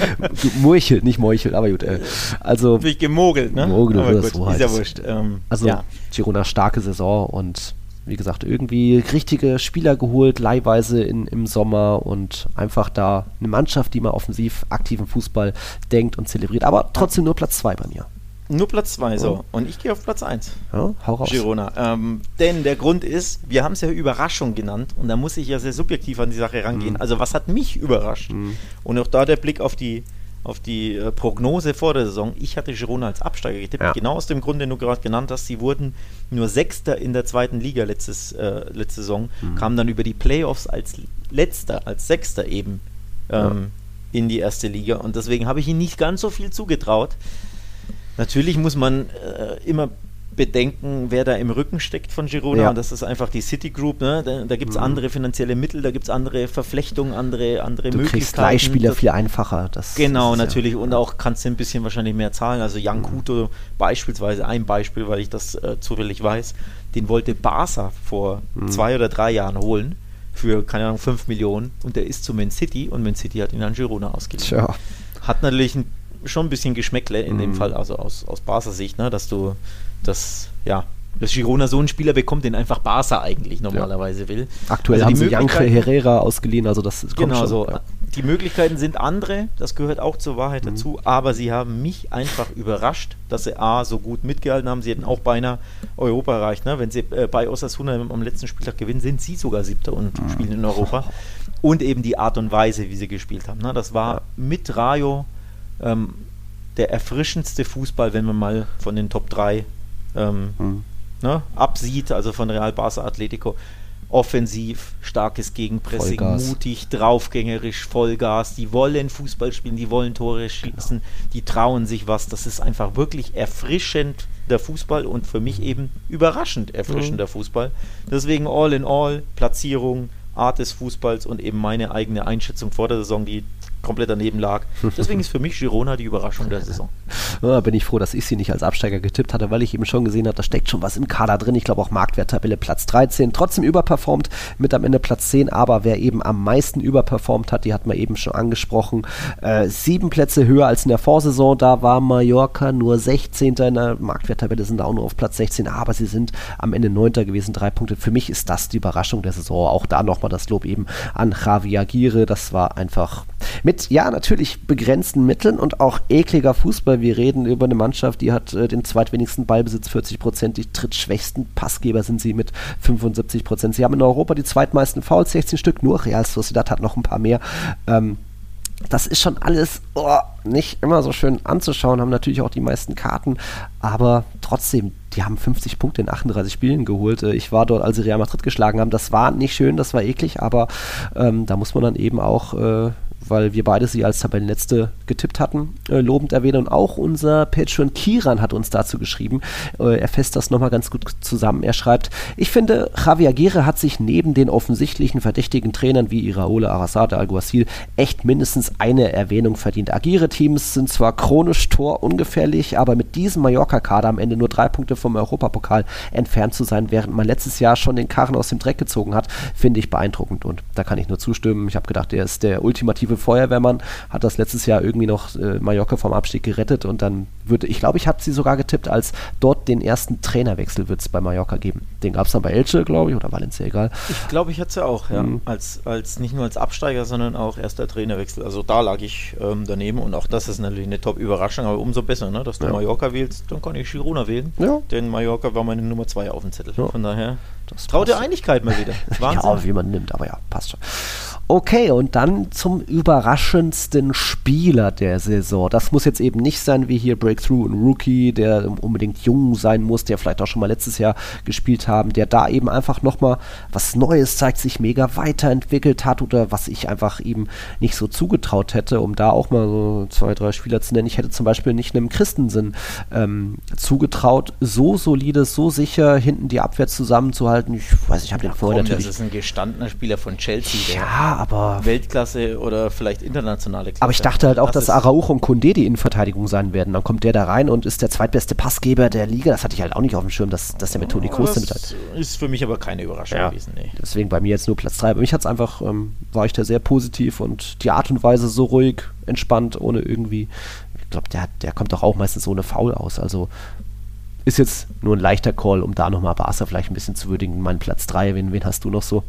A: Meuchelt, nicht Meuchelt, aber gut. Äh, also,
B: Durchgemogelt, ne?
A: Mogel,
B: Aber gut, ist ja wurscht. Ähm,
A: also
B: ja.
A: Girona starke Saison und wie gesagt, irgendwie richtige Spieler geholt, leihweise in, im Sommer und einfach da eine Mannschaft, die mal offensiv aktiven Fußball denkt und zelebriert. Aber trotzdem nur Platz 2 bei mir.
B: Nur Platz 2, so. Und ich gehe auf Platz 1.
A: Ja, hau raus.
B: Girona. Ähm, denn der Grund ist, wir haben es ja Überraschung genannt und da muss ich ja sehr subjektiv an die Sache rangehen.
A: Mhm.
B: Also was hat mich überrascht? Und auch da der Blick auf die, auf die äh, Prognose vor der Saison. Ich hatte Girona als Absteiger getippt,
A: Ja.
B: genau aus dem Grund, den du gerade genannt hast. Sie wurden nur Sechster in der zweiten Liga letztes, äh, letzte Saison,
A: Mhm.
B: kamen dann über die Playoffs als Letzter, als Sechster eben ähm, in die erste Liga und deswegen habe ich ihnen nicht ganz so viel zugetraut. Natürlich muss man äh, immer bedenken, wer da im Rücken steckt von Girona.
A: Ja.
B: Und das ist einfach die Citigroup. Ne? Da, da gibt es
A: Mhm.
B: andere finanzielle Mittel, da gibt es andere Verflechtungen, andere, andere
A: Du
B: Möglichkeiten.
A: kriegst Leihspieler viel einfacher. Das,
B: Genau,
A: ist ja-
B: natürlich. Und auch kannst du ein bisschen wahrscheinlich mehr zahlen. Also Jan Kuto beispielsweise, ein Beispiel, weil ich das äh, zufällig weiß, den wollte Barca vor zwei oder drei Jahren holen für, keine Ahnung, 5 Millionen. Und der ist zu Man City und Man City hat ihn an Girona ausgeliehen.
A: Tja.
B: Hat natürlich ein, schon ein bisschen Geschmäckle in dem
A: Mhm.
B: Fall, also aus, aus Barca Sicht, ne, dass du das, ja, dass Girona so einen Spieler bekommt, den einfach Barca eigentlich normalerweise will.
A: Aktuell
B: Also
A: haben sie Janke Herrera ausgeliehen, also das kommt
B: Genau
A: schon.
B: so.
A: Ja.
B: Die Möglichkeiten sind andere, das gehört auch zur Wahrheit
A: Mhm.
B: dazu, aber sie haben mich einfach überrascht, dass sie A, so gut mitgehalten haben. Sie hätten auch beinahe Europa erreicht. Ne? Wenn sie äh, bei Osasuna am am letzten Spieltag gewinnen, sind sie sogar Siebter und
A: Mhm.
B: spielen in Europa. Und eben die Art und Weise, wie sie gespielt haben. Ne? Das war
A: Ja.
B: mit Rayo ähm, der erfrischendste Fußball, wenn man mal von den Top 3 ähm,
A: Mhm.
B: ne, absieht, also von Real Barca Atletico. Offensiv, starkes Gegenpressing,
A: Vollgas.
B: mutig, draufgängerisch, Vollgas. Die wollen Fußball spielen, die wollen Tore schießen, die trauen sich was. Das ist einfach wirklich erfrischend der Fußball und für mich eben überraschend erfrischender Fußball. Deswegen all in all, Platzierung, Art des Fußballs und eben meine eigene Einschätzung vor der Saison, die komplett daneben lag. Deswegen ist für mich Girona die Überraschung der Saison.
A: Ja, bin ich froh, dass ich sie nicht als Absteiger getippt hatte, weil ich eben schon gesehen habe, da steckt schon was im Kader drin. Ich glaube auch Marktwerttabelle Platz 13. Trotzdem überperformt mit am Ende Platz 10, aber wer eben am meisten überperformt hat, die hat man eben schon angesprochen. Äh, sieben Plätze höher als in der Vorsaison. Da war Mallorca nur 16. in der Marktwerttabelle, sind da auch nur auf Platz 16, aber sie sind am Ende 9. gewesen, drei Punkte. Für mich ist das die Überraschung der Saison. Auch da nochmal das Lob eben an Javi Aguirre. Das war einfach mit, ja, natürlich begrenzten Mitteln und auch ekliger Fußball. Wir reden über eine Mannschaft, die hat äh, den zweitwenigsten Ballbesitz, 40 Prozent, die drittschwächsten Passgeber sind sie mit 75 Prozent. Sie haben in Europa die zweitmeisten Fouls, 16 Stück, nur Real Sociedad hat noch ein paar mehr. Ähm, das ist schon alles oh, nicht immer so schön anzuschauen, haben natürlich auch die meisten Karten, aber trotzdem, die haben 50 Punkte in 38 Spielen geholt. Äh, Ich war dort, als sie Real Madrid geschlagen haben. Das war nicht schön, das war eklig, aber ähm, da muss man dann eben auch, äh, weil wir beide sie als Tabellenletzte getippt hatten, äh, lobend erwähnen. Und auch unser Patron Kiran hat uns dazu geschrieben. Äh, er fasst das nochmal ganz gut zusammen. Er schreibt, ich finde, Javier Aguirre hat sich neben den offensichtlichen verdächtigen Trainern wie Iraola, Arasate, Alguacil echt mindestens eine Erwähnung verdient. Aguirre-Teams sind zwar chronisch torungefährlich, aber mit diesem Mallorca-Kader am Ende nur drei Punkte vom Europapokal entfernt zu sein, während man letztes Jahr schon den Karren aus dem Dreck gezogen hat, finde ich beeindruckend. Und da kann ich nur zustimmen. Ich habe gedacht, er ist der ultimative Feuerwehrmann, hat das letztes Jahr irgendwie noch äh, Mallorca vom Abstieg gerettet und dann würde, ich glaube, ich habe sie sogar getippt, als dort den ersten Trainerwechsel wird es bei Mallorca geben. Den gab es dann bei Elche, glaube ich, oder Valencia, egal.
B: Ich glaube, ich hatte ja auch, ja.
A: Mhm.
B: Als, als nicht nur als Absteiger, sondern auch erster Trainerwechsel. Also da lag ich ähm, daneben und auch das ist natürlich eine Top-Überraschung, aber umso besser, ne? dass du
A: Ja.
B: Mallorca wählst, dann kann ich Girona wählen.
A: Ja.
B: Denn Mallorca war meine Nummer 2 auf dem Zettel.
A: Ja.
B: Von daher,
A: Das
B: traute. Einigkeit mal wieder. Wahnsinn.
A: Ja, wie man nimmt, aber ja, passt schon. Okay, und dann zum überraschendsten Spieler der Saison. Das muss jetzt eben nicht sein wie hier Breakthrough und Rookie, der unbedingt jung sein muss, der vielleicht auch schon mal letztes Jahr gespielt haben, der da eben einfach nochmal was Neues zeigt, sich mega weiterentwickelt hat oder was ich einfach ihm nicht so zugetraut hätte, um da auch mal so zwei, drei Spieler zu nennen. Ich hätte zum Beispiel nicht einem Christensen ähm, zugetraut, so solide, so sicher hinten die Abwehr zusammenzuhalten. Ich weiß, ich habe den vorher natürlich
B: das ist ein gestandener Spieler von Chelsea,
A: ja, aber.
B: Weltklasse oder vielleicht internationale Klasse.
A: Aber ich dachte halt auch,
B: Das
A: dass Araujo und Kunde die Innenverteidigung sein werden. Dann kommt der da rein und ist der zweitbeste Passgeber der Liga. Das hatte ich halt auch nicht auf dem Schirm, dass, dass der mit Toni Kroos damit halt.
B: ist für mich aber keine Überraschung
A: Ja.
B: gewesen. Nee.
A: Deswegen bei mir jetzt nur Platz 3. Bei mich hat es einfach, ähm, war ich da sehr positiv und die Art und Weise so ruhig, entspannt, ohne irgendwie. Ich glaube, der, hat- der kommt doch auch meistens ohne Foul aus. Also ist jetzt nur ein leichter Call, um da nochmal Barca vielleicht ein bisschen zu würdigen. Mein Platz 3, wen, wen hast du noch so?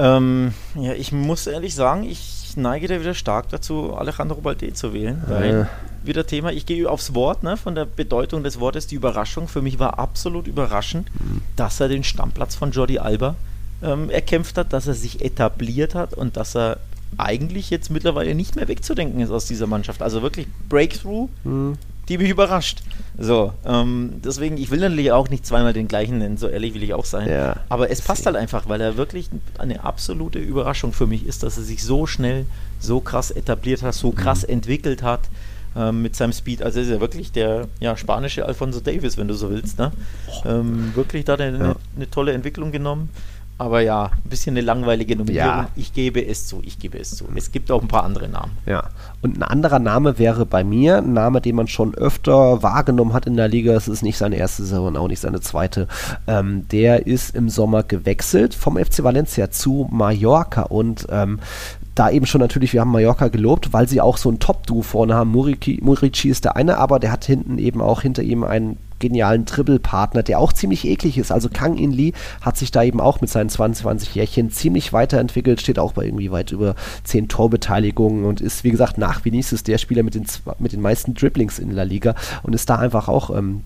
B: Ähm, ja, ich muss ehrlich sagen, ich neige da wieder stark dazu, Alejandro Balde zu wählen, weil wieder Thema. Ich gehe aufs Wort, ne, von der Bedeutung des Wortes, die Überraschung. Für mich war absolut überraschend, dass er den Stammplatz von Jordi Alba ähm, erkämpft hat, dass er sich etabliert hat und dass er eigentlich jetzt mittlerweile nicht mehr wegzudenken ist aus dieser Mannschaft. Also wirklich Breakthrough, mhm. Die mich überrascht. So, ähm, deswegen, ich will natürlich auch nicht zweimal den gleichen nennen, so ehrlich will ich auch sein. Ja. Aber es passt halt einfach, weil er wirklich eine absolute Überraschung für mich ist, dass er sich so schnell, so krass etabliert hat, so krass mhm. entwickelt hat ähm, mit seinem Speed. Also ist er wirklich der ja, spanische Alfonso Davis, wenn du so willst. Ne? Ähm, wirklich da eine, ja. eine tolle Entwicklung genommen. Aber ja, ein bisschen eine langweilige Nominierung. Ja. Ich gebe es zu, ich gebe es zu. Es gibt auch ein paar andere Namen.
A: Ja, und ein anderer Name wäre bei mir, ein Name, den man schon öfter wahrgenommen hat in der Liga. Es ist nicht seine erste Saison, auch nicht seine zweite. Ähm, der ist im Sommer gewechselt vom FC Valencia zu Mallorca und ähm, da eben schon natürlich, wir haben Mallorca gelobt, weil sie auch so ein Top-Duo vorne haben. Murici, Murici ist der eine, aber der hat hinten eben auch hinter ihm einen genialen Dribbelpartner, der auch ziemlich eklig ist. Also Kang In Lee hat sich da eben auch mit seinen 22 Jährchen ziemlich weiterentwickelt, steht auch bei irgendwie weit über 10 Torbeteiligungen und ist, wie gesagt, nach Vinicius der Spieler mit den, mit den meisten Dribblings in der Liga und ist da einfach auch ähm,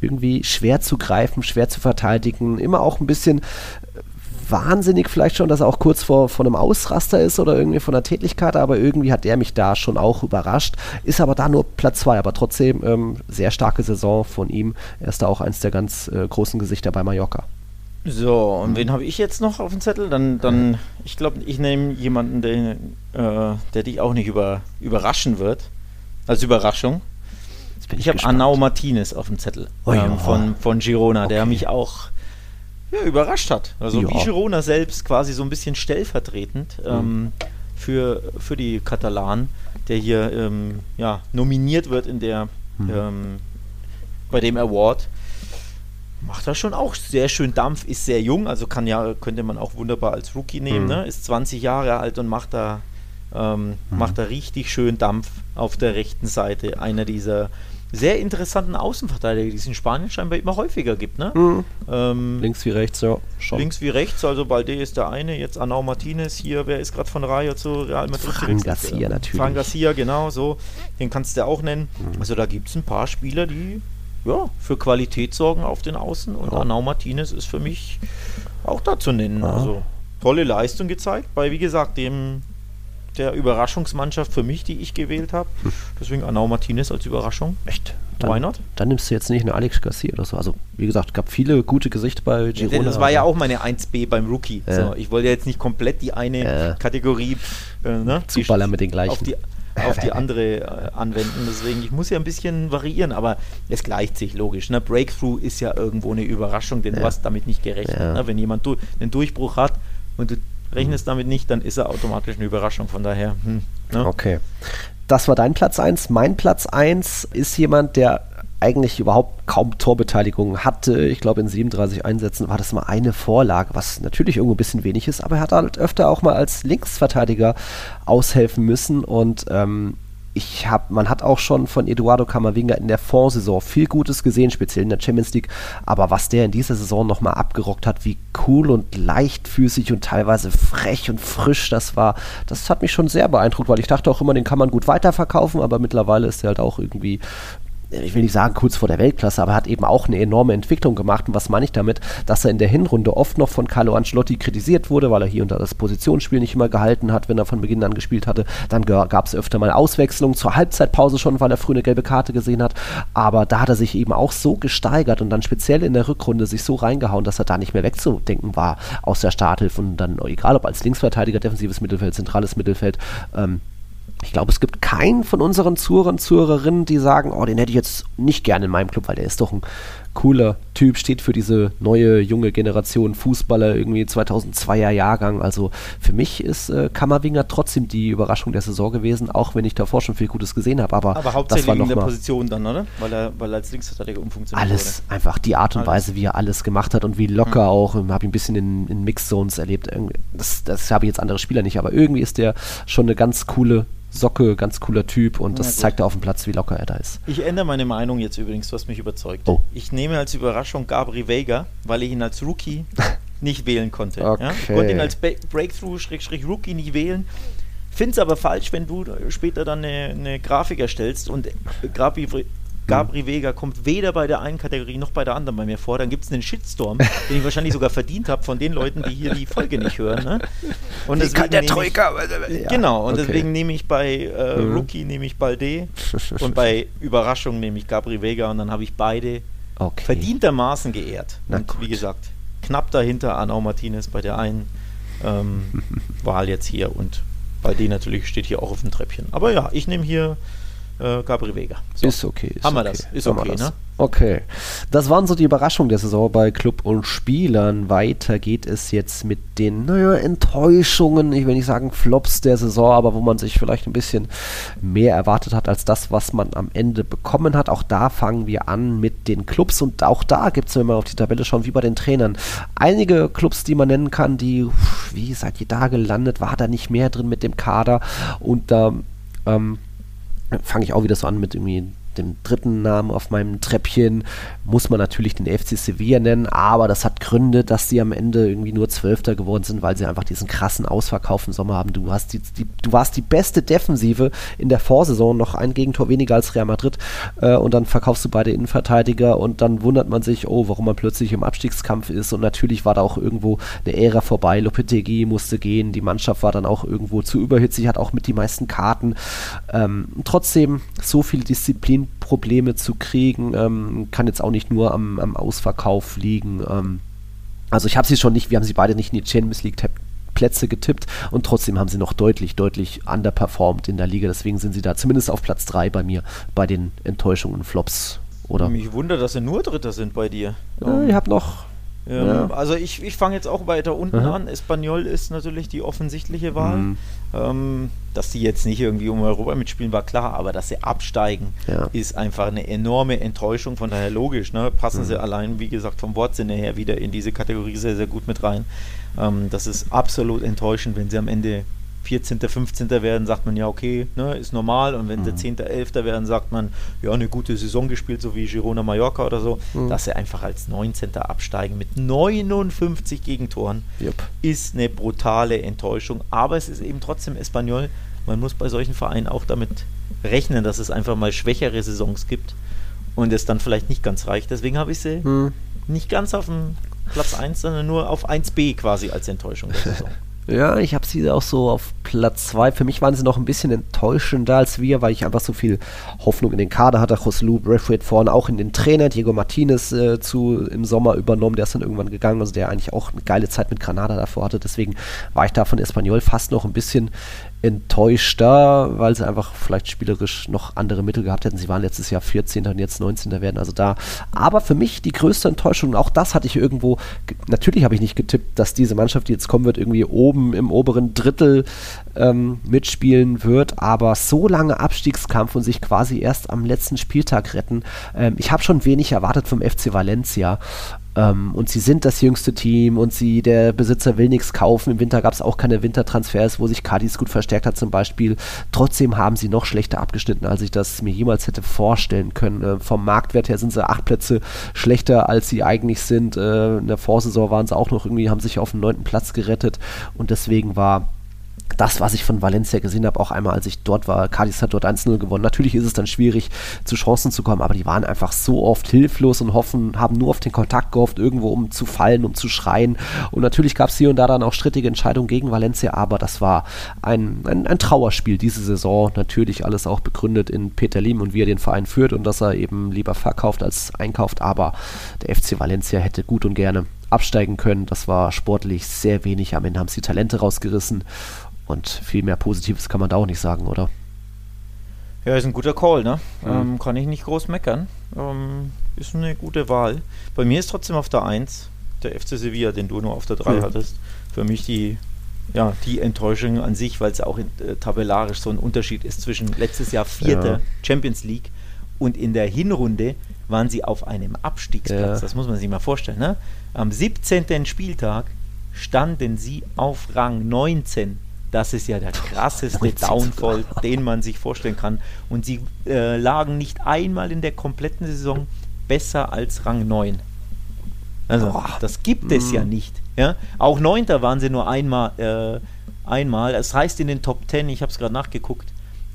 A: irgendwie schwer zu greifen, schwer zu verteidigen, immer auch ein bisschen wahnsinnig vielleicht schon, dass er auch kurz vor, vor einem Ausraster ist oder irgendwie von der Tätigkeit, aber irgendwie hat er mich da schon auch überrascht. Ist aber da nur Platz 2, aber trotzdem ähm, sehr starke Saison von ihm. Er ist da auch eins der ganz äh, großen Gesichter bei Mallorca.
B: So, und wen habe ich jetzt noch auf dem Zettel? Dann, dann ich glaube, ich nehme jemanden, der, äh, der dich auch nicht über, überraschen wird. Als Überraschung. Ich, ich habe Arnau Martinez auf dem Zettel oh, ähm, von, von Girona, okay. der mich auch ja, überrascht hat. Also ja. wie Girona selbst quasi so ein bisschen stellvertretend mhm. ähm, für, für die Katalanen, der hier ähm, ja, nominiert wird in der mhm. ähm, bei dem Award. Macht er schon auch sehr schön Dampf, ist sehr jung, also kann ja, könnte man auch wunderbar als Rookie nehmen, mhm. ne? ist 20 Jahre alt und macht da, ähm, mhm. macht da richtig schön Dampf auf der rechten Seite. Einer dieser sehr interessanten Außenverteidiger, die es in Spanien scheinbar immer häufiger gibt. Ne? Mhm.
A: Ähm, links wie rechts, ja.
B: Schon. Links wie rechts, also Balde ist der eine, jetzt Anau Martinez hier, wer ist gerade von Rayo zu Real Madrid?
A: Fran Garcia natürlich.
B: Fran Garcia, genau, so. Den kannst du auch nennen. Mhm. Also da gibt es ein paar Spieler, die ja, für Qualität sorgen auf den Außen und ja. Anau Martinez ist für mich auch da zu nennen. Ja. Also tolle Leistung gezeigt bei, wie gesagt, dem der Überraschungsmannschaft für mich, die ich gewählt habe. Hm. Deswegen Arnau Martinez als Überraschung.
A: Echt? Dann, Why not? Dann nimmst du jetzt nicht eine Alex Garcia oder so. Also, wie gesagt, gab viele gute Gesichter bei
B: Girona. Ja, das war ja auch meine 1B beim Rookie. Äh. So, ich wollte jetzt nicht komplett die eine äh. Kategorie äh, ne,
A: Zuballern mit den gleichen.
B: Auf die, auf die andere äh, anwenden. Deswegen, ich muss ja ein bisschen variieren, aber es gleicht sich logisch. Ne? Breakthrough ist ja irgendwo eine Überraschung, denn ja. du hast damit nicht gerechnet. Ja. Ne? Wenn jemand du einen Durchbruch hat und du rechnest damit nicht, dann ist er automatisch eine Überraschung. Von daher. Hm,
A: ne? Okay. Das war dein Platz 1. Mein Platz 1 ist jemand, der eigentlich überhaupt kaum Torbeteiligung hatte. Ich glaube, in 37 Einsätzen war das mal eine Vorlage, was natürlich irgendwo ein bisschen wenig ist, aber er hat halt öfter auch mal als Linksverteidiger aushelfen müssen und ähm, ich hab, man hat auch schon von Eduardo Camavinga in der Vorsaison viel Gutes gesehen, speziell in der Champions League. Aber was der in dieser Saison nochmal abgerockt hat, wie cool und leichtfüßig und teilweise frech und frisch das war, das hat mich schon sehr beeindruckt, weil ich dachte auch immer, den kann man gut weiterverkaufen, aber mittlerweile ist er halt auch irgendwie ich will nicht sagen kurz vor der Weltklasse, aber er hat eben auch eine enorme Entwicklung gemacht. Und was meine ich damit? Dass er in der Hinrunde oft noch von Carlo Ancelotti kritisiert wurde, weil er hier und da das Positionsspiel nicht immer gehalten hat, wenn er von Beginn an gespielt hatte. Dann gab es öfter mal Auswechslungen zur Halbzeitpause schon, weil er früh eine gelbe Karte gesehen hat. Aber da hat er sich eben auch so gesteigert und dann speziell in der Rückrunde sich so reingehauen, dass er da nicht mehr wegzudenken war aus der Starthilfe. Und dann, egal ob als Linksverteidiger, defensives Mittelfeld, zentrales Mittelfeld, ähm, ich glaube, es gibt keinen von unseren Zuhörern, Zuhörerinnen, die sagen, oh, den hätte ich jetzt nicht gerne in meinem Club, weil der ist doch ein cooler Typ, steht für diese neue, junge Generation Fußballer, irgendwie 2002er Jahrgang. Also für mich ist äh, Kammerwinger trotzdem die Überraschung der Saison gewesen, auch wenn ich davor schon viel Gutes gesehen habe. Aber,
B: aber hauptsächlich in der Position dann, oder? Weil er, weil er als Linksverteidiger umfunktioniert
A: Alles, wurde. einfach die Art und alles. Weise, wie er alles gemacht hat und wie locker mhm. auch. Ich habe ihn ein bisschen in, in Mix-Zones erlebt. Das, das habe ich jetzt andere Spieler nicht, aber irgendwie ist der schon eine ganz coole Socke, ganz cooler Typ und das zeigt er auf dem Platz, wie locker er da ist.
B: Ich ändere meine Meinung jetzt übrigens, du hast mich überzeugt. Oh. Ich nehme als Überraschung Gabri Vega, weil ich ihn als Rookie nicht wählen konnte. Okay. Ja? Ich konnte ihn als Breakthrough-Rookie nicht wählen. finde es aber falsch, wenn du später dann eine, eine Grafik erstellst und Gabri, Gabri Vega kommt weder bei der einen Kategorie noch bei der anderen bei mir vor. Dann gibt es einen Shitstorm, den ich wahrscheinlich sogar verdient habe von den Leuten, die hier die Folge nicht hören. Ne? Und
A: Wie kann der
B: nehme
A: Troika?
B: Ich, genau, und
A: okay.
B: deswegen nehme ich bei äh,
A: Mhm.
B: Rookie nehme ich Balde und bei Überraschung nehme ich Gabri Vega und dann habe ich beide
A: Okay.
B: verdientermaßen geehrt.
A: Na
B: und wie
A: gut.
B: gesagt, knapp dahinter Arnau Martinez bei der einen ähm, Wahl jetzt hier und bei denen natürlich steht hier auch auf dem Treppchen. Aber ja, ich nehme hier äh, Gabri Vega. So.
A: Ist okay. Ist
B: Haben wir
A: okay.
B: das? Ist
A: Haben
B: okay,
A: das.
B: ne?
A: Okay. Das waren so die Überraschungen der Saison bei Club und Spielern. Weiter geht es jetzt mit den, naja, Enttäuschungen, ich will nicht sagen Flops der Saison, aber wo man sich vielleicht ein bisschen mehr erwartet hat als das, was man am Ende bekommen hat. Auch da fangen wir an mit den Clubs und auch da gibt es, wenn wir auf die Tabelle schauen, wie bei den Trainern, einige Clubs, die man nennen kann, die, wie seid ihr da gelandet, war da nicht mehr drin mit dem Kader und da ähm, fange ich auch wieder so an mit irgendwie dem dritten Namen auf meinem Treppchen, muss man natürlich den FC Sevilla nennen, aber das hat Gründe, dass sie am Ende irgendwie nur Zwölfter geworden sind, weil sie einfach diesen krassen Ausverkauf im Sommer haben. Du, hast die, die, du warst die beste Defensive in der Vorsaison, noch ein Gegentor weniger als Real Madrid äh, und dann verkaufst du beide Innenverteidiger und dann wundert man sich, oh, warum man plötzlich im Abstiegskampf ist und natürlich war da auch irgendwo eine Ära vorbei, Lopetegui musste gehen, die Mannschaft war dann auch irgendwo zu überhitzig, hat auch mit die meisten Karten. Ähm, trotzdem so viele Disziplinprobleme zu kriegen, ähm, kann jetzt auch nicht nur am, am Ausverkauf liegen. Ähm, also ich habe sie schon nicht, wir haben sie beide nicht in die Champions League Plätze getippt und trotzdem haben sie noch deutlich, deutlich underperformed in der Liga. Deswegen sind sie da zumindest auf Platz 3 bei mir bei den Enttäuschungen und Flops. Oder?
B: Mich wundert, dass sie nur Dritter sind bei dir.
A: Äh, ich habe noch.
B: Ähm,
A: Ja.
B: Also ich, ich fange jetzt auch weiter unten
A: Aha.
B: an. Espanyol ist natürlich die offensichtliche Wahl.
A: Mhm.
B: Ähm, dass die jetzt nicht irgendwie um Europa mitspielen, war klar, aber dass sie absteigen,
A: Ja.
B: ist einfach eine enorme Enttäuschung. Von daher logisch, ne? passen
A: Mhm.
B: sie allein, wie gesagt, vom Wortsinne her wieder in diese Kategorie sehr, sehr gut mit rein. Ähm, das ist absolut enttäuschend, wenn sie am Ende 14., 15. werden, sagt man ja, okay, ne, ist normal. Und wenn
A: Mhm.
B: sie 10., 11. werden, sagt man, ja, eine gute Saison gespielt, so wie Girona Mallorca oder so.
A: Mhm.
B: Dass sie einfach als 19. absteigen mit 59 Gegentoren
A: Jupp.
B: ist eine brutale Enttäuschung. Aber es ist eben trotzdem Espanyol. Man muss bei solchen Vereinen auch damit rechnen, dass es einfach mal schwächere Saisons gibt und es dann vielleicht nicht ganz reicht. Deswegen habe ich sie
A: Hm.
B: nicht ganz auf dem Platz 1, sondern nur auf 1b quasi als Enttäuschung der Saison.
A: Ja, ich habe sie auch so auf Platz 2. Für mich waren sie noch ein bisschen enttäuschender als wir, weil ich einfach so viel Hoffnung in den Kader hatte. Joselu Braithwaite vorne, auch in den Trainer. Diego Martinez äh, zu, im Sommer übernommen, der ist dann irgendwann gegangen, also der eigentlich auch eine geile Zeit mit Granada davor hatte. Deswegen war ich da von Espanyol fast noch ein bisschen enttäuschter, weil sie einfach vielleicht spielerisch noch andere Mittel gehabt hätten. Sie waren letztes Jahr 14. und jetzt 19. werden, also da. Aber für mich die größte Enttäuschung, auch das hatte ich irgendwo, ge- natürlich habe ich nicht getippt, dass diese Mannschaft, die jetzt kommen wird, irgendwie oben im oberen Drittel ähm, mitspielen wird, aber so lange Abstiegskampf und sich quasi erst am letzten Spieltag retten. Ähm, ich habe schon wenig erwartet vom FC Valencia. Ähm, und sie sind das jüngste Team und sie, der Besitzer will nichts kaufen. Im Winter gab es auch keine Wintertransfers, wo sich Cadiz gut verstärkt hat zum Beispiel. Trotzdem haben sie noch schlechter abgeschnitten, als ich das mir jemals hätte vorstellen können. Äh, vom Marktwert her sind sie acht Plätze schlechter, als sie eigentlich sind. Äh, in der Vorsaison waren sie auch noch irgendwie, haben sich auf den neunten Platz gerettet und deswegen war das, was ich von Valencia gesehen habe, auch einmal, als ich dort war, Cadiz hat dort 1-0 gewonnen. Natürlich ist es dann schwierig, zu Chancen zu kommen, aber die waren einfach so oft hilflos und hoffen, haben nur auf den Kontakt gehofft, irgendwo um zu fallen, um zu schreien. Und natürlich gab es hier und da dann auch strittige Entscheidungen gegen Valencia, aber das war ein, ein, ein Trauerspiel diese Saison. Natürlich alles auch begründet in Peter Lim und wie er den Verein führt und dass er eben lieber verkauft als einkauft. Aber der FC Valencia hätte gut und gerne absteigen können. Das war sportlich sehr wenig. Am Ende haben sie Talente rausgerissen. Und viel mehr Positives kann man da auch nicht sagen, oder?
B: Ja, ist ein guter Call, ne?
A: Mhm.
B: Ähm, kann ich nicht groß meckern. Ähm, ist eine gute Wahl. Bei mir ist trotzdem auf der 1 der FC Sevilla, den du nur auf der 3
A: Mhm.
B: hattest. Für mich die, ja, die Enttäuschung an sich, weil es auch in, äh, tabellarisch so ein Unterschied ist zwischen letztes Jahr vierter
A: Ja.
B: Champions League und in der Hinrunde waren sie auf einem Abstiegsplatz.
A: Ja.
B: Das muss man sich mal vorstellen. Ne? Am 17. Spieltag standen sie auf Rang 19. Das ist ja der krasseste
A: 19
B: Downfall, den man sich vorstellen kann. Und sie äh, lagen nicht einmal in der kompletten Saison besser als Rang 9. Also,
A: Boah.
B: das gibt es ja
A: Mm.
B: nicht. Ja? Auch Neunter waren sie nur einmal äh, einmal. Es heißt in den Top 10, ich habe es gerade nachgeguckt,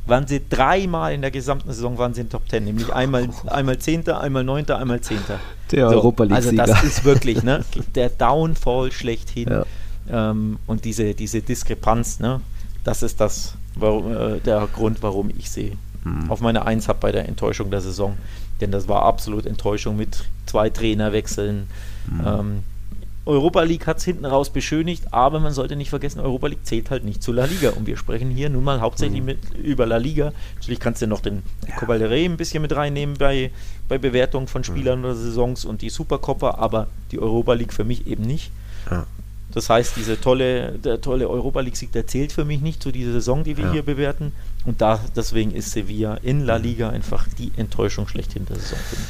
B: waren sie dreimal in der gesamten Saison waren sie in Top 10, nämlich einmal einmal Zehnter, einmal Neunter, einmal Zehnter.
A: Der so, Europa League
B: Also das ist wirklich ne, der Downfall schlechthin ja. Ähm, und diese, diese Diskrepanz, ne, das ist das, warum, äh, der Grund, warum ich sie hm. auf meine Eins habe bei der Enttäuschung der Saison. Denn das war absolut Enttäuschung mit zwei Trainerwechseln. Hm. Ähm, Europa League hat es hinten raus beschönigt, aber man sollte nicht vergessen, Europa League zählt halt nicht zu La Liga. Und wir sprechen hier nun mal hauptsächlich mhm. mit, über La Liga. Natürlich kannst du noch den ja. Copa del Rey ein bisschen mit reinnehmen bei, bei Bewertung von Spielern mhm. oder Saisons und die Supercopper, aber die Europa League für mich eben nicht. Ja. Das heißt, diese tolle, der tolle Europa League-Sieg, der zählt für mich nicht zu dieser Saison, die wir ja. hier bewerten. Und da, deswegen ist Sevilla in La. Liga einfach die Enttäuschung schlechthin der Saison für mich.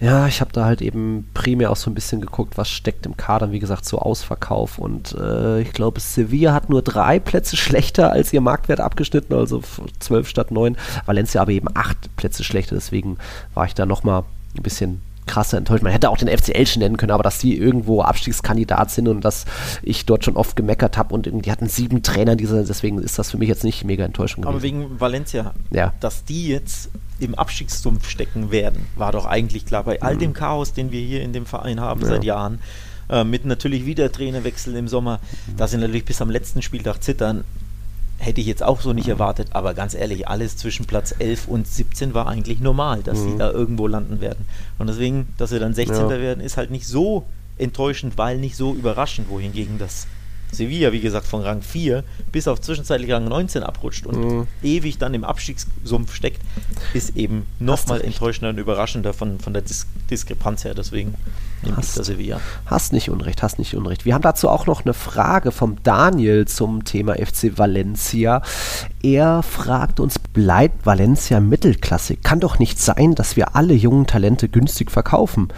A: Ja, ich habe da halt eben primär auch so ein bisschen geguckt, was steckt im Kader, wie gesagt, so Ausverkauf. Und äh, ich glaube, Sevilla hat nur drei Plätze schlechter als ihr Marktwert abgeschnitten, also zwölf statt neun. Valencia aber eben acht Plätze schlechter, deswegen war ich da nochmal ein bisschen krasser enttäuscht. Man hätte auch den FCL schon nennen können, aber dass die irgendwo Abstiegskandidat sind und dass ich dort schon oft gemeckert habe und die hatten sieben Trainer, diese, deswegen ist das für mich jetzt nicht mega enttäuschend
B: gewesen. Aber wegen Valencia, ja. dass die jetzt im Abstiegssumpf stecken werden, war doch eigentlich klar. Bei all mhm. dem Chaos, den wir hier in dem Verein haben ja. seit Jahren, äh, mit natürlich wieder Trainerwechsel im Sommer, mhm. da sind natürlich bis am letzten Spieltag zittern. Hätte ich jetzt auch so nicht mhm. erwartet, aber ganz ehrlich, alles zwischen Platz 11 und 17 war eigentlich normal, dass mhm. sie da irgendwo landen werden. Und deswegen, dass sie dann 16. Ja. werden, ist halt nicht so enttäuschend, weil nicht so überraschend, wohingegen das Sevilla, wie gesagt, von Rang 4 bis auf zwischenzeitlich Rang 19 abrutscht und mhm. ewig dann im Abstiegssumpf steckt, ist eben nochmal enttäuschender und überraschender von, von der Dis Diskrepanz her. Deswegen nehme ich das Sevilla.
A: Hast nicht Unrecht, hast nicht Unrecht. Wir haben dazu auch noch eine Frage vom Daniel zum Thema FC Valencia. Er fragt uns, bleibt Valencia Mittelklasse? Kann doch nicht sein, dass wir alle jungen Talente günstig verkaufen.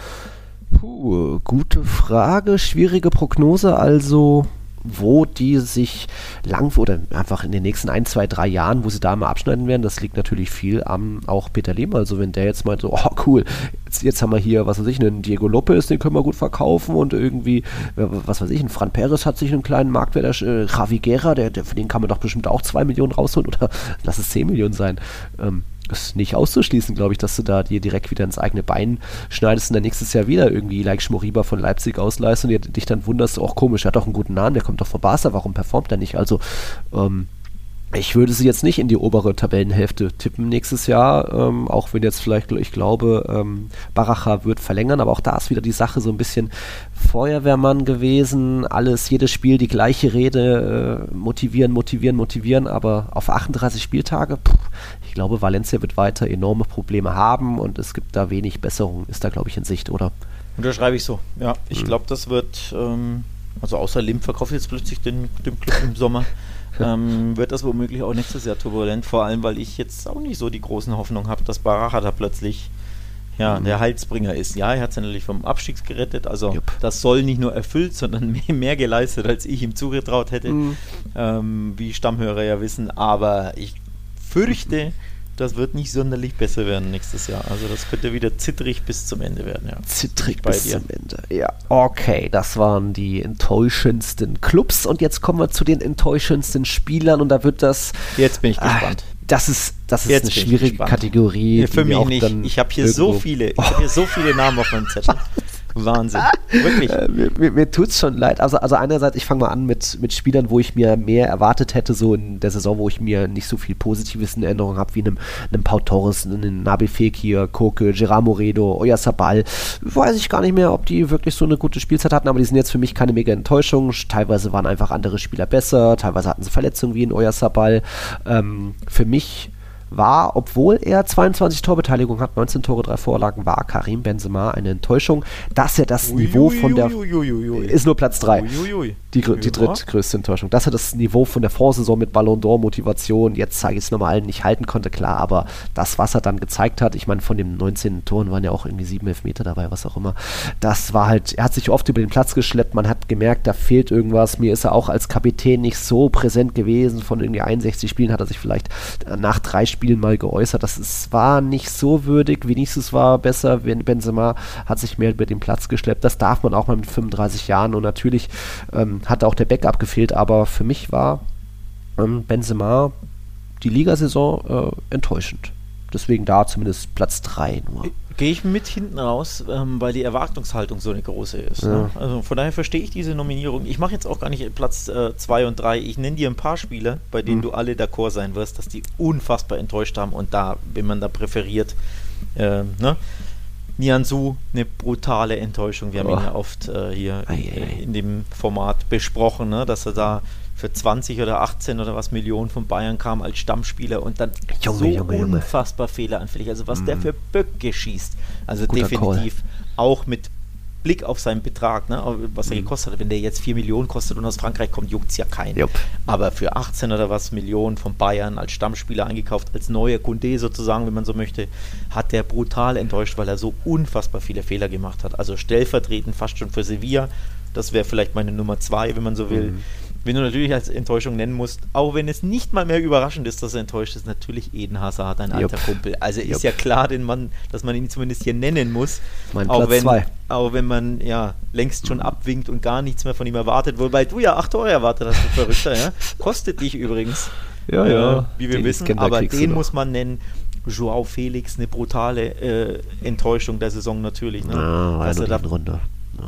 A: Puh, gute Frage, schwierige Prognose. Also wo die sich lang oder einfach in den nächsten ein, zwei, drei Jahren, wo sie da mal abschneiden werden, das liegt natürlich viel am auch Peter Lehm. Also wenn der jetzt meint, so, oh cool, jetzt, jetzt haben wir hier, was weiß ich, einen Diego Lopez, den können wir gut verkaufen und irgendwie, was weiß ich, ein Fran Perez hat sich einen kleinen Marktwert, äh, Javi Guerra, der, der, für den kann man doch bestimmt auch zwei Millionen rausholen oder lass es zehn Millionen sein. Ähm, ist nicht auszuschließen, glaube ich, dass du da dir direkt wieder ins eigene Bein schneidest und dann nächstes Jahr wieder irgendwie like Schmoriba von Leipzig ausleist und dich dann wunderst, auch komisch, er hat doch einen guten Namen, der kommt doch von Barca, warum performt er nicht? Also, ähm, ich würde sie jetzt nicht in die obere Tabellenhälfte tippen nächstes Jahr, ähm, auch wenn jetzt vielleicht, ich glaube, ähm, Baracha wird verlängern, aber auch da ist wieder die Sache so ein bisschen Feuerwehrmann gewesen, alles, jedes Spiel die gleiche Rede, äh, motivieren, motivieren, motivieren, aber auf 38 Spieltage, pff, ich glaube, Valencia wird weiter enorme Probleme haben und es gibt da wenig Besserung, ist da, glaube ich, in Sicht, oder?
B: Unterschreibe ich so, ja. Ich hm. glaube, das wird, ähm, also außer Lim verkauft jetzt plötzlich den, den Club im Sommer ähm, wird das womöglich auch nächstes Jahr turbulent, vor allem weil ich jetzt auch nicht so die großen Hoffnungen habe, dass Baracha da plötzlich ja, mhm. der Heilsbringer ist. Ja, er hat es natürlich vom Abstieg gerettet, also Jupp. das soll nicht nur erfüllt, sondern mehr, mehr geleistet, als ich ihm zugetraut hätte, mhm. ähm, wie Stammhörer ja wissen, aber ich fürchte, das wird nicht sonderlich besser werden nächstes Jahr. Also das könnte wieder zittrig bis zum Ende werden. Ja.
A: Zittrig bis dir. zum Ende, ja. Okay, das waren die enttäuschendsten Clubs und jetzt kommen wir zu den enttäuschendsten Spielern und da wird das...
B: Jetzt bin ich ah, gespannt.
A: das ist, das ist eine schwierige Kategorie.
B: Ja, für mich nicht. Ich habe hier so viele, ich oh. habe hier so viele Namen auf meinem Zettel. Wahnsinn. Wirklich.
A: Äh, mir mir, mir tut es schon leid. Also, also einerseits, ich fange mal an mit, mit Spielern, wo ich mir mehr erwartet hätte, so in der Saison, wo ich mir nicht so viel Positives in Erinnerung habe, wie einem, einem Pau Torres, einem Nabil Fekir, Koke, Gerard Moredo, Oyarzabal. Weiß ich gar nicht mehr, ob die wirklich so eine gute Spielzeit hatten, aber die sind jetzt für mich keine mega Enttäuschung. Teilweise waren einfach andere Spieler besser, teilweise hatten sie Verletzungen wie in Oyarzabal. Ähm, für mich war, obwohl er 22 Torbeteiligung hat, 19 Tore, 3 Vorlagen, war Karim Benzema eine Enttäuschung, dass er das ui, Niveau ui, von der ui, ist nur Platz 3. Die, die drittgrößte Enttäuschung. Dass er das Niveau von der Vorsaison mit Ballon d'Or Motivation, jetzt zeige ich es nochmal allen, nicht halten konnte, klar, aber das, was er dann gezeigt hat, ich meine, von den 19 Toren waren ja auch irgendwie 7 Elfmeter dabei, was auch immer. Das war halt, er hat sich oft über den Platz geschleppt, man hat gemerkt, da fehlt irgendwas. Mir ist er auch als Kapitän nicht so präsent gewesen. Von irgendwie 61 Spielen hat er sich vielleicht nach drei Spielen Spielen mal geäußert, dass es war nicht so würdig, wenigstens war besser, wenn Benzema hat sich mehr über den Platz geschleppt. Das darf man auch mal mit 35 Jahren und natürlich ähm, hat auch der Backup gefehlt, aber für mich war Ähm, Benzema, die Ligasaison äh, enttäuschend. Deswegen da zumindest Platz 3 nur.
B: Gehe ich mit hinten raus, ähm, weil die Erwartungshaltung so eine große ist. Ne?
A: Ja.
B: Also von daher verstehe ich diese Nominierung. Ich mache jetzt auch gar nicht Platz 2 äh, und 3. Ich nenne dir ein paar Spiele, bei denen
A: Mhm.
B: du alle d'accord sein wirst, dass die unfassbar enttäuscht haben und da, wenn man da präferiert, äh, ne? Nianzu, eine brutale Enttäuschung. Wir haben
A: Oh.
B: ihn ja oft äh, hier
A: Ei, ei.
B: in dem Format besprochen, ne? dass er da für 20 oder 18 oder was Millionen von Bayern kam als Stammspieler und dann
A: Junge,
B: so
A: Junge, Junge.
B: unfassbar fehleranfällig. Also was der für Böcke schießt. Also
A: Guter
B: definitiv auch mit Blick auf seinen Betrag, ne, was er gekostet hat. Wenn der jetzt 4 Millionen kostet und aus Frankreich kommt, juckt es ja keinen.
A: Jupp.
B: Aber für 18 oder was Millionen von Bayern als Stammspieler eingekauft, als neuer Kunde sozusagen, wenn man so möchte, hat der brutal enttäuscht, weil er so unfassbar viele Fehler gemacht hat. Also stellvertretend fast schon für Sevilla. Das wäre vielleicht meine Nummer 2, wenn man so will. Wenn du natürlich als Enttäuschung nennen musst, auch wenn es nicht mal mehr überraschend ist, dass er enttäuscht ist, natürlich Eden Hazard, dein alter
A: Jupp.
B: Kumpel. Also ist
A: Jupp.
B: ja klar, den Mann, dass man ihn zumindest hier nennen muss.
A: Mein
B: auch
A: Platz
B: wenn,
A: zwei.
B: auch wenn man ja längst schon abwinkt und gar nichts mehr von ihm erwartet, wobei du ja 8 Tore erwartet hast, du Verrückter, ja? Kostet dich übrigens.
A: Ja, ja.
B: Äh, wie wir
A: Den
B: wissen, aber den muss man nennen. Joao Felix, eine brutale äh, Enttäuschung der Saison natürlich. Ne?
A: Ah, ja
B: Dass er da.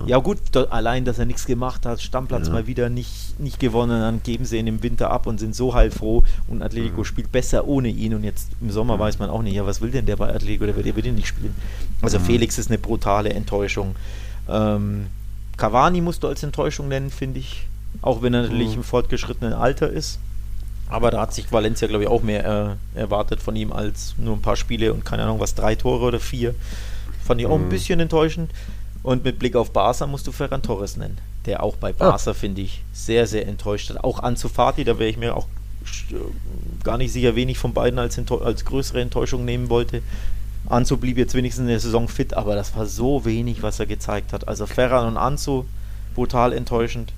B: Ja gut, da, allein, dass er nichts gemacht hat, Stammplatz
A: Ja.
B: mal wieder nicht, nicht gewonnen, dann geben sie ihn im Winter ab und sind so heilfroh und Atletico
A: Mhm.
B: spielt besser ohne ihn und jetzt im Sommer weiß man auch nicht, ja was will denn der bei Atletico, der wird, der wird ihn nicht spielen. Also
A: Mhm.
B: Felix ist eine brutale Enttäuschung. Ähm, Cavani musst du als Enttäuschung nennen, finde ich, auch wenn er natürlich
A: Mhm.
B: im fortgeschrittenen Alter ist. Aber da hat sich Valencia, glaube ich, auch mehr äh, erwartet von ihm als nur ein paar Spiele und keine Ahnung, was, drei Tore oder vier. Fand ich auch ein
A: Mhm.
B: bisschen enttäuschend. Und mit Blick auf Barca musst du Ferran Torres nennen, der auch bei Barca, finde ich, sehr, sehr enttäuscht hat. Auch Ansu Fati, da wäre ich mir auch äh, gar nicht sicher, wen ich von beiden als, als größere Enttäuschung nehmen wollte. Ansu blieb jetzt wenigstens in der Saison fit, aber das war so wenig, was er gezeigt hat. Also Ferran und Ansu, brutal enttäuschend.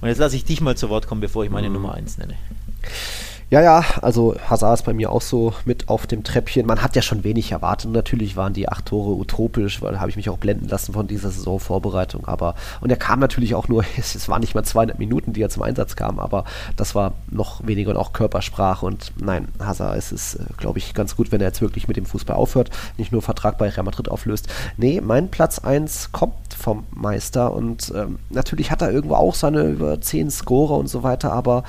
B: Und jetzt lasse ich dich mal zu Wort kommen, bevor ich meine
A: Mhm.
B: Nummer 1 nenne.
A: Ja, ja, also Hazard ist bei mir auch so mit auf dem Treppchen. Man hat ja schon wenig erwartet. Natürlich waren die acht Tore utopisch, weil habe ich mich auch blenden lassen von dieser Saisonvorbereitung. Aber und er kam natürlich auch nur, es, waren nicht mal 200 Minuten, die er zum Einsatz kam, aber das war noch weniger und auch Körpersprache. Und nein, Hazard es ist, äh, glaube ich, ganz gut, wenn er jetzt wirklich mit dem Fußball aufhört, nicht nur Vertrag bei Real Madrid auflöst. Nee, mein Platz 1 kommt vom Meister und ähm, natürlich hat er irgendwo auch seine über 10 Scorer und so weiter, aber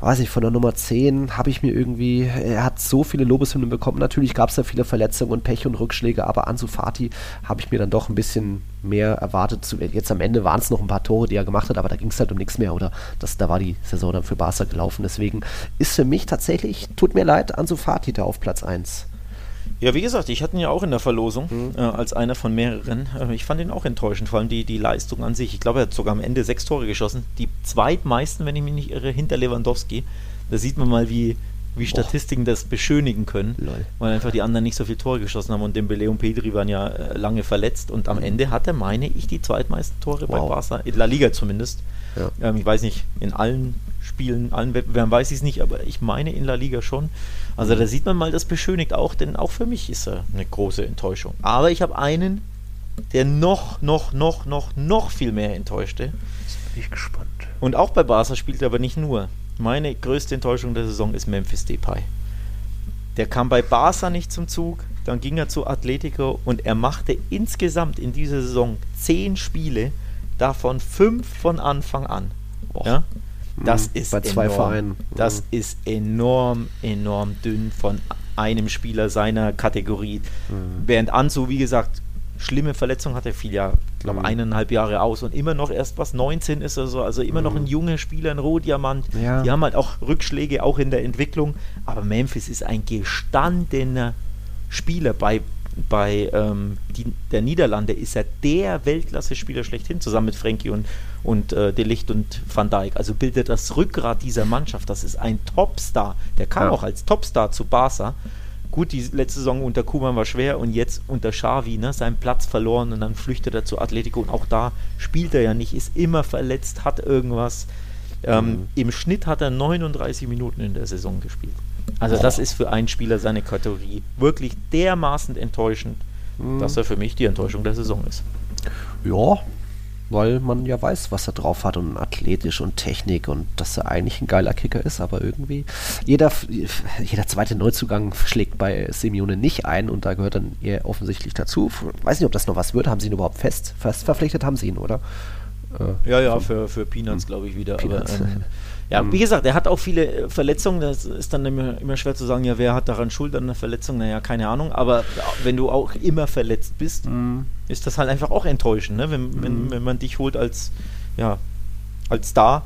A: weiß ich, von der Nummer 10 habe ich mir irgendwie, er hat so viele Lobeshymnen bekommen. Natürlich gab es da viele Verletzungen und Pech und Rückschläge, aber Ansu Fati habe ich mir dann doch ein bisschen mehr erwartet. Jetzt am Ende waren es noch ein paar Tore, die er gemacht hat, aber da ging es halt um nichts mehr, oder? Das, da war die Saison dann für Barca gelaufen. Deswegen ist für mich tatsächlich, tut mir leid, Ansu Fati da auf Platz 1.
B: Ja, wie gesagt, ich hatte ihn ja auch in der Verlosung
A: Mhm.
B: äh, als einer von mehreren. Äh, ich fand ihn auch enttäuschend, vor allem die, die Leistung an sich. Ich glaube, er hat sogar am Ende sechs Tore geschossen. Die zweitmeisten, wenn ich mich nicht irre, hinter Lewandowski. Da sieht man mal, wie, wie Statistiken das beschönigen können,
A: Lol.
B: weil einfach die anderen nicht so viele Tore geschossen haben und Dembele und Pedri waren ja äh, lange verletzt und am Ende hat er, meine ich, die zweitmeisten Tore bei.
A: Wow.
B: Barca, in La Liga zumindest.
A: Ja.
B: Ähm, ich weiß nicht, in allen Spielen, allen Wettbewerben weiß ich es nicht, aber ich meine in La Liga schon. Also da sieht man mal, das beschönigt auch, denn auch für mich ist er eine große Enttäuschung. Aber ich habe einen, der noch, noch, noch, noch, noch viel mehr enttäuschte.
A: Bin ich gespannt.
B: Und auch bei Barca spielt er aber nicht nur. Meine größte Enttäuschung der Saison ist Memphis Depay. Der kam bei Barca nicht zum Zug, dann ging er zu Atletico und er machte insgesamt in dieser Saison zehn Spiele, davon fünf von Anfang an. Ja? Das
A: Mhm,
B: ist
A: bei zwei
B: enorm.
A: Vereinen.
B: Das
A: Mhm.
B: ist enorm, enorm dünn von einem Spieler seiner Kategorie.
A: Mhm.
B: Während Ansu, wie gesagt, schlimme Verletzung hatte, fiel ja, glaube
A: Mhm.
B: eineinhalb Jahre aus und immer noch erst was 19 ist er so, also immer noch ein junger Spieler, ein Rohdiamant.
A: Ja.
B: Die haben halt auch Rückschläge, auch in der Entwicklung. Aber Memphis ist ein gestandener Spieler. Bei, bei ähm, die, der Niederlande ist er der Weltklasse-Spieler schlechthin, zusammen mit Frenkie und, und äh, De Licht und Van Dijk. Also bildet das Rückgrat dieser Mannschaft. Das ist ein Topstar. Der kam
A: Ja.
B: auch als Topstar zu Barca. Gut, die letzte Saison unter Kuman war schwer und jetzt unter Xavi, ne, seinen Platz verloren und dann flüchtet er zu Atletico und auch da spielt er ja nicht, ist immer verletzt, hat irgendwas. Ähm,
A: Mhm.
B: Im Schnitt hat er 39 Minuten in der Saison gespielt. Also das ist für einen Spieler seine Kategorie wirklich dermaßen enttäuschend,
A: Mhm.
B: dass er für mich die Enttäuschung der Saison ist.
A: Ja, weil man ja weiß, was er drauf hat und athletisch und Technik und dass er eigentlich ein geiler Kicker ist, aber irgendwie jeder, jeder zweite Neuzugang schlägt bei Simeone nicht ein und da gehört dann eher offensichtlich dazu. Weiß nicht, ob das noch was wird. Haben sie ihn überhaupt fest, fest verpflichtet? Haben sie ihn, oder?
B: Äh, ja, ja, für, für Peanuts, hm. glaube ich, wieder. Peanuts. Aber, ähm, ja, hm. wie gesagt, er hat auch viele äh, Verletzungen. Das ist dann immer, immer schwer zu sagen, ja, wer hat daran Schuld an der Verletzung? Naja, keine Ahnung. Aber wenn du auch immer verletzt bist, mhm. ist das halt einfach auch enttäuschend, ne? wenn, mhm. wenn, wenn man dich holt als, ja, als Star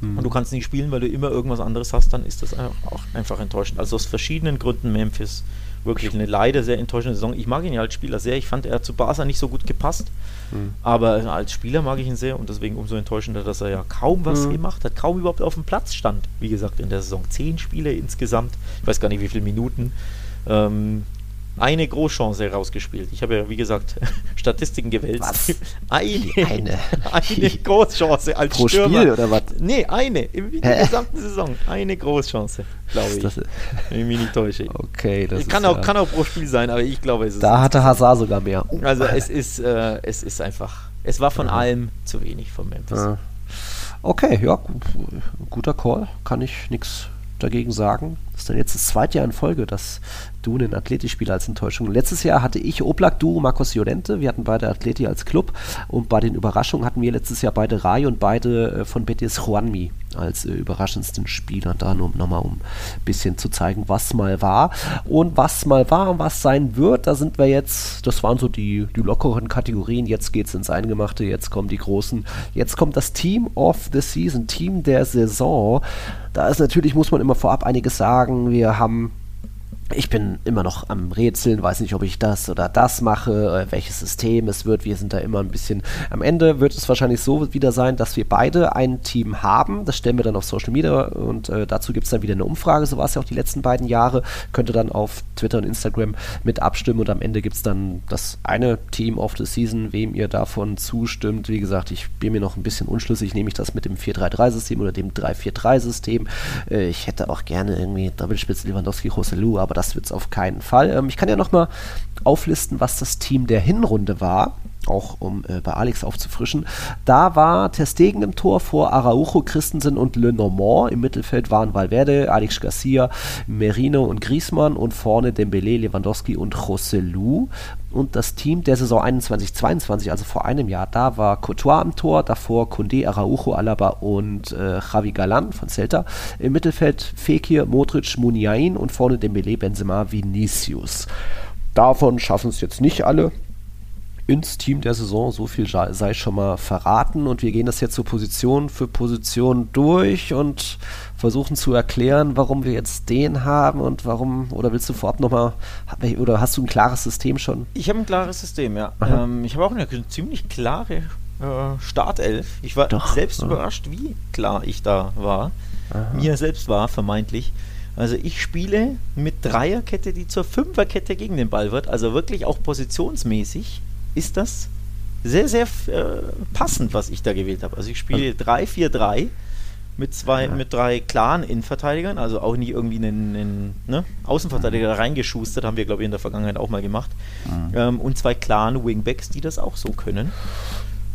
B: mhm. und du kannst nicht spielen, weil du immer irgendwas anderes hast, dann ist das auch einfach enttäuschend. Also aus verschiedenen Gründen Memphis wirklich eine leider sehr enttäuschende Saison. Ich mag ihn ja als Spieler sehr. Ich fand, er hat zu Barca nicht so gut gepasst. Mhm. Aber als Spieler mag ich ihn sehr und deswegen umso enttäuschender, dass er ja kaum was mhm. gemacht hat, kaum überhaupt auf dem Platz stand. Wie gesagt, in der Saison zehn Spiele insgesamt. Ich weiß gar nicht, wie viele Minuten. Ähm, eine Großchance herausgespielt. Ich habe ja, wie gesagt, Statistiken gewälzt. Was?
A: Eine,
B: eine. eine Großchance als
A: Pro
B: Stürmer.
A: Spiel oder was?
B: Nee, eine. In der gesamten Saison. Eine Großchance, glaube ich. Das, wenn ich mich nicht täusche.
A: Okay, das
B: kann, auch, ja kann auch pro Spiel sein, aber ich glaube, es ist.
A: Da hatte Hazard sogar mehr.
B: Also, es ist, äh, es ist einfach. Es war von ja. allem zu wenig von Memphis.
A: Okay, ja, guter Call. Kann ich nichts dagegen sagen. Das ist dann jetzt das zweite Jahr in Folge, dass du einen Atleti-Spieler als Enttäuschung. Letztes Jahr hatte ich Oblak, du, Marcos Llorente. Wir hatten beide Atleti als Club. Und bei den Überraschungen hatten wir letztes Jahr beide Rai und beide äh, von Betis Juanmi als äh, überraschendsten Spieler. Da nur nochmal, um ein bisschen zu zeigen, was mal war. Und was mal war und was sein wird, da sind wir jetzt, das waren so die, die lockeren Kategorien. Jetzt geht es ins Eingemachte, jetzt kommen die großen. Jetzt kommt das Team of the Season, Team der Saison. Da ist natürlich, muss man immer vorab einiges sagen. Wir haben ich bin immer noch am Rätseln, weiß nicht, ob ich das oder das mache, äh, welches System es wird. Wir sind da immer ein bisschen. Am Ende wird es wahrscheinlich so wieder sein, dass wir beide ein Team haben. Das stellen wir dann auf Social Media und äh, dazu gibt es dann wieder eine Umfrage. So war es ja auch die letzten beiden Jahre. Könnt ihr dann auf Twitter und Instagram mit abstimmen und am Ende gibt es dann das eine Team of the Season, wem ihr davon zustimmt. Wie gesagt, ich bin mir noch ein bisschen unschlüssig. Nehme ich das mit dem 4-3-3-System oder dem 3-4-3-System? Äh, ich hätte auch gerne irgendwie Doppelspitze Lewandowski, Roselu, aber das wird es auf keinen Fall. Ähm, ich kann ja nochmal auflisten, was das Team der Hinrunde war, auch um äh, bei Alex aufzufrischen. Da war Testegen im Tor vor Araujo, Christensen und Le Normand. Im Mittelfeld waren Valverde, Alex Garcia, Merino und Griezmann und vorne Dembele, Lewandowski und Joselu. Und das Team der Saison 21-22, also vor einem Jahr, da war Courtois am Tor, davor Kunde, Araujo, Alaba und äh, Javi Galan von Celta. Im Mittelfeld Fekir, Modric, Muniain und vorne Dembele, Benzema, Vinicius. Davon schaffen es jetzt nicht alle ins Team der Saison. So viel sei schon mal verraten. Und wir gehen das jetzt so Position für Position durch und versuchen zu erklären, warum wir jetzt den haben und warum. Oder willst du vorab nochmal. Oder hast du ein klares System schon?
B: Ich habe ein klares System, ja. Ähm, ich habe auch eine ziemlich klare äh, Startelf. Ich war Doch, selbst ja. überrascht, wie klar ich da war. Aha. Mir selbst war, vermeintlich. Also ich spiele mit Dreierkette, die zur Fünferkette gegen den Ball wird. Also wirklich auch positionsmäßig ist das sehr, sehr äh, passend, was ich da gewählt habe. Also ich spiele 3-4-3 mit zwei, ja. mit drei klaren Innenverteidigern, also auch nie irgendwie einen, einen ne, Außenverteidiger mhm. reingeschustert, haben wir, glaube ich, in der Vergangenheit auch mal gemacht. Mhm. Ähm, und zwei klaren Wingbacks, die das auch so können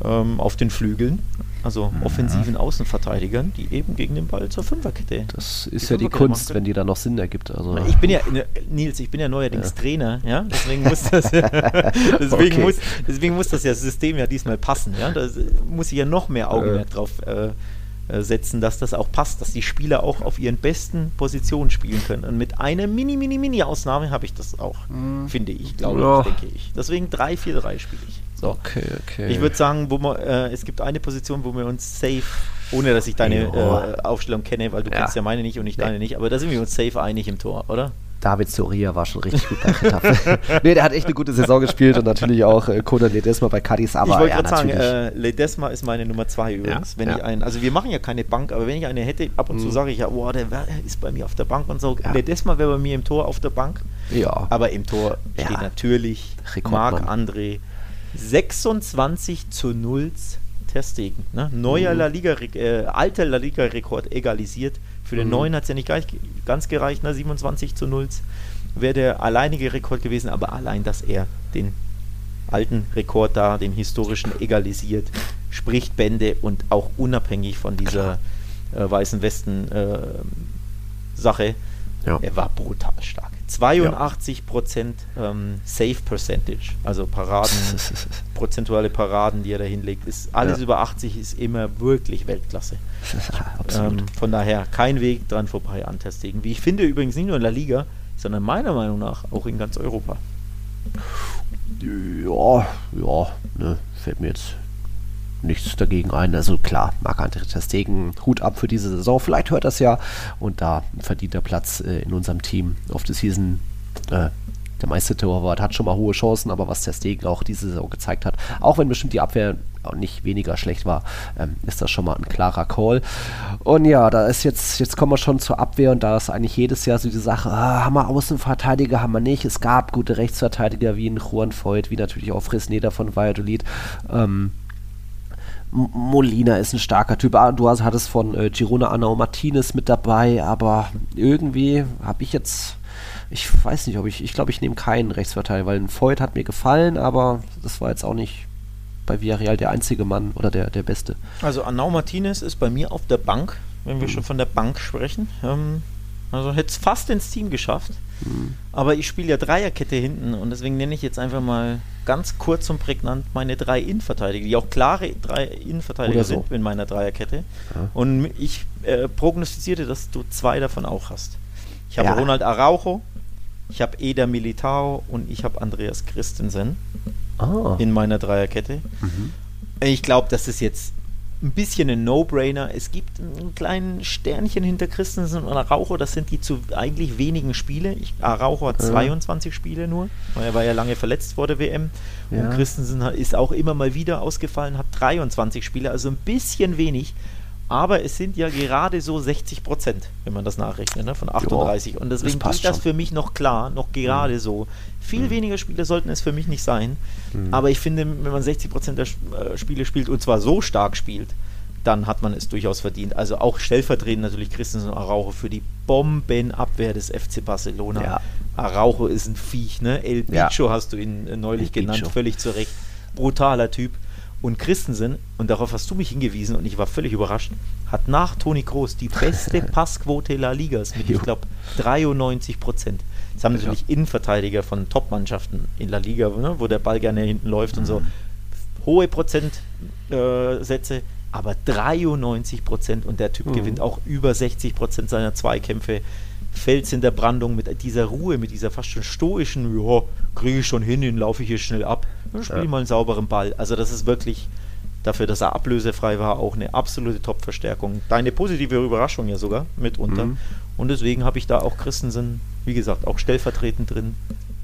B: ähm, auf den Flügeln, also mhm. offensiven Außenverteidigern, die eben gegen den Ball zur Fünferkette.
A: Das ist die ja die Kunst, wenn die da noch Sinn ergibt. Also
B: ich bin ja, Nils, ich bin ja neuerdings ja. Trainer, ja, deswegen muss das, deswegen, okay. muss, deswegen muss das ja System ja diesmal passen, ja, da muss ich ja noch mehr Augenmerk äh. drauf äh, äh, setzen, dass das auch passt, dass die Spieler auch auf ihren besten Positionen spielen können. Und mit einer mini, mini, mini Ausnahme habe ich das auch, mhm. finde ich, glaube ja. ich, denke ich. Deswegen 3-4-3 spiele ich.
A: Okay, okay.
B: Ich würde sagen, wo man, äh, es gibt eine Position, wo wir uns safe, ohne dass ich deine äh, Aufstellung kenne, weil du ja. kennst ja meine nicht und ich nee. deine nicht, aber da sind wir uns safe einig im Tor, oder?
A: David Soria war schon richtig gut bei Retafe. nee, der hat echt eine gute Saison gespielt und natürlich auch äh, Conan Ledesma bei Cadiz. Aber
B: ich wollte
A: ja,
B: gerade sagen, äh, Ledesma ist meine Nummer zwei übrigens. Ja, wenn ja. ich einen, also wir machen ja keine Bank, aber wenn ich eine hätte, ab und mhm. zu sage ich ja, oh, der ist bei mir auf der Bank und so. Ledesma wäre bei mir im Tor auf der Bank.
A: Ja.
B: Aber im Tor steht natürlich Marc-André 26 zu 0 Testegen. Ne? Neuer mhm. La Liga, äh, alter La Liga-Rekord egalisiert. Für den mhm. neuen hat es ja nicht gleich, ganz gereicht, ne? 27 zu 0 wäre der alleinige Rekord gewesen, aber allein, dass er den alten Rekord da, den historischen, egalisiert, spricht Bände und auch unabhängig von dieser äh, weißen Westen äh, Sache,
A: Ja.
B: er war brutal stark. 82 Prozent ähm, Safe Percentage, also Paraden, prozentuale Paraden, die er da hinlegt, ist alles
A: Ja.
B: über 80 ist immer wirklich Weltklasse. Ähm, von daher kein Weg dran vorbei an Ter Stegen. Wie ich finde übrigens nicht nur in der Liga, sondern meiner Meinung nach auch in ganz Europa.
A: Ja, ja, ne, fällt mir jetzt nichts dagegen ein. Also klar, Marc-André Stegen, Hut ab für diese Saison. Vielleicht hört das ja und da verdient er Platz äh, in unserem Team auf der Season. Äh, der Meistertorwart hat schon mal hohe Chancen, aber was Stegen auch diese Saison gezeigt hat, auch wenn bestimmt die Abwehr nicht weniger schlecht war, ähm, ist das schon mal ein klarer Call. Und ja, da ist jetzt, jetzt kommen wir schon zur Abwehr und da ist eigentlich jedes Jahr so die Sache, ah, haben wir Außenverteidiger, haben wir nicht. Es gab gute Rechtsverteidiger wie ein Juan Voigt, wie natürlich auch Fresneda von Valladolid. Ähm, Molina ist ein starker Typ. Ah, Du hast, hattest von äh, Girona Anao Martinez mit dabei, aber irgendwie habe ich jetzt, ich weiß nicht, ob ich, ich glaube, ich nehme keinen Rechtsverteidiger, weil ein Voigt hat mir gefallen, aber das war jetzt auch nicht bei Villarreal der einzige Mann oder der, der Beste.
B: Also Arnau Martinez ist bei mir auf der Bank, wenn wir schon von der Bank sprechen. Ähm, also hätte es fast ins Team geschafft. Aber ich spiele ja Dreierkette hinten und deswegen nenne ich jetzt einfach mal ganz kurz und prägnant meine drei Innenverteidiger, die auch klare drei Innenverteidiger
A: so.
B: sind in meiner Dreierkette.
A: Ja.
B: Und ich äh, prognostizierte, dass du zwei davon auch hast. Ich habe
A: Ja.
B: Ronald Araujo, ich habe Eder Militao und ich habe Andreas Christensen
A: Ah,
B: in meiner Dreierkette.
A: mhm.
B: Ich glaube, das ist jetzt ein bisschen ein No-Brainer. Es gibt einen kleinen Sternchen hinter Christensen und Araujo. Das sind die zu eigentlich wenigen Spiele. Ich, Araujo hat
A: Ja.
B: 22 Spiele nur, weil er war ja lange verletzt vor der WM.
A: Ja.
B: Und Christensen ist auch immer mal wieder ausgefallen, hat 23 Spiele, also ein bisschen wenig. Aber es sind ja gerade so 60 Prozent, wenn man das nachrechnet, ne, von 38. und deswegen
A: passt
B: geht das
A: schon.
B: für mich noch klar, noch gerade so. Viel weniger Spiele sollten es für mich nicht sein. Aber ich finde, wenn man 60 Prozent der äh, Spiele spielt und zwar so stark spielt, dann hat man es durchaus verdient. Also auch stellvertretend natürlich Christensen und Araujo für die Bombenabwehr des FC Barcelona.
A: Ja.
B: Araujo ist ein Viech, ne? El
A: Ja.
B: Bicho hast du ihn äh, neulich
A: El
B: genannt,
A: Bicho.
B: völlig zu Recht. Brutaler Typ. Und Christensen, und darauf hast du mich hingewiesen und ich war völlig überrascht, hat nach Toni Kroos die beste Passquote La Ligas mit, ich glaube, 93 Prozent. Das haben natürlich Innenverteidiger von Top-Mannschaften in La Liga, ne, wo der Ball gerne hinten läuft und
A: Mhm.
B: so. Hohe Prozentsätze, äh, aber 93 Prozent und der Typ
A: Mhm.
B: gewinnt auch über 60 Prozent seiner Zweikämpfe. Fels in der Brandung mit dieser Ruhe, mit dieser fast schon stoischen, ja, kriege ich schon hin, den laufe ich hier schnell ab, dann spiele
A: Ja.
B: ich mal einen sauberen Ball. Also das ist wirklich dafür, dass er ablösefrei war, auch eine absolute Top-Verstärkung. Deine positive Überraschung ja sogar mitunter.
A: Mhm.
B: Und deswegen habe ich da auch Christensen, wie gesagt, auch stellvertretend drin.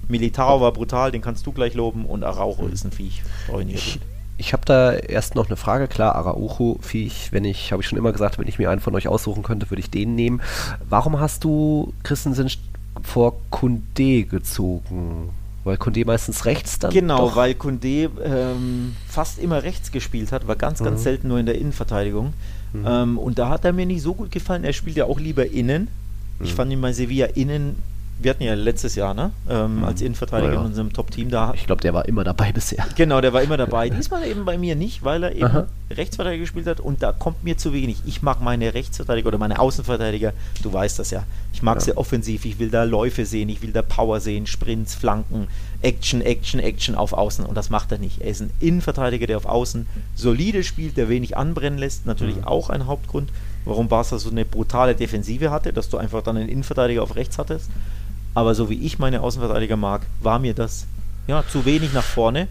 B: Militao war brutal, den kannst du gleich loben. Und Araujo ist ein Viech. Ich
A: Ich, habe da erst noch eine Frage. Klar, Araujo, Viech, wenn ich, habe ich schon immer gesagt, wenn ich mir einen von euch aussuchen könnte, würde ich den nehmen. Warum hast du Christensen st- vor Kunde gezogen? Weil Kunde meistens rechts dann
B: Genau,
A: doch?
B: weil Kunde ähm, fast immer rechts gespielt hat, war ganz, ganz
A: Mhm.
B: selten nur in der Innenverteidigung.
A: Mhm.
B: Ähm, und da hat er mir nicht so gut gefallen. Er spielt ja auch lieber innen. Ich
A: Mhm.
B: fand ihn bei Sevilla innen, wir hatten ja letztes Jahr, ne? Ähm,
A: Mhm.
B: als Innenverteidiger
A: Ja, ja.
B: in unserem Top-Team, da
A: Ich glaube, der war immer dabei bisher.
B: Genau, der war immer dabei. Diesmal eben bei mir nicht, weil er eben
A: Aha.
B: Rechtsverteidiger gespielt hat und da kommt mir zu wenig. Ich mag meine Rechtsverteidiger oder meine Außenverteidiger, du weißt das ja. Ich mag
A: Ja.
B: sie offensiv, ich will da Läufe sehen, ich will da Power sehen, Sprints, Flanken, Action, Action, Action auf Außen und das macht er nicht. Er ist ein Innenverteidiger, der auf Außen solide spielt, der wenig anbrennen lässt. Natürlich
A: Mhm.
B: auch ein Hauptgrund, warum Barca so eine brutale Defensive hatte, dass du einfach dann einen Innenverteidiger auf rechts hattest. Aber so wie ich meine Außenverteidiger mag, war mir das ja zu wenig nach vorne.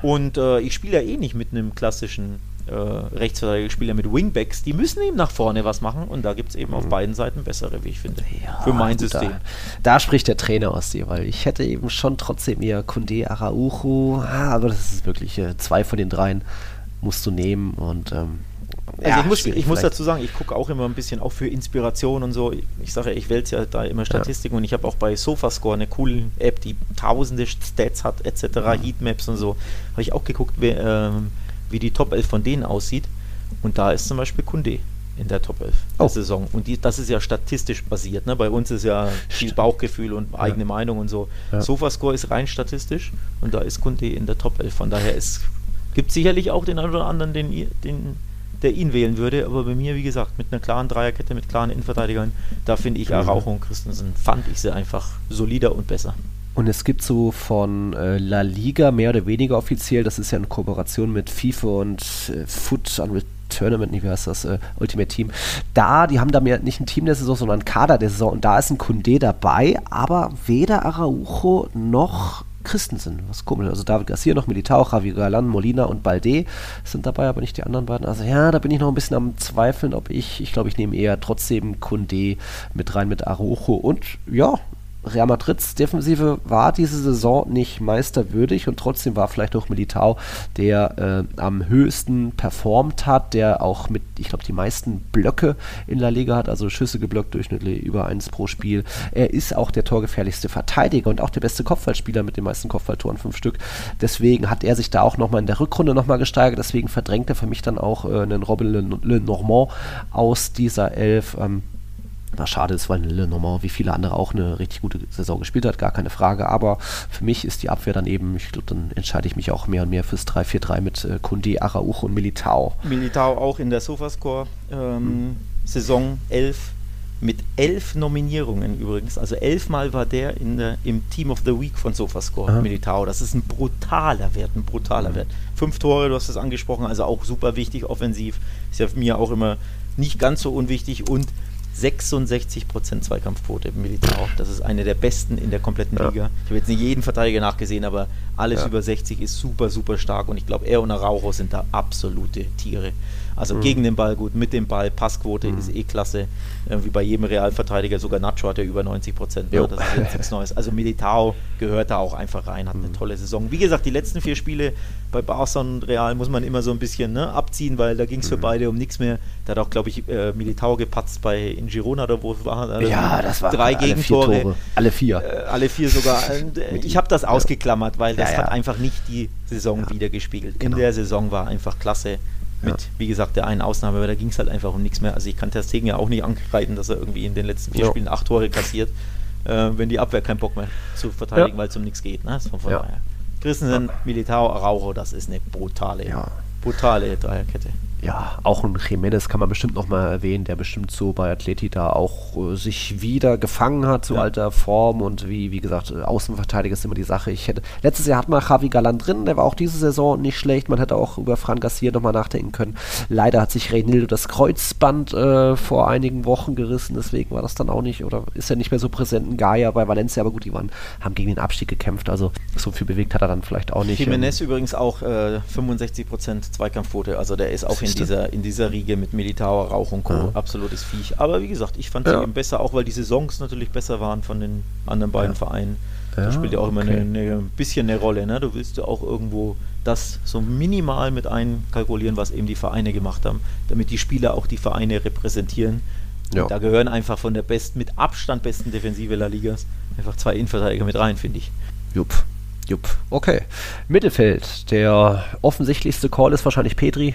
B: Und äh, ich spiele ja eh nicht mit einem klassischen äh, Rechtsverteidiger, ich spiele ja mit Wingbacks. Die müssen eben nach vorne was machen und da gibt es eben auf beiden Seiten bessere, wie ich finde. für mein
A: gut,
B: System.
A: Da, da spricht der Trainer aus dir, weil ich hätte eben schon trotzdem eher Kunde, Araujo, ah, aber das ist wirklich, äh, zwei von den dreien musst du nehmen und ähm,
B: Also
A: ja,
B: ich muss, ich muss dazu sagen, ich gucke auch immer ein bisschen auch für Inspiration und so. Ich sage ja, ich wälze ja da immer Statistiken und ich habe auch bei Sofascore eine coole App, die tausende Stats hat, etc.,
A: Mhm.
B: Heatmaps und so. Habe ich auch geguckt, wer, ähm, wie die Top 11 von denen aussieht. Und da ist zum Beispiel Kunde in der Top 11
A: Oh.
B: der Saison. Und die, das ist ja statistisch basiert. Ne? Bei uns ist ja viel. Bauchgefühl und eigene Meinung und so.
A: Ja.
B: Sofascore ist rein statistisch und da ist Kunde in der Top 11. Von daher ist Gibt sicherlich auch den einen oder anderen, den, den, der ihn wählen würde, aber bei mir, wie gesagt, mit einer klaren Dreierkette, mit klaren Innenverteidigern, da finde ich Araujo und Christensen, fand ich sie einfach solider und besser.
A: Und es gibt so von äh, La Liga mehr oder weniger offiziell, das ist ja in Kooperation mit FIFA und äh, Foot Unreal Tournament, wie heißt das, äh, Ultimate Team. Da, die haben da mehr nicht ein Team der Saison, sondern ein Kader der Saison und da ist ein Kunde dabei, aber weder Araujo noch Christensen, was komisch. Also David Garcia noch Militao, Javi Galan, Molina und Balde sind dabei, aber nicht die anderen beiden. Also ja, da bin ich noch ein bisschen am Zweifeln, ob ich, ich glaube, ich nehme eher trotzdem Kunde mit rein mit Araujo und ja, Real Madrids Defensive war diese Saison nicht meisterwürdig und trotzdem war vielleicht auch Militao, der äh, am höchsten performt hat, der auch mit, ich glaube, die meisten Blöcke in La Liga hat, also Schüsse geblockt, durchschnittlich über eins pro Spiel. Er ist auch der torgefährlichste Verteidiger und auch der beste Kopfballspieler mit den meisten Kopfballtoren, fünf Stück. Deswegen hat er sich da auch nochmal in der Rückrunde nochmal gesteigert, deswegen verdrängt er für mich dann auch äh, einen Robin Le, Normand aus dieser Elf. Ähm, was schade ist, weil Le Normand wie viele andere auch eine richtig gute Saison gespielt hat, gar keine Frage. Aber für mich ist die Abwehr dann eben, ich glaube, dann entscheide ich mich auch mehr und mehr fürs 3-4-3 mit äh, Kunde, Araujo und Militao.
B: Militao auch in der Sofascore ähm, hm. Saison 11 mit elf Nominierungen übrigens. Also elfmal war der in der, im Team of the Week von Sofascore, Aha. Militao. Das ist ein brutaler Wert, ein brutaler mhm. Wert. Fünf Tore, du hast es angesprochen, also auch super wichtig offensiv. Ist ja für mir auch immer nicht ganz so unwichtig und 66% Zweikampfquote im Militär. Das ist eine der besten in der kompletten ja. Liga. Ich habe jetzt nicht jeden Verteidiger nachgesehen, aber alles ja. über 60 ist super, super stark und ich glaube, er und Araujo sind da absolute Tiere. Also mhm. gegen den Ball gut, mit dem Ball, Passquote mhm. ist eh klasse. Äh, wie bei jedem Realverteidiger, sogar Nacho hat ja über 90 Prozent. Ne? Das ist jetzt nichts Neues. Also Militao gehört da auch einfach rein, hat mhm. eine tolle Saison. Wie gesagt, die letzten vier Spiele bei Barca und Real muss man immer so ein bisschen ne, abziehen, weil da ging es für mhm. beide um nichts mehr. Da hat auch, glaube ich, äh, Militao gepatzt bei in Girona oder wo war.
A: Also ja, das war
B: drei alle Gegentore.
A: Vier alle vier.
B: Äh, alle vier sogar. Äh, ich habe das ausgeklammert, weil das ja, ja. hat einfach nicht die Saison ja. wieder gespiegelt. Genau. In der Saison war einfach klasse. Mit, ja. wie gesagt, der einen Ausnahme, aber da ging es halt einfach um nichts mehr. Also ich kann Ter Stegen ja auch nicht angreifen, dass er irgendwie in den letzten vier jo. Spielen acht Tore kassiert, äh, wenn die Abwehr keinen Bock mehr zu verteidigen, ja. weil es um nichts geht. Ne? von, von ja. daher. Christensen, Militao, Araujo, das ist eine brutale, brutale Dreierkette
A: ja, auch ein Jiménez kann man bestimmt nochmal erwähnen, der bestimmt so bei Atleti da auch äh, sich wieder gefangen hat zu ja. alter Form und wie, wie gesagt, äh, Außenverteidiger ist immer die Sache. Ich hätte, letztes Jahr hat man Javi Galan drin, der war auch diese Saison nicht schlecht. Man hätte auch über Fran Garcia nochmal nachdenken können. Leider hat sich Reynildo das Kreuzband äh, vor einigen Wochen gerissen, deswegen war das dann auch nicht, oder ist er nicht mehr so präsent in Gaia bei Valencia, aber gut, die waren, haben gegen den Abstieg gekämpft, also so viel bewegt hat er dann vielleicht auch nicht.
B: Jiménez ähm, übrigens auch äh, 65% Zweikampfquote, also der ist auch in in dieser, in dieser Riege mit Militao, Rauch und Co. Ja. Absolutes Viech. Aber wie gesagt, ich fand ja. sie eben besser, auch weil die Saisons natürlich besser waren von den anderen beiden ja. Vereinen. Ja, das spielt ja auch immer okay. eine, eine, ein bisschen eine Rolle. Ne? Du willst ja auch irgendwo das so minimal mit einkalkulieren, was eben die Vereine gemacht haben, damit die Spieler auch die Vereine repräsentieren. Ja. Da gehören einfach von der best, mit Abstand besten Defensive La Ligas einfach zwei Innenverteidiger mit rein, finde ich.
A: Jupp. Jupp. Okay. Mittelfeld. Der offensichtlichste Call ist wahrscheinlich Petri.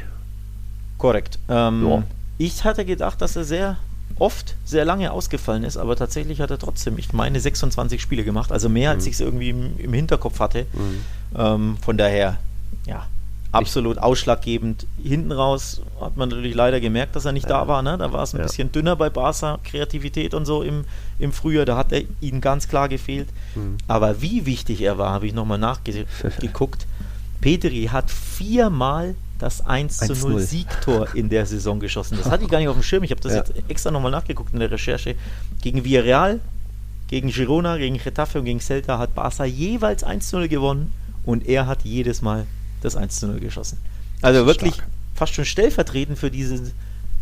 B: Korrekt. Ähm, ja. Ich hatte gedacht, dass er sehr oft sehr lange ausgefallen ist, aber tatsächlich hat er trotzdem, ich meine, 26 Spiele gemacht, also mehr mhm. als ich es irgendwie im, im, Hinterkopf hatte. Mhm. Ähm, von daher, ja, absolut ausschlaggebend. Hinten raus hat man natürlich leider gemerkt, dass er nicht ja. da war. Ne? Da war es ein ja. bisschen dünner bei Barca, Kreativität und so im, im Frühjahr. Da hat er ihnen ganz klar gefehlt. Mhm. Aber wie wichtig er war, habe ich nochmal nachgeguckt. Petri hat viermal das 1 zu 0 Siegtor in der Saison geschossen. Das hatte ich gar nicht auf dem Schirm. Ich habe das ja. jetzt extra nochmal nachgeguckt in der Recherche. Gegen Villarreal, gegen Girona, gegen Getafe und gegen Celta hat Barca jeweils 1 zu 0 gewonnen und er hat jedes Mal das 1 zu 0 geschossen. Also wirklich stark. fast schon stellvertretend für diesen,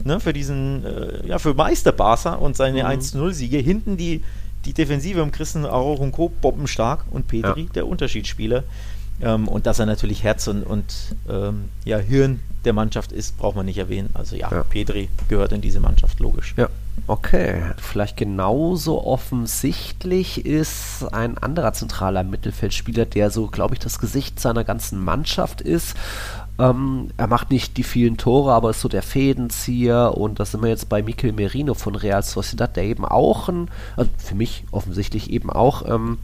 B: ne, für diesen, äh, ja, für Meister Barca und seine mhm. 1 zu 0 Siege. Hinten die, die Defensive um Christen Aroch und Co. bombenstark und Petri, ja. der Unterschiedsspieler. Ähm, und dass er natürlich Herz und, und ähm, ja, Hirn der Mannschaft ist, braucht man nicht erwähnen. Also ja, ja, Pedri gehört in diese Mannschaft, logisch.
A: Ja, okay. Vielleicht genauso offensichtlich ist ein anderer zentraler Mittelfeldspieler, der so, glaube ich, das Gesicht seiner ganzen Mannschaft ist. Ähm, er macht nicht die vielen Tore, aber ist so der Fädenzieher und das sind wir jetzt bei Mikel Merino von Real Sociedad, der eben auch ein, also für mich offensichtlich eben auch ähm,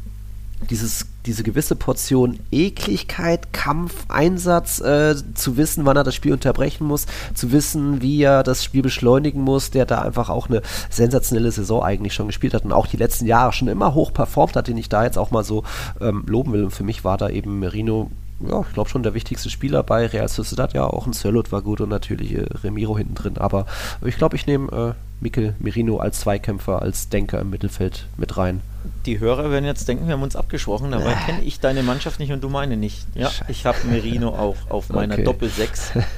A: dieses, diese gewisse Portion Ekligkeit, Kampf, Einsatz, äh, zu wissen, wann er das Spiel unterbrechen muss, zu wissen, wie er das Spiel beschleunigen muss, der da einfach auch eine sensationelle Saison eigentlich schon gespielt hat und auch die letzten Jahre schon immer hoch performt hat, den ich da jetzt auch mal so ähm, loben will. Und für mich war da eben Merino ja, ich glaube schon der wichtigste Spieler bei Real Sociedad. Ja, auch ein Sörlot war gut und natürlich äh, Remiro hinten drin. Aber ich glaube, ich nehme äh, Mikel Merino als Zweikämpfer, als Denker im Mittelfeld mit rein.
B: Die Hörer werden jetzt denken, wir haben uns abgesprochen, dabei äh. kenne ich deine Mannschaft nicht und du meine nicht. Ja, Scheiße. ich habe Merino auch auf meiner okay. Doppel-6.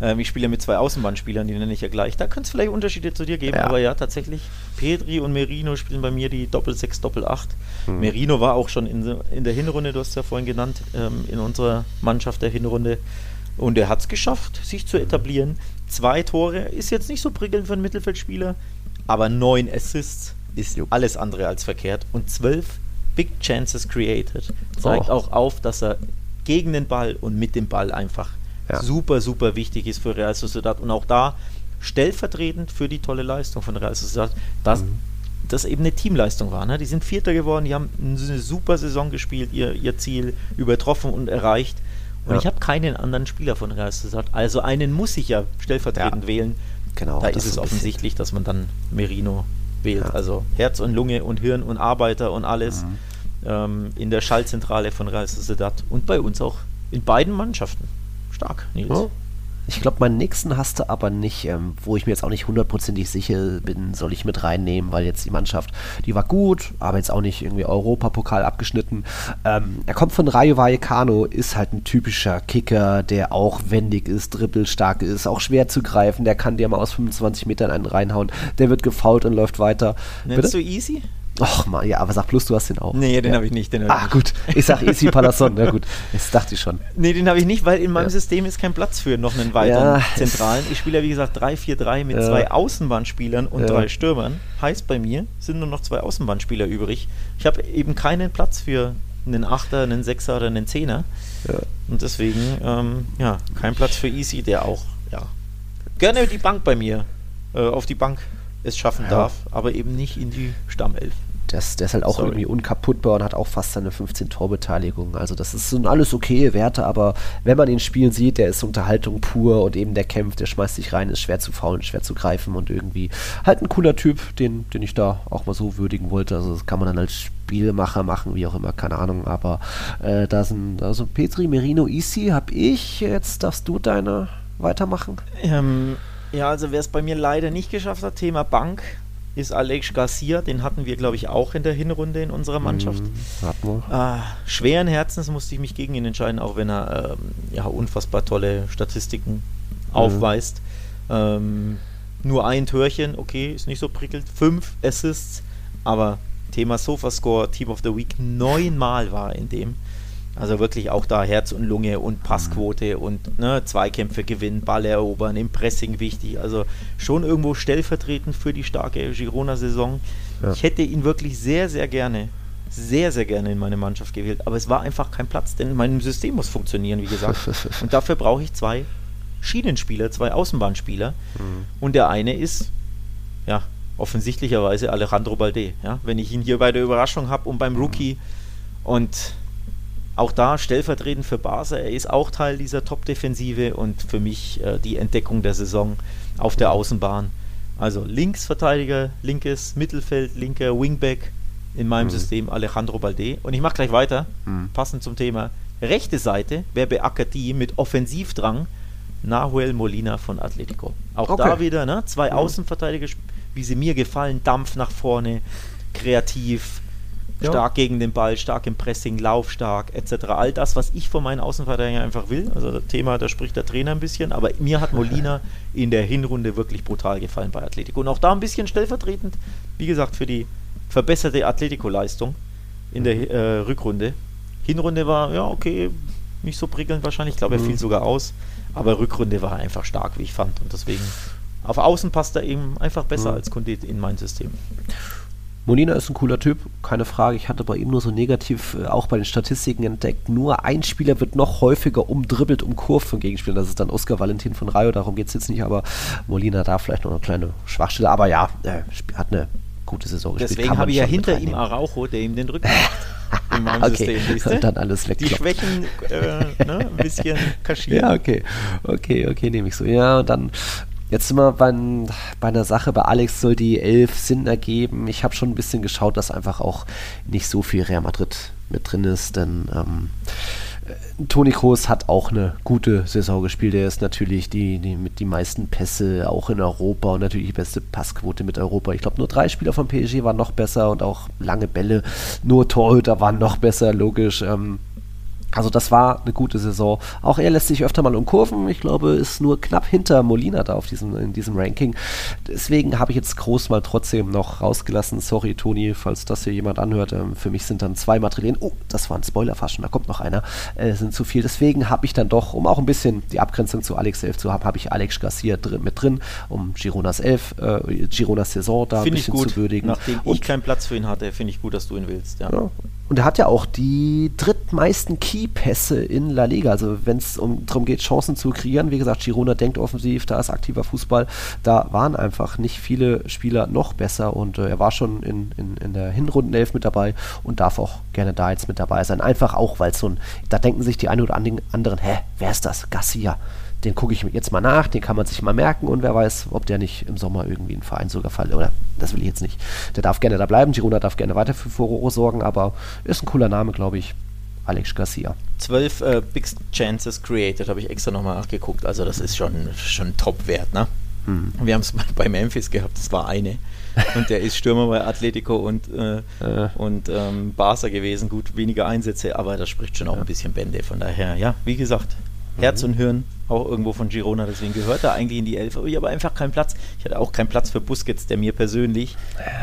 B: Ähm, ich spiele ja mit zwei Außenbahnspielern, die nenne ich ja gleich. Da könnte es vielleicht Unterschiede zu dir geben, ja. aber ja, tatsächlich, Pedri und Merino spielen bei mir die Doppel-6, Doppel-8. Mhm. Merino war auch schon in, in, der Hinrunde, du hast es ja vorhin genannt, ähm, in unserer Mannschaft der Hinrunde. Und er hat es geschafft, sich zu etablieren. Zwei Tore ist jetzt nicht so prickelnd für einen Mittelfeldspieler, aber neun Assists ist alles andere als verkehrt. Und zwölf Big Chances created. Zeigt oh. auch auf, dass er gegen den Ball und mit dem Ball einfach ja. super, super wichtig ist für Real Sociedad. Und auch da stellvertretend für die tolle Leistung von Real Sociedad, dass mhm. das eben eine Teamleistung war. Ne? Die sind Vierter geworden, die haben eine super Saison gespielt, ihr, ihr Ziel übertroffen und erreicht. Und ja. ich habe keinen anderen Spieler von Real Sociedad. Also einen muss ich ja stellvertretend ja. wählen. Genau, da ist es offensichtlich, dass man dann Merino wählt. Ja. Also Herz und Lunge und Hirn und Arbeiter und alles mhm. ähm, in der Schallzentrale von Real Sociedad und bei uns auch in beiden Mannschaften. Stark, Nils. Oh.
A: Ich glaube, meinen nächsten hast du aber nicht, ähm, wo ich mir jetzt auch nicht hundertprozentig sicher bin, soll ich mit reinnehmen, weil jetzt die Mannschaft, die war gut, aber jetzt auch nicht irgendwie Europapokal abgeschnitten. Ähm, er kommt von Rayo Vallecano, ist halt ein typischer Kicker, der auch wendig ist, dribbelstark ist, auch schwer zu greifen, der kann dir mal aus 25 Metern einen reinhauen, der wird gefault und läuft weiter.
B: Nennst Bitte? du easy?
A: Ach mal, ja, aber sag bloß, du hast den auch.
B: Nee, den
A: ja.
B: habe ich nicht. Den
A: ah, gut. Ich sag Easy Palasson, na gut. Das dachte ich schon.
B: Nee, den habe ich nicht, weil in meinem ja. System ist kein Platz für noch einen weiteren ja. Zentralen. Ich spiele ja, wie gesagt, 3-4-3 mit zwei Außenbahnspielern und drei Stürmern. Heißt bei mir, sind nur noch zwei Außenbahnspieler übrig. Ich habe eben keinen Platz für einen Achter, einen Sechser oder einen Zehner. Und deswegen, ähm, ja, kein Platz für Easy, der auch, ja, gerne die Bank bei mir, äh, auf die Bank es schaffen darf, aber eben nicht in die Stammelf.
A: Das, der ist halt auch Sorry. irgendwie unkaputtbar und hat auch fast seine 15 Torbeteiligung. Also das ist, sind alles okay Werte, aber wenn man ihn spielen sieht, der ist Unterhaltung pur und eben der kämpft, der schmeißt sich rein, ist schwer zu faulen, schwer zu greifen und irgendwie halt ein cooler Typ, den, den ich da auch mal so würdigen wollte. Also das kann man dann als Spielmacher machen, wie auch immer, keine Ahnung. Aber äh, da sind also Petri, Merino, Isi habe ich. Jetzt darfst du deine weitermachen.
B: Ähm, ja, also wer es bei mir leider nicht geschafft hat, Thema Bank, ist Alex Garcia. Den hatten wir, glaube ich, auch in der Hinrunde in unserer Mannschaft. Mhm, ah, schweren Herzens musste ich mich gegen ihn entscheiden, auch wenn er ähm, ja, unfassbar tolle Statistiken mhm. aufweist. Ähm, nur ein Törchen, okay, ist nicht so prickelt. Fünf Assists, aber Thema Sofascore, Team of the Week, neunmal war er in dem. Also wirklich auch da Herz und Lunge und Passquote und ne, Zweikämpfe gewinnen, Ball erobern, im Pressing wichtig. Also schon irgendwo stellvertretend für die starke Girona-Saison. Ja. Ich hätte ihn wirklich sehr, sehr gerne, sehr, sehr gerne in meine Mannschaft gewählt. Aber es war einfach kein Platz, denn mein System muss funktionieren, wie gesagt. und dafür brauche ich zwei Schienenspieler, zwei Außenbahnspieler. Mhm. Und der eine ist, ja, offensichtlicherweise Alejandro Balde. Ja? Wenn ich ihn hier bei der Überraschung habe und beim Rookie und auch da stellvertretend für Barca, er ist auch Teil dieser Top-Defensive und für mich äh, die Entdeckung der Saison auf der Außenbahn. Also Linksverteidiger, linkes Mittelfeld, linker Wingback in meinem mhm. System Alejandro Balde. Und ich mache gleich weiter, mhm. passend zum Thema. Rechte Seite, wer beackert die mit Offensivdrang? Nahuel Molina von Atletico. Auch okay. da wieder ne? zwei mhm. Außenverteidiger, wie sie mir gefallen, Dampf nach vorne, kreativ, ja. stark gegen den Ball, stark im Pressing, laufstark etc. All das, was ich von meinen Außenverteidigern einfach will. Also das Thema, da spricht der Trainer ein bisschen, aber mir hat Molina in der Hinrunde wirklich brutal gefallen bei Atletico. Und auch da ein bisschen stellvertretend, wie gesagt, für die verbesserte Atletico-Leistung in der äh, Rückrunde. Hinrunde war, ja, okay, nicht so prickelnd wahrscheinlich. Ich glaube, er mhm. fiel sogar aus. Aber Rückrunde war einfach stark, wie ich fand. Und deswegen, auf Außen passt er eben einfach besser mhm. als Kondit in mein System.
A: Molina ist ein cooler Typ, keine Frage. Ich hatte bei ihm nur so negativ, äh, auch bei den Statistiken entdeckt, nur ein Spieler wird noch häufiger umdribbelt, umkurvt von Gegenspielern. Das ist dann Oscar Valentin von Rayo, darum geht es jetzt nicht, aber Molina da vielleicht noch eine kleine Schwachstelle. Aber ja, er hat eine gute Saison
B: gespielt. Deswegen habe ich ja hinter ihm Araujo, der ihm den Rücken macht. in meinem
A: okay.
B: System. siehste?
A: Und dann alles
B: Die
A: wegkloppt.
B: Schwächen äh, ne, ein bisschen kaschieren.
A: Ja, okay. Okay, okay, nehme ich so. Ja, und dann. Jetzt sind wir bei, bei einer Sache, bei Alex soll die 11 Sinn ergeben. Ich habe schon ein bisschen geschaut, dass einfach auch nicht so viel Real Madrid mit drin ist, denn ähm, äh, Toni Kroos hat auch eine gute Saison gespielt. Er ist natürlich die, die mit die meisten Pässe auch in Europa und natürlich die beste Passquote mit Europa. Ich glaube, nur drei Spieler von PSG waren noch besser und auch lange Bälle. Nur Torhüter waren noch besser, logisch. Ähm, also das war eine gute Saison. Auch er lässt sich öfter mal umkurven. Ich glaube, ist nur knapp hinter Molina da auf diesem, in diesem Ranking. Deswegen habe ich jetzt Groß mal trotzdem noch rausgelassen. Sorry, Toni, falls das hier jemand anhört. Ähm, für mich sind dann zwei Madrilen. Oh, das war ein Spoiler fast schon. Da kommt noch einer. Äh, sind zu viel. Deswegen habe ich dann doch, um auch ein bisschen die Abgrenzung zu Alex 11 zu haben, habe ich Alex Garcia drin, mit drin, um Gironas 11, äh, Gironas Saison da ein
B: Finde ich
A: bisschen
B: gut.
A: zu würdigen.
B: Nachdem
A: Und
B: ich keinen Platz für ihn hatte, finde ich gut, dass du ihn willst. Ja.
A: ja. Und er hat ja auch die drittmeisten Key-Pässe in La Liga. Also wenn es um, darum geht, Chancen zu kreieren, wie gesagt, Girona denkt offensiv, da ist aktiver Fußball. Da waren einfach nicht viele Spieler noch besser und äh, er war schon in, in, in der Hinrundenelf mit dabei und darf auch gerne da jetzt mit dabei sein. Einfach auch, weil so ein, da denken sich die einen oder anderen, hä, wer ist das? Garcia den gucke ich jetzt mal nach, den kann man sich mal merken und wer weiß, ob der nicht im Sommer irgendwie einen Verein sogar fallen, oder das will ich jetzt nicht. Der darf gerne da bleiben, Girona darf gerne weiter für Furore sorgen, aber ist ein cooler Name, glaube ich. Alex Garcia.
B: Zwölf äh, Big Chances created, habe ich extra nochmal nachgeguckt. Also das ist schon, schon Top-Wert, ne?
A: Hm.
B: Wir haben es bei Memphis gehabt, das war eine. Und der ist Stürmer bei Atletico und, äh,
A: Äh.
B: und ähm, Barca gewesen. Gut, weniger Einsätze, aber das spricht schon auch ein bisschen Bände. Von daher, ja, wie gesagt, Herz und Hirn auch irgendwo von Girona, deswegen gehört er eigentlich in die Elf, aber ich habe einfach keinen Platz. Ich hatte auch keinen Platz für Busquets, der mir persönlich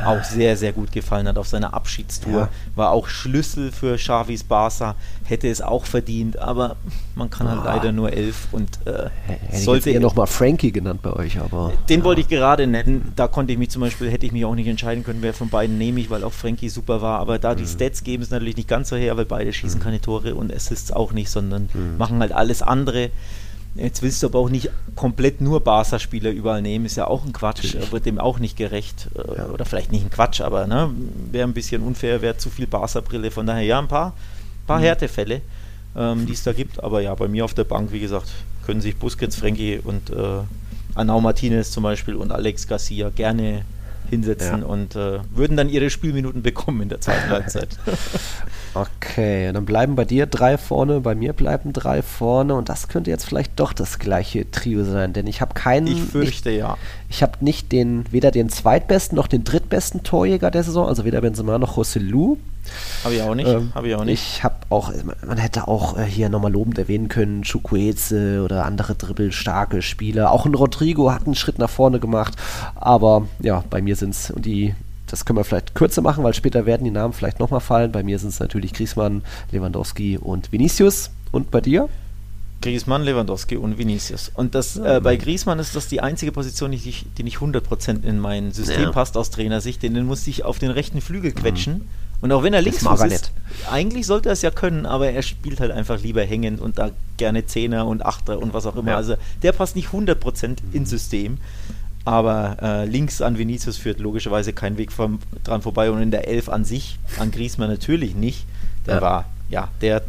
B: auch sehr, sehr gut gefallen hat auf seiner Abschiedstour.
A: Ja.
B: War auch Schlüssel für Xavis Barca, hätte es auch verdient, aber man kann halt
A: Ah.
B: leider nur elf und äh,
A: Hätte ich
B: sollte
A: jetzt eher nochmal Frankie genannt bei euch, aber.
B: den wollte ich gerade nennen. Da konnte ich mich zum Beispiel, hätte ich mich auch nicht entscheiden können, wer von beiden nehme ich, weil auch Frankie super war. Aber da die
A: Mhm.
B: Stats geben es natürlich nicht ganz so her, weil beide schießen keine Tore und Assists auch nicht, sondern
A: Mhm.
B: machen halt alles andere. Jetzt willst du aber auch nicht komplett nur Barca-Spieler überall nehmen, ist ja auch ein Quatsch,
A: Natürlich.
B: wird dem auch nicht gerecht. äh,
A: Ja.
B: Oder vielleicht nicht ein Quatsch, aber ne, wäre ein bisschen unfair, wäre zu viel Barca-Brille. Von daher ja, ein paar, paar
A: Mhm.
B: Härtefälle, ähm, die es da gibt. Aber ja, bei mir auf der Bank, wie gesagt, können sich Busquets, Frankie und äh, Anau Martinez zum Beispiel und Alex Garcia gerne hinsetzen
A: Ja.
B: und äh, würden dann ihre Spielminuten bekommen in der zweiten Halbzeit.
A: Okay, dann bleiben bei dir drei vorne, bei mir bleiben drei vorne und das könnte jetzt vielleicht doch das gleiche Trio sein, denn ich habe keinen.
B: Ich fürchte ja.
A: ich habe nicht den, weder den zweitbesten noch den drittbesten Torjäger der Saison, also weder Benzema noch Rossellou.
B: Habe ich auch nicht.
A: Ähm,
B: Habe ich auch nicht.
A: Ich habe auch, man hätte auch äh, hier nochmal lobend erwähnen können, Chukwueze oder andere dribbelstarke Spieler. Auch ein Rodrigo hat einen Schritt nach vorne gemacht, aber ja, bei mir sind es die, das können wir vielleicht kürzer machen, weil später werden die Namen vielleicht nochmal fallen. Bei mir sind es natürlich Griezmann, Lewandowski und Vinicius. Und bei dir?
B: Griezmann, Lewandowski und Vinicius. Und das äh, bei Griezmann ist das die einzige Position, die, ich, die nicht 100% in mein System
A: Ja.
B: passt aus Trainersicht, denn den muss ich auf den rechten Flügel quetschen. Und auch wenn er links ist, eigentlich sollte er es ja können, aber er spielt halt einfach lieber hängend und da gerne Zehner und Achter und was auch immer.
A: Ja.
B: Also der passt nicht 100% ins System. Aber äh, links an Vinicius führt logischerweise kein Weg vom, dran vorbei und in der Elf an sich, an Griezmann natürlich nicht. Der
A: Ja.
B: war ja der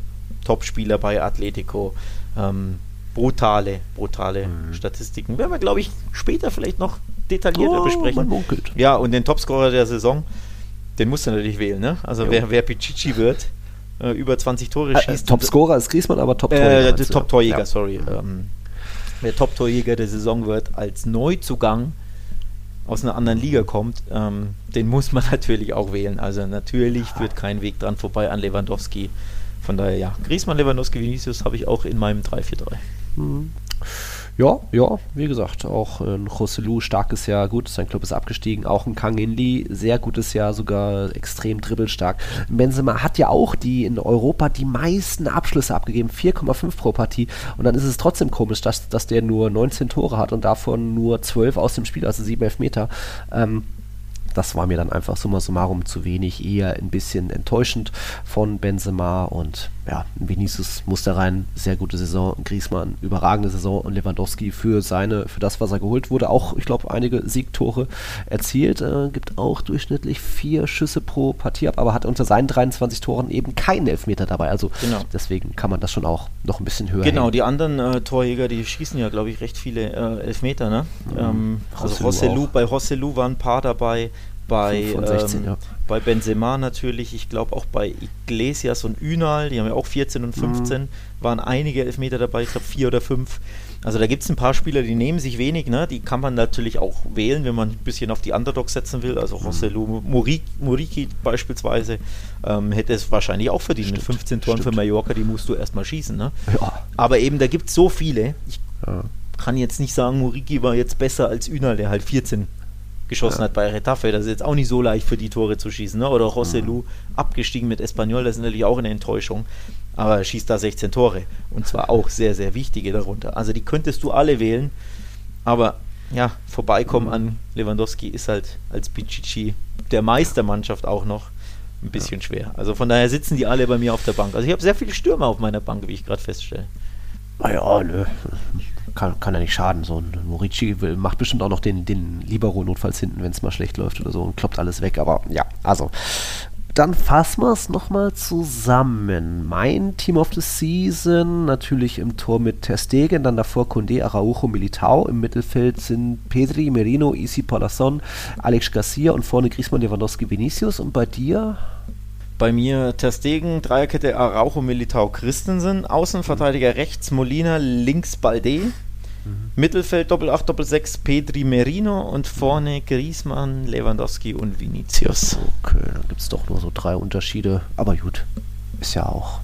B: Topspieler bei Atletico. Ähm, brutale, brutale
A: Mhm.
B: Statistiken. Werden wir, glaube ich, später vielleicht noch detaillierter
A: Oh,
B: besprechen. Ja, und den Topscorer der Saison, den musst du natürlich wählen. Ne? Also
A: Jo.
B: wer, wer Pichichi wird, äh, über 20 Tore
A: Äh,
B: schießt.
A: Topscorer ist Griezmann, aber Top-Torjäger.
B: Äh? Top-Torjäger,
A: Ja.
B: sorry. Ähm, der Top-Torjäger der Saison wird als Neuzugang aus einer anderen Liga kommt, ähm, den muss man natürlich auch wählen. Also natürlich führt kein Weg dran vorbei an Lewandowski. Von daher, ja, Griezmann, Lewandowski, Vinicius habe ich auch in meinem 3-4-3.
A: Mhm. Ja, ja, wie gesagt, auch ein Rossellou, starkes Jahr, gut, sein Club ist abgestiegen, auch ein Kang In Lee, sehr gutes Jahr, sogar extrem dribbelstark. Benzema hat ja auch die in Europa die meisten Abschlüsse abgegeben, 4,5 pro Partie und dann ist es trotzdem komisch, dass, dass der nur 19 Tore hat und davon nur 12 aus dem Spiel, also 7 Elfmeter. Ähm, das war mir dann einfach summa summarum zu wenig, eher ein bisschen enttäuschend von Benzema und ja, Vinicius muss da rein, sehr gute Saison, Griezmann, überragende Saison und Lewandowski für seine, für das, was er geholt wurde, auch, ich glaube, einige Siegtore erzielt, äh, gibt auch durchschnittlich vier Schüsse pro Partie ab, aber hat unter seinen 23 Toren eben keinen Elfmeter dabei, also genau. deswegen kann man das schon auch noch ein bisschen höher
B: Genau, hängen. die anderen äh, Torjäger, die schießen ja, glaube ich, recht viele äh, Elfmeter, ne? Mhm. Ähm, also Rosselu, bei Rosselu waren ein paar dabei, bei, 16, ähm, ja. bei Benzema natürlich, ich glaube auch bei Iglesias und Ünal, die haben ja auch 14 und 15, mhm. waren einige Elfmeter dabei, ich glaube vier oder fünf. Also da gibt es ein paar Spieler, die nehmen sich wenig, ne? die kann man natürlich auch wählen, wenn man ein bisschen auf die Underdogs setzen will. Also mhm. Muriki, Muriki beispielsweise ähm, hätte es wahrscheinlich auch verdient. Stimmt, Mit 15 Toren stimmt. für Mallorca, die musst du erstmal schießen. Ne? Ja. Aber eben, da gibt es so viele. Ich ja. kann jetzt nicht sagen, Muriki war jetzt besser als Ünal, der halt 14 geschossen ja. hat bei Retafe. Das ist jetzt auch nicht so leicht für die Tore zu schießen. Ne? Oder José Lu, mhm. abgestiegen mit Espanyol, das ist natürlich auch eine Enttäuschung. Aber er schießt da 16 Tore. Und zwar auch sehr, sehr wichtige darunter. Also die könntest du alle wählen. Aber ja, vorbeikommen an Lewandowski ist halt als Pichichi der Meistermannschaft auch noch ein bisschen ja. schwer. Also von daher sitzen die alle bei mir auf der Bank. Also ich habe sehr viele Stürmer auf meiner Bank, wie ich gerade feststelle.
A: Naja, nö kann, kann ja nicht schaden. So ein Morici macht bestimmt auch noch den, den Libero notfalls hinten, wenn es mal schlecht läuft oder so und kloppt alles weg. Aber ja, also dann fassen wir es nochmal zusammen. Mein Team of the Season natürlich im Tor mit Ter Stegen, dann davor Condé, Araujo, Militao. Im Mittelfeld sind Pedri, Merino, Isi Palasson, Alex Garcia und vorne Griezmann, Lewandowski, Vinicius. Und bei dir?
B: Bei mir Ter Stegen, Dreierkette Araujo, Militao, Christensen. Außenverteidiger rechts Molina, links Balde. Mhm. Mittelfeld Doppel 8, Doppel 6 Pedri Merino und vorne Griezmann, Lewandowski und Vinicius.
A: Okay, dann gibt es doch nur so drei Unterschiede. Aber gut, ist ja auch.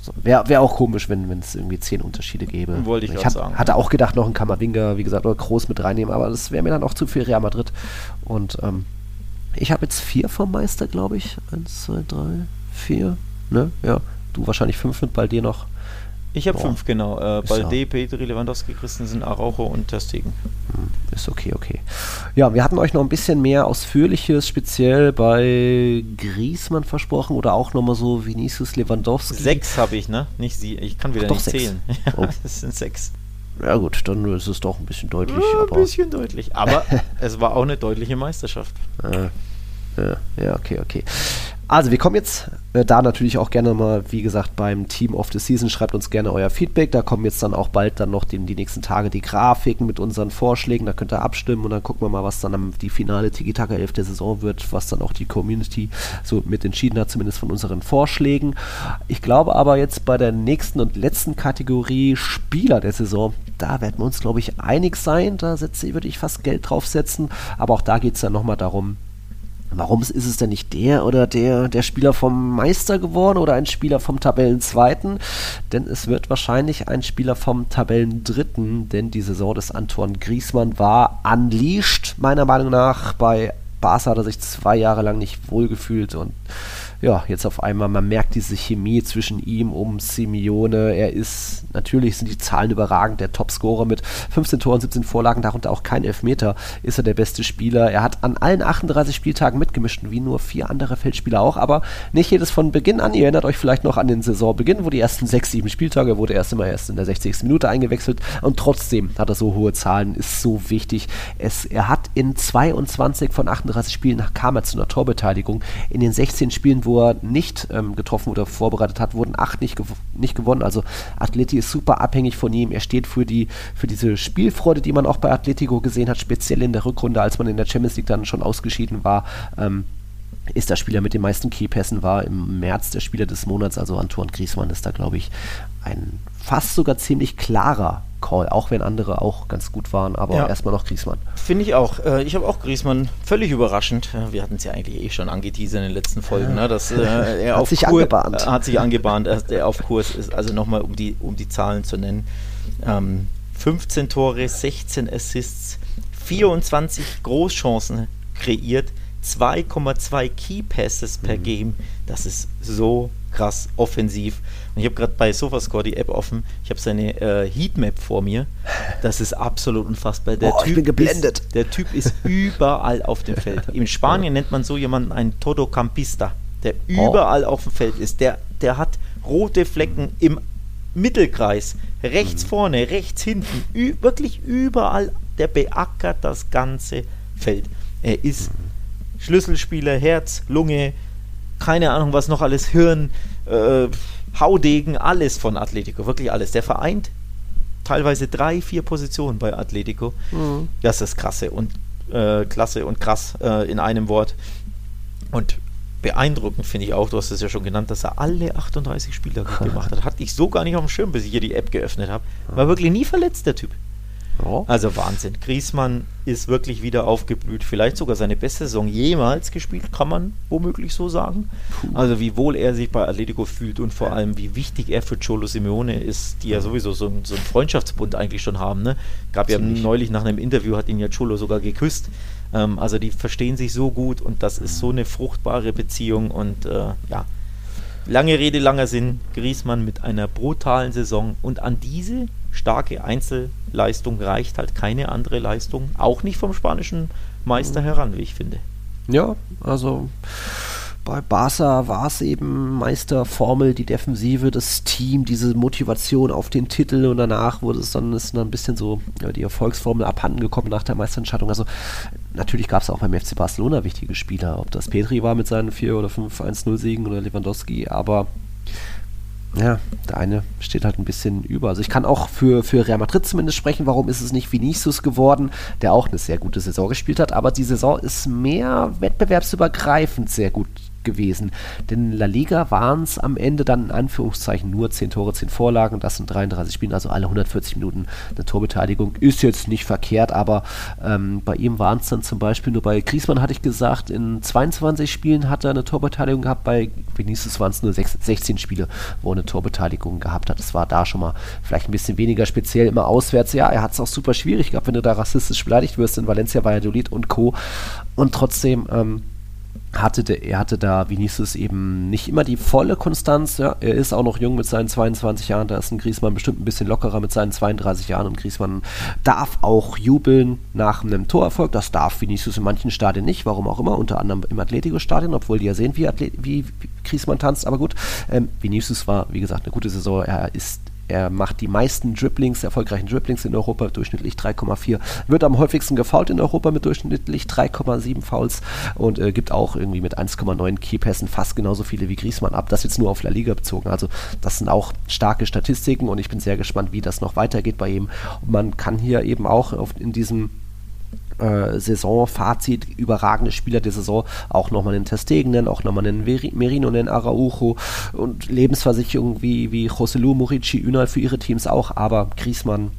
A: So, Wäre wär auch komisch, wenn es irgendwie zehn Unterschiede gäbe.
B: Wollte ich, ich hat, sagen.
A: Hatte auch gedacht, noch ein Kammerwinger, wie gesagt, oder groß mit reinnehmen, aber das wäre mir dann auch zu viel Real Madrid. Und ähm, ich habe jetzt vier vom Meister, glaube ich. Eins, zwei, drei, vier. Ne? Ja. Du wahrscheinlich fünf mit Baldi noch.
B: Ich habe fünf, genau. Äh, Balde, ja. Petri, Lewandowski, Christensen, Araujo und Testegen.
A: Hm, ist okay, okay. Ja, wir hatten euch noch ein bisschen mehr Ausführliches, speziell bei Griesmann versprochen oder auch nochmal so Vinicius Lewandowski.
B: Sechs habe ich, ne? Nicht sie. Ich kann wieder Ach, nicht zählen.
A: oh. das sind sechs. Ja gut, dann ist es doch ein bisschen deutlich.
B: Ja, ein bisschen deutlich. Aber es war auch eine deutliche Meisterschaft.
A: Ja, ja, okay, okay. Also, wir kommen jetzt äh, da natürlich auch gerne mal, wie gesagt, beim Team of the Season. Schreibt uns gerne euer Feedback. Da kommen jetzt dann auch bald dann noch den, die nächsten Tage die Grafiken mit unseren Vorschlägen. Da könnt ihr abstimmen und dann gucken wir mal, was dann am, die finale Tiki-Taka 11 der Saison wird, was dann auch die Community so mit entschieden hat, zumindest von unseren Vorschlägen. Ich glaube aber jetzt bei der nächsten und letzten Kategorie Spieler der Saison, da werden wir uns, glaube ich, einig sein. Da würde ich fast Geld draufsetzen. Aber auch da geht es dann nochmal darum, Warum ist es denn nicht der oder der, der Spieler vom Meister geworden oder ein Spieler vom Tabellenzweiten? Denn es wird wahrscheinlich ein Spieler vom Tabellendritten, denn die Saison des Antoine Griesmann war unleashed, meiner Meinung nach. Bei Barca hat er sich zwei Jahre lang nicht wohlgefühlt und ja, jetzt auf einmal, man merkt diese Chemie zwischen ihm um Simeone. Er ist, natürlich sind die Zahlen überragend, der Topscorer mit 15 Toren, 17 Vorlagen, darunter auch kein Elfmeter, ist er der beste Spieler. Er hat an allen 38 Spieltagen mitgemischt, wie nur vier andere Feldspieler auch, aber nicht jedes von Beginn an. Ihr erinnert euch vielleicht noch an den Saisonbeginn, wo die ersten 6, 7 Spieltage wurde erst immer erst in der 60. Minute eingewechselt und trotzdem hat er so hohe Zahlen, ist so wichtig. Es, er hat in 22 von 38 Spielen kam er zu einer Torbeteiligung. In den 16 Spielen, wo wo er nicht ähm, getroffen oder vorbereitet hat, wurden acht nicht, gew nicht gewonnen. Also Atleti ist super abhängig von ihm. Er steht für, die, für diese Spielfreude, die man auch bei Atletico gesehen hat, speziell in der Rückrunde, als man in der Champions League dann schon ausgeschieden war. Ähm, ist der Spieler mit den meisten Keypässen, war im März der Spieler des Monats, also Antoine Griezmann ist da, glaube ich, ein fast sogar ziemlich klarer Call, auch wenn andere auch ganz gut waren, aber ja. erstmal noch Griesmann.
B: Finde ich auch. Äh, ich habe auch Griesmann völlig überraschend. Wir hatten es ja eigentlich eh schon angeteasert in den letzten Folgen, ne, dass äh, er
A: hat auf sich Kur angebahnt.
B: Äh, hat sich angebahnt, dass er auf Kurs ist. Also nochmal, um die, um die Zahlen zu nennen. Ähm, 15 Tore, 16 Assists, 24 Großchancen kreiert, 2,2 Key Passes per mhm. Game. Das ist so krass offensiv. Und ich habe gerade bei Sofascore die App offen. Ich habe seine äh, Heatmap vor mir. Das ist absolut unfassbar.
A: Der, oh, typ, ich bin geblendet.
B: Ist, der Typ ist überall auf dem Feld. In Spanien nennt man so jemanden einen Todocampista, der oh. überall auf dem Feld ist. Der, der hat rote Flecken im Mittelkreis, rechts mhm. vorne, rechts hinten, wirklich überall. Der beackert das ganze Feld. Er ist mhm. Schlüsselspieler, Herz, Lunge, keine Ahnung, was noch alles, Hirn, äh, Haudegen, alles von Atletico, wirklich alles. Der vereint teilweise drei, vier Positionen bei Atletico. Mhm. Das ist krasse und äh, klasse und krass äh, in einem Wort. Und beeindruckend finde ich auch, du hast es ja schon genannt, dass er alle 38 Spieler gemacht hat. Hatte ich so gar nicht auf dem Schirm, bis ich hier die App geöffnet habe. War wirklich nie verletzt, der Typ. Oh. Also Wahnsinn. Griesmann ist wirklich wieder aufgeblüht. Vielleicht sogar seine beste Saison jemals gespielt, kann man womöglich so sagen. Also wie wohl er sich bei Atletico fühlt und vor allem wie wichtig er für Cholo Simeone ist, die ja sowieso so, so einen Freundschaftsbund eigentlich schon haben. Ne? Gab Ziemlich. ja neulich nach einem Interview, hat ihn ja Cholo sogar geküsst. Ähm, also die verstehen sich so gut und das ist so eine fruchtbare Beziehung und äh, ja. Lange Rede, langer Sinn. Griesmann mit einer brutalen Saison und an diese starke Einzelleistung reicht halt keine andere Leistung, auch nicht vom spanischen Meister mhm. heran, wie ich finde.
A: Ja, also bei Barca war es eben Meisterformel, die Defensive, das Team, diese Motivation auf den Titel und danach wurde es dann, ist dann ein bisschen so ja, die Erfolgsformel abhanden gekommen nach der Meisterentscheidung. Also natürlich gab es auch beim FC Barcelona wichtige Spieler, ob das Petri war mit seinen 4 oder 5 1-0-Siegen oder Lewandowski, aber ja, der eine steht halt ein bisschen über. Also ich kann auch für, für Real Madrid zumindest sprechen, warum ist es nicht Vinicius geworden, der auch eine sehr gute Saison gespielt hat, aber die Saison ist mehr wettbewerbsübergreifend sehr gut gewesen. Denn La Liga waren es am Ende dann in Anführungszeichen nur 10 Tore, 10 Vorlagen. Das sind 33 Spiele, also alle 140 Minuten eine Torbeteiligung. Ist jetzt nicht verkehrt, aber ähm, bei ihm waren es dann zum Beispiel nur bei Griesmann, hatte ich gesagt, in 22 Spielen hat er eine Torbeteiligung gehabt. Bei Vinicius waren es nur 6, 16 Spiele, wo er eine Torbeteiligung gehabt hat. Das war da schon mal vielleicht ein bisschen weniger speziell, immer auswärts. Ja, er hat es auch super schwierig gehabt, wenn du da rassistisch beleidigt wirst in Valencia, Valladolid und Co. Und trotzdem, ähm, hatte der, er hatte da Vinicius eben nicht immer die volle Konstanz. Ja. Er ist auch noch jung mit seinen 22 Jahren. Da ist ein Griesmann bestimmt ein bisschen lockerer mit seinen 32 Jahren. Und Griesmann darf auch jubeln nach einem Torerfolg. Das darf Vinicius in manchen Stadien nicht. Warum auch immer. Unter anderem im Atletico-Stadion, obwohl die ja sehen, wie, Athlet wie Griesmann tanzt. Aber gut, ähm, Vinicius war, wie gesagt, eine gute Saison. Er ist er macht die meisten Dribblings, erfolgreichen Dribblings in Europa, durchschnittlich 3,4. Wird am häufigsten gefault in Europa mit durchschnittlich 3,7 Fouls und äh, gibt auch irgendwie mit 1,9 Keypässen fast genauso viele wie Griesmann ab. Das jetzt nur auf La Liga bezogen. Also das sind auch starke Statistiken und ich bin sehr gespannt, wie das noch weitergeht bei ihm. Und man kann hier eben auch in diesem äh, Saisonfazit, überragende Spieler der Saison, auch nochmal einen Testegen nennen, auch nochmal einen Merino nennen, Araujo und Lebensversicherungen wie, wie Joselu, Murici, Ünal für ihre Teams auch, aber Griesmann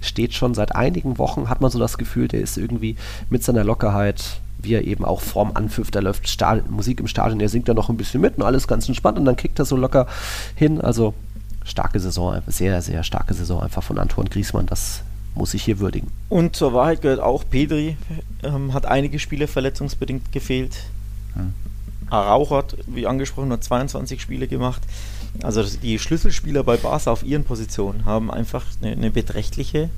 A: steht schon seit einigen Wochen, hat man so das Gefühl, der ist irgendwie mit seiner Lockerheit wie er eben auch vorm Anpfiff, da läuft Stadion, Musik im Stadion, er singt da noch ein bisschen mit und alles ganz entspannt und dann kickt er so locker hin. Also starke Saison, sehr, sehr starke Saison einfach von Antoine Griesmann. Das muss ich hier würdigen.
B: Und zur Wahrheit gehört auch, Pedri ähm, hat einige Spiele verletzungsbedingt gefehlt. Hm. Arauch hat, wie angesprochen, nur 22 Spiele gemacht. Also die Schlüsselspieler bei Barca auf ihren Positionen haben einfach eine, eine beträchtliche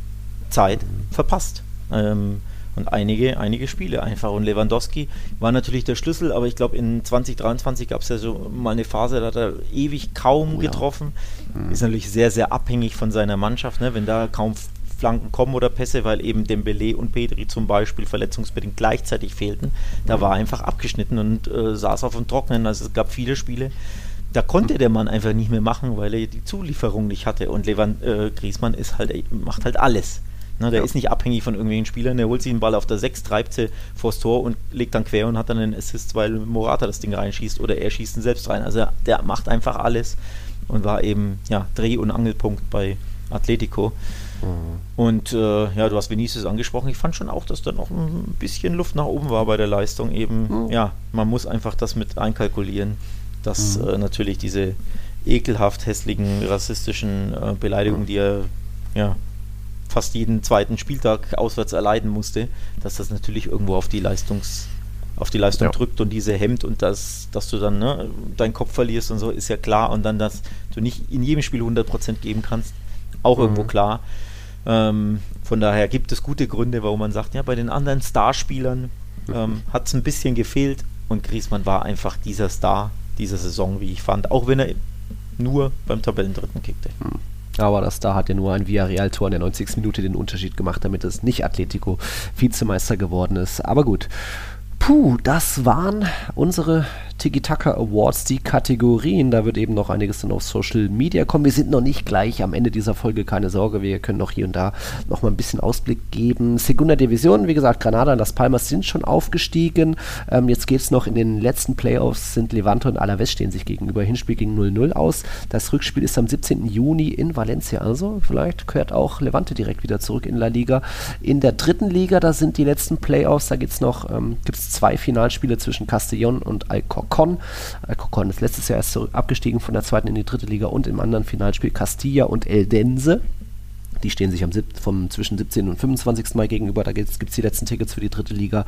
B: Zeit verpasst. Ähm, und einige, einige Spiele einfach. Und Lewandowski war natürlich der Schlüssel, aber ich glaube, in 2023 gab es ja so mal eine Phase, da hat er ewig kaum oh, getroffen. Ja. Mhm. Ist natürlich sehr, sehr abhängig von seiner Mannschaft. Ne? Wenn da kaum Flanken kommen oder Pässe, weil eben Dembele und Pedri zum Beispiel verletzungsbedingt gleichzeitig fehlten. Da war einfach abgeschnitten und äh, saß auf dem Trocknen. Also es gab viele Spiele, da konnte der Mann einfach nicht mehr machen, weil er die Zulieferung nicht hatte. Und Lewand, äh, Griesmann ist halt, macht halt alles. Ne, der ja. ist nicht abhängig von irgendwelchen Spielern, der holt sich den Ball auf der 6, treibt sie vors Tor und legt dann quer und hat dann einen Assist, weil Morata das Ding reinschießt oder er schießt ihn selbst rein. Also der macht einfach alles und war eben ja, Dreh- und Angelpunkt bei Atletico. Mhm. Und äh, ja, du hast Vinicius angesprochen. Ich fand schon auch, dass da noch ein bisschen Luft nach oben war bei der Leistung. Eben, mhm. ja, man muss einfach das mit einkalkulieren, dass mhm. äh, natürlich diese ekelhaft hässlichen rassistischen äh, Beleidigungen, die er ja fast jeden zweiten Spieltag auswärts erleiden musste, dass das natürlich irgendwo auf die Leistungs auf die Leistung ja. drückt und diese hemmt und das, dass du dann ne, deinen Kopf verlierst und so, ist ja klar. Und dann, dass du nicht in jedem Spiel 100% geben kannst, auch mhm. irgendwo klar. Ähm, von daher gibt es gute Gründe, warum man sagt, ja, bei den anderen Starspielern ähm, hat es ein bisschen gefehlt und Griesmann war einfach dieser Star dieser Saison, wie ich fand. Auch wenn er nur beim Tabellendritten kickte.
A: Hm. Aber das da hat ja nur ein Villarreal-Tor in der 90. Minute den Unterschied gemacht, damit es nicht Atletico Vizemeister geworden ist. Aber gut. Puh, das waren unsere Tiki-Taka Awards, die Kategorien. Da wird eben noch einiges dann auf Social Media kommen. Wir sind noch nicht gleich am Ende dieser Folge, keine Sorge. Wir können noch hier und da noch mal ein bisschen Ausblick geben. Segunda Division, wie gesagt, Granada und Las Palmas sind schon aufgestiegen. Ähm, jetzt geht es noch in den letzten Playoffs, sind Levante und Alaves stehen sich gegenüber. Hinspiel gegen 0-0 aus. Das Rückspiel ist am 17. Juni in Valencia. Also vielleicht kehrt auch Levante direkt wieder zurück in La Liga. In der dritten Liga, da sind die letzten Playoffs. Da noch, ähm, gibt es zwei Finalspiele zwischen Castellón und Alcorcon. Alcorcon ist letztes Jahr erst abgestiegen von der zweiten in die dritte Liga und im anderen Finalspiel Castilla und Eldense. Die stehen sich am vom zwischen 17. und 25. Mai gegenüber. Da gibt es die letzten Tickets für die dritte Liga.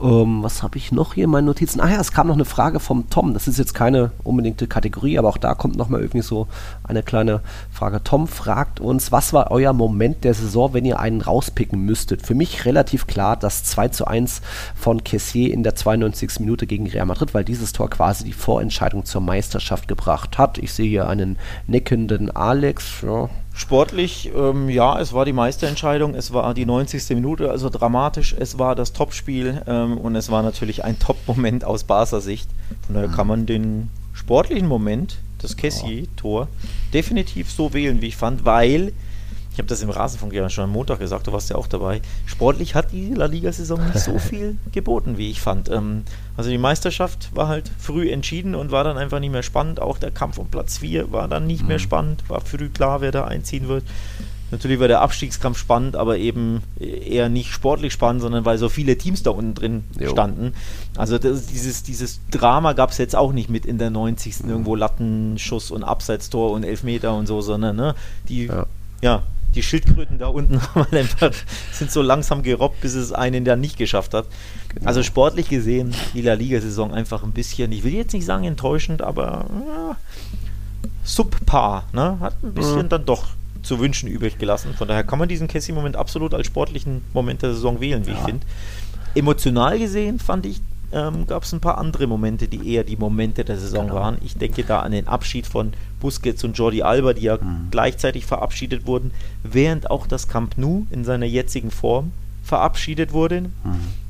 A: Ähm, was habe ich noch hier in meinen Notizen? Ah ja, es kam noch eine Frage vom Tom. Das ist jetzt keine unbedingte Kategorie, aber auch da kommt nochmal irgendwie so eine kleine Frage. Tom fragt uns, was war euer Moment der Saison, wenn ihr einen rauspicken müsstet? Für mich relativ klar das 2 zu 1 von Kessier in der 92. Minute gegen Real Madrid, weil dieses Tor quasi die Vorentscheidung zur Meisterschaft gebracht hat. Ich sehe hier einen nickenden Alex. Ja,
B: Sportlich, ähm, ja, es war die Meisterentscheidung, es war die 90. Minute, also dramatisch, es war das Topspiel ähm, und es war natürlich ein Top-Moment aus Barca Sicht. Von daher kann man den sportlichen Moment, das Kessier-Tor, definitiv so wählen, wie ich fand, weil ich habe das im Rasenfunk ja schon am Montag gesagt, du warst ja auch dabei. Sportlich hat die La Liga-Saison nicht so viel geboten, wie ich fand. Ähm, also die Meisterschaft war halt früh entschieden und war dann einfach nicht mehr spannend. Auch der Kampf um Platz 4 war dann nicht mhm. mehr spannend, war früh klar, wer da einziehen wird. Natürlich war der Abstiegskampf spannend, aber eben eher nicht sportlich spannend, sondern weil so viele Teams da unten drin jo. standen. Also das, dieses, dieses Drama gab es jetzt auch nicht mit in der 90. Mhm. irgendwo Lattenschuss und Abseitstor und Elfmeter und so, sondern ne, die ja. ja die Schildkröten da unten einfach, sind so langsam gerobbt, bis es einen da nicht geschafft hat. Genau. Also sportlich gesehen, die La Liga-Saison einfach ein bisschen, ich will jetzt nicht sagen enttäuschend, aber ja, subpar. Ne? Hat ein bisschen mhm. dann doch zu wünschen übrig gelassen. Von daher kann man diesen Cassie-Moment absolut als sportlichen Moment der Saison wählen, wie ja. ich finde. Emotional gesehen fand ich ähm, gab es ein paar andere Momente, die eher die Momente der Saison genau. waren. Ich denke da an den Abschied von Busquets und Jordi Alba, die ja mhm. gleichzeitig verabschiedet wurden, während auch das Camp Nou in seiner jetzigen Form verabschiedet wurde. Mhm.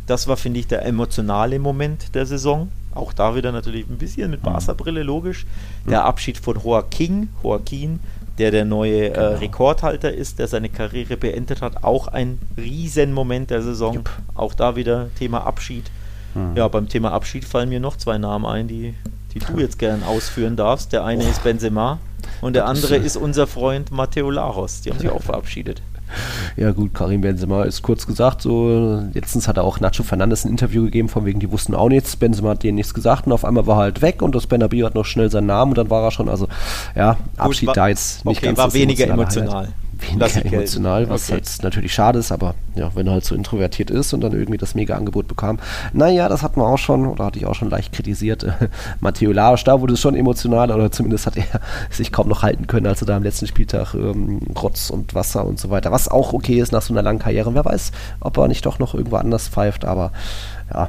B: Das war, finde ich, der emotionale Moment der Saison. Auch da wieder natürlich ein bisschen mit mhm. Barca-Brille logisch. Der Abschied von Joaquin, Joaquin, der der neue äh, genau. äh, Rekordhalter ist, der seine Karriere beendet hat. Auch ein Riesenmoment der Saison. Jupp. Auch da wieder Thema Abschied. Mhm. Ja, beim Thema Abschied fallen mir noch zwei Namen ein, die, die du jetzt gern ausführen darfst. Der eine oh. ist Benzema und der andere ist unser Freund Matteo Laros. Die haben sich auch verabschiedet.
A: Ja gut, Karim Benzema ist kurz gesagt so, letztens hat er auch Nacho Fernandes ein Interview gegeben, von wegen, die wussten auch nichts, Benzema hat denen nichts gesagt und auf einmal war er halt weg und das Benabio hat noch schnell seinen Namen und dann war er schon, also ja, Abschied gut, war, da jetzt nicht
B: okay,
A: ganz
B: war weniger emotional.
A: Highlight weniger emotional, was okay. halt natürlich schade ist, aber ja, wenn er halt so introvertiert ist und dann irgendwie das Mega-Angebot bekam. Naja, das hatten wir auch schon, oder hatte ich auch schon leicht kritisiert. Matteo Larisch, da wurde es schon emotional, oder zumindest hat er sich kaum noch halten können, als er da am letzten Spieltag ähm, Rotz und Wasser und so weiter, was auch okay ist nach so einer langen Karriere. wer weiß, ob er nicht doch noch irgendwo anders pfeift, aber ja,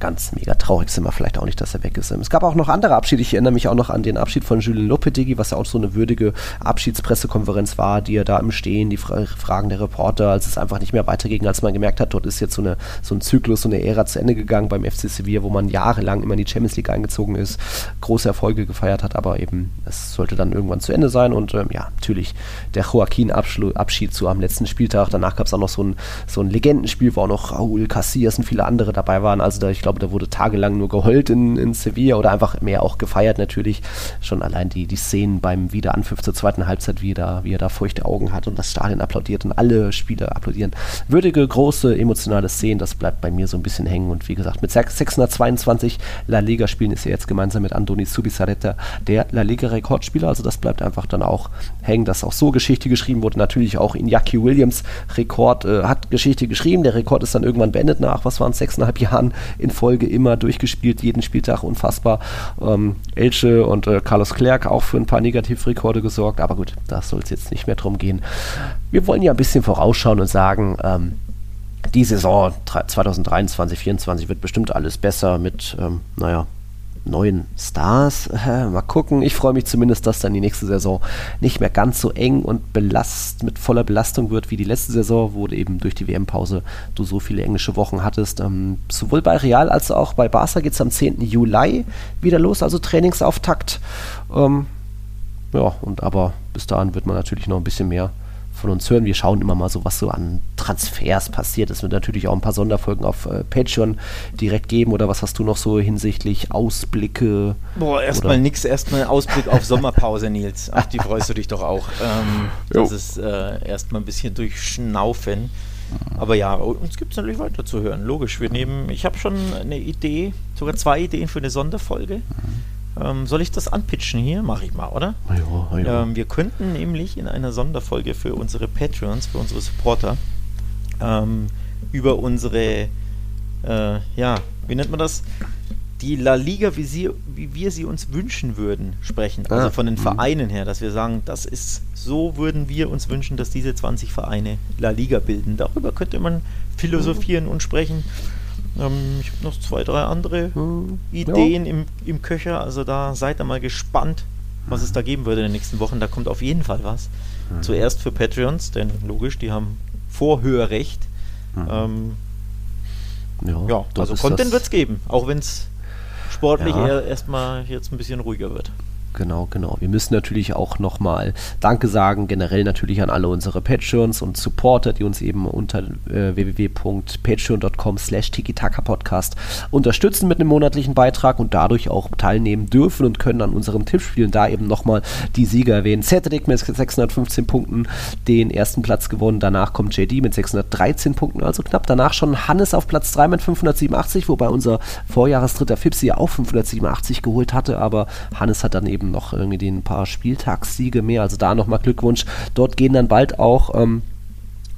A: ganz mega traurig sind wir vielleicht auch nicht, dass er weg ist. Es gab auch noch andere Abschiede. Ich erinnere mich auch noch an den Abschied von Julien Lopetegui, was ja auch so eine würdige Abschiedspressekonferenz war, die er da im Stehen, die Fragen der Reporter, als es einfach nicht mehr weiterging, als man gemerkt hat, dort ist jetzt so, eine, so ein Zyklus, so eine Ära zu Ende gegangen beim FC Sevilla, wo man jahrelang immer in die Champions League eingezogen ist, große Erfolge gefeiert hat, aber eben es sollte dann irgendwann zu Ende sein und ähm, ja, natürlich der Joaquin-Abschied zu am letzten Spieltag. Danach gab es auch noch so ein, so ein Legendenspiel, wo auch noch Raúl Casillas und viele andere dabei waren. Also da, ich glaube, da wurde tagelang nur geheult in, in Sevilla oder einfach mehr auch gefeiert natürlich. Schon allein die, die Szenen beim Wiederanpfiff zur zweiten Halbzeit, wie er, da, wie er da feuchte Augen hat und das Stadion applaudiert und alle Spieler applaudieren. Würdige, große, emotionale Szenen, das bleibt bei mir so ein bisschen hängen. Und wie gesagt, mit 622 La Liga-Spielen ist er jetzt gemeinsam mit Andoni Subisareta der La Liga-Rekordspieler. Also das bleibt einfach dann auch hängen, dass auch so Geschichte geschrieben wurde. Natürlich auch Iñaki Williams Rekord äh, hat Geschichte geschrieben. Der Rekord ist dann irgendwann beendet nach, was waren es, sechseinhalb Jahren in Folge immer durchgespielt, jeden Spieltag unfassbar. Ähm, Elche und äh, Carlos Clerc auch für ein paar Negativrekorde gesorgt, aber gut, da soll es jetzt nicht mehr drum gehen. Wir wollen ja ein bisschen vorausschauen und sagen, ähm, die Saison 2023, 2024 wird bestimmt alles besser mit, ähm, naja, neuen Stars. Mal gucken. Ich freue mich zumindest, dass dann die nächste Saison nicht mehr ganz so eng und belast, mit voller Belastung wird wie die letzte Saison, wo eben durch die WM-Pause du so viele englische Wochen hattest. Ähm, sowohl bei Real als auch bei Barca geht es am 10. Juli wieder los, also Trainingsauftakt. Ähm, ja, und aber bis dahin wird man natürlich noch ein bisschen mehr von uns hören. Wir schauen immer mal so, was so an Transfers passiert. Es wird natürlich auch ein paar Sonderfolgen auf äh, Patreon direkt geben. Oder was hast du noch so hinsichtlich Ausblicke?
B: Boah, erstmal nix, erstmal Ausblick auf Sommerpause, Nils. Ach, die freust du dich doch auch. Ähm, das ist äh, erstmal ein bisschen durchschnaufen. Aber ja, uns gibt es natürlich weiter zu hören. Logisch, wir nehmen, ich habe schon eine Idee, sogar zwei Ideen für eine Sonderfolge. Mhm ähm, soll ich das anpitchen hier? Mache ich mal, oder? Ja, ja. Ähm, wir könnten nämlich in einer Sonderfolge für unsere Patreons, für unsere Supporter, ähm, über unsere, äh, ja, wie nennt man das? Die La Liga, wie, sie, wie wir sie uns wünschen würden, sprechen. Also ah, von den mhm. Vereinen her, dass wir sagen, das ist, so würden wir uns wünschen, dass diese 20 Vereine La Liga bilden. Darüber könnte man philosophieren und sprechen. Ähm, ich habe noch zwei, drei andere hm, Ideen ja. im, im Köcher. Also da seid ihr mal gespannt, was es da geben würde in den nächsten Wochen. Da kommt auf jeden Fall was. Mhm. Zuerst für Patreons, denn logisch, die haben Vorhörrecht. Mhm. Ähm, ja, ja also Content wird es geben, auch wenn es sportlich ja. erstmal jetzt ein bisschen ruhiger wird.
A: Genau, genau. Wir müssen natürlich auch nochmal Danke sagen, generell natürlich an alle unsere Patreons und Supporter, die uns eben unter äh, www.patreon.com slash podcast unterstützen mit einem monatlichen Beitrag und dadurch auch teilnehmen dürfen und können an unseren Tippspielen da eben nochmal die Sieger erwähnen. Cedric mit 615 Punkten den ersten Platz gewonnen, danach kommt JD mit 613 Punkten, also knapp danach schon Hannes auf Platz 3 mit 587, wobei unser Vorjahresdritter Fipsi ja auch 587 geholt hatte, aber Hannes hat dann eben noch irgendwie den paar Spieltagssiege mehr. Also da nochmal Glückwunsch. Dort gehen dann bald auch ähm,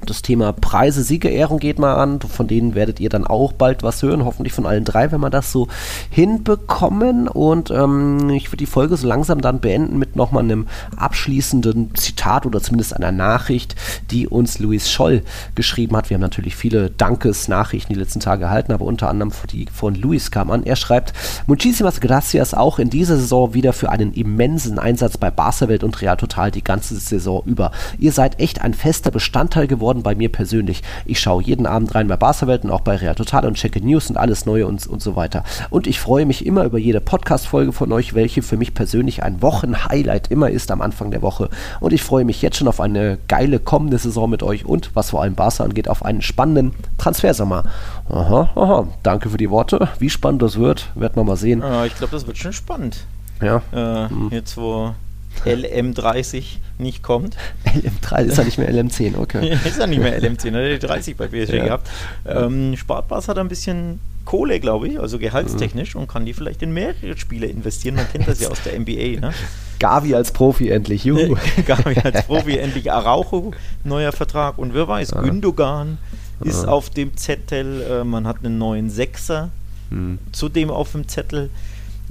A: das Thema Preise, Siegerehrung geht mal an. Von denen werdet ihr dann auch bald was hören. Hoffentlich von allen drei, wenn wir das so hinbekommen. Und ähm, ich würde die Folge so langsam dann beenden mit nochmal einem abschließenden Zitat oder zumindest einer Nachricht, die uns Luis Scholl geschrieben hat. Wir haben natürlich viele Dankesnachrichten die letzten Tage erhalten, aber unter anderem die von Luis kam an. Er schreibt, Muchísimas gracias auch in dieser Saison wieder für einen immensen Einsatz bei Barca Welt und Real Total die ganze Saison über. Ihr seid echt ein fester Bestandteil geworden geworden bei mir persönlich. Ich schaue jeden Abend rein bei Barca-Welt und auch bei Real Total und checke News und alles Neue und, und so weiter. Und ich freue mich immer über jede Podcast-Folge von euch, welche für mich persönlich ein Wochenhighlight immer ist am Anfang der Woche. Und ich freue mich jetzt schon auf eine geile kommende Saison mit euch und, was vor allem Barca angeht, auf einen spannenden Transfersommer. Aha, aha. Danke für die Worte. Wie spannend das wird, werden wir mal sehen.
B: Äh, ich glaube, das wird schon spannend.
A: Ja.
B: Äh, hm. Jetzt, wo LM30 nicht kommt.
A: LM3 ist ja nicht mehr LM10, okay.
B: ist ja nicht mehr LM10, hat er die 30 bei PSG ja. gehabt. Ähm, Spartbars hat ein bisschen Kohle, glaube ich, also gehaltstechnisch mhm. und kann die vielleicht in mehrere Spiele investieren. Man kennt das ja aus der NBA. Ne?
A: Gavi als Profi endlich, juhu.
B: Gavi als Profi endlich, Araujo, neuer Vertrag und wer weiß, ja. Gündogan ist auf dem Zettel, äh, man hat einen neuen Sechser mhm. zudem auf dem Zettel.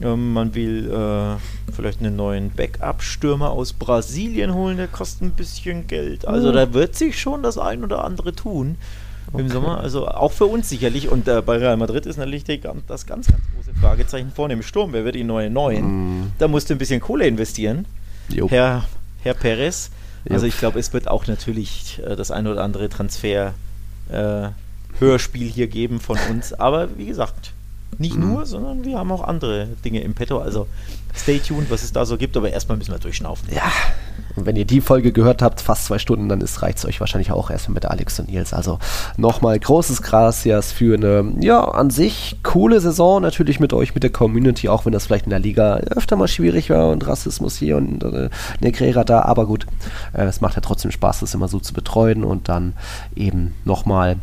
B: Ähm, man will äh, vielleicht einen neuen Backup-Stürmer aus Brasilien holen, der kostet ein bisschen Geld. Also mhm. da wird sich schon das ein oder andere tun okay. im Sommer. Also auch für uns sicherlich. Und äh, bei Real Madrid ist natürlich die, das ganz, ganz große Fragezeichen vorne im Sturm. Wer wird die neue Neuen? Mhm. Da musst du ein bisschen Kohle investieren, Herr, Herr Perez. Also ich glaube, es wird auch natürlich äh, das ein oder andere Transfer äh, Hörspiel hier geben von uns. Aber wie gesagt, nicht mhm. nur, sondern wir haben auch andere Dinge im Petto. Also stay tuned, was es da so gibt, aber erstmal müssen wir durchschnaufen.
A: Ja, und wenn ihr die Folge gehört habt, fast zwei Stunden, dann reicht es euch wahrscheinlich auch erstmal mit Alex und Nils. Also nochmal großes Gracias für eine, ja, an sich coole Saison. Natürlich mit euch, mit der Community, auch wenn das vielleicht in der Liga öfter mal schwierig war und Rassismus hier und äh, Negrera da. Aber gut, äh, es macht ja trotzdem Spaß, das immer so zu betreuen. Und dann eben nochmal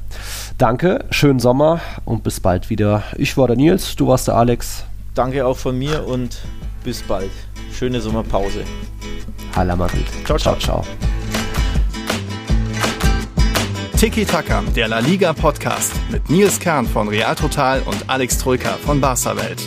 A: danke, schönen Sommer und bis bald wieder. Ich war der Nils, du warst der Alex.
B: Danke auch von mir und bis bald. Schöne Sommerpause.
A: Hala Madrid. Ciao, ciao, ciao.
E: Tiki Taka, der La Liga Podcast mit Nils Kern von Real Total und Alex Troika von Barca Welt.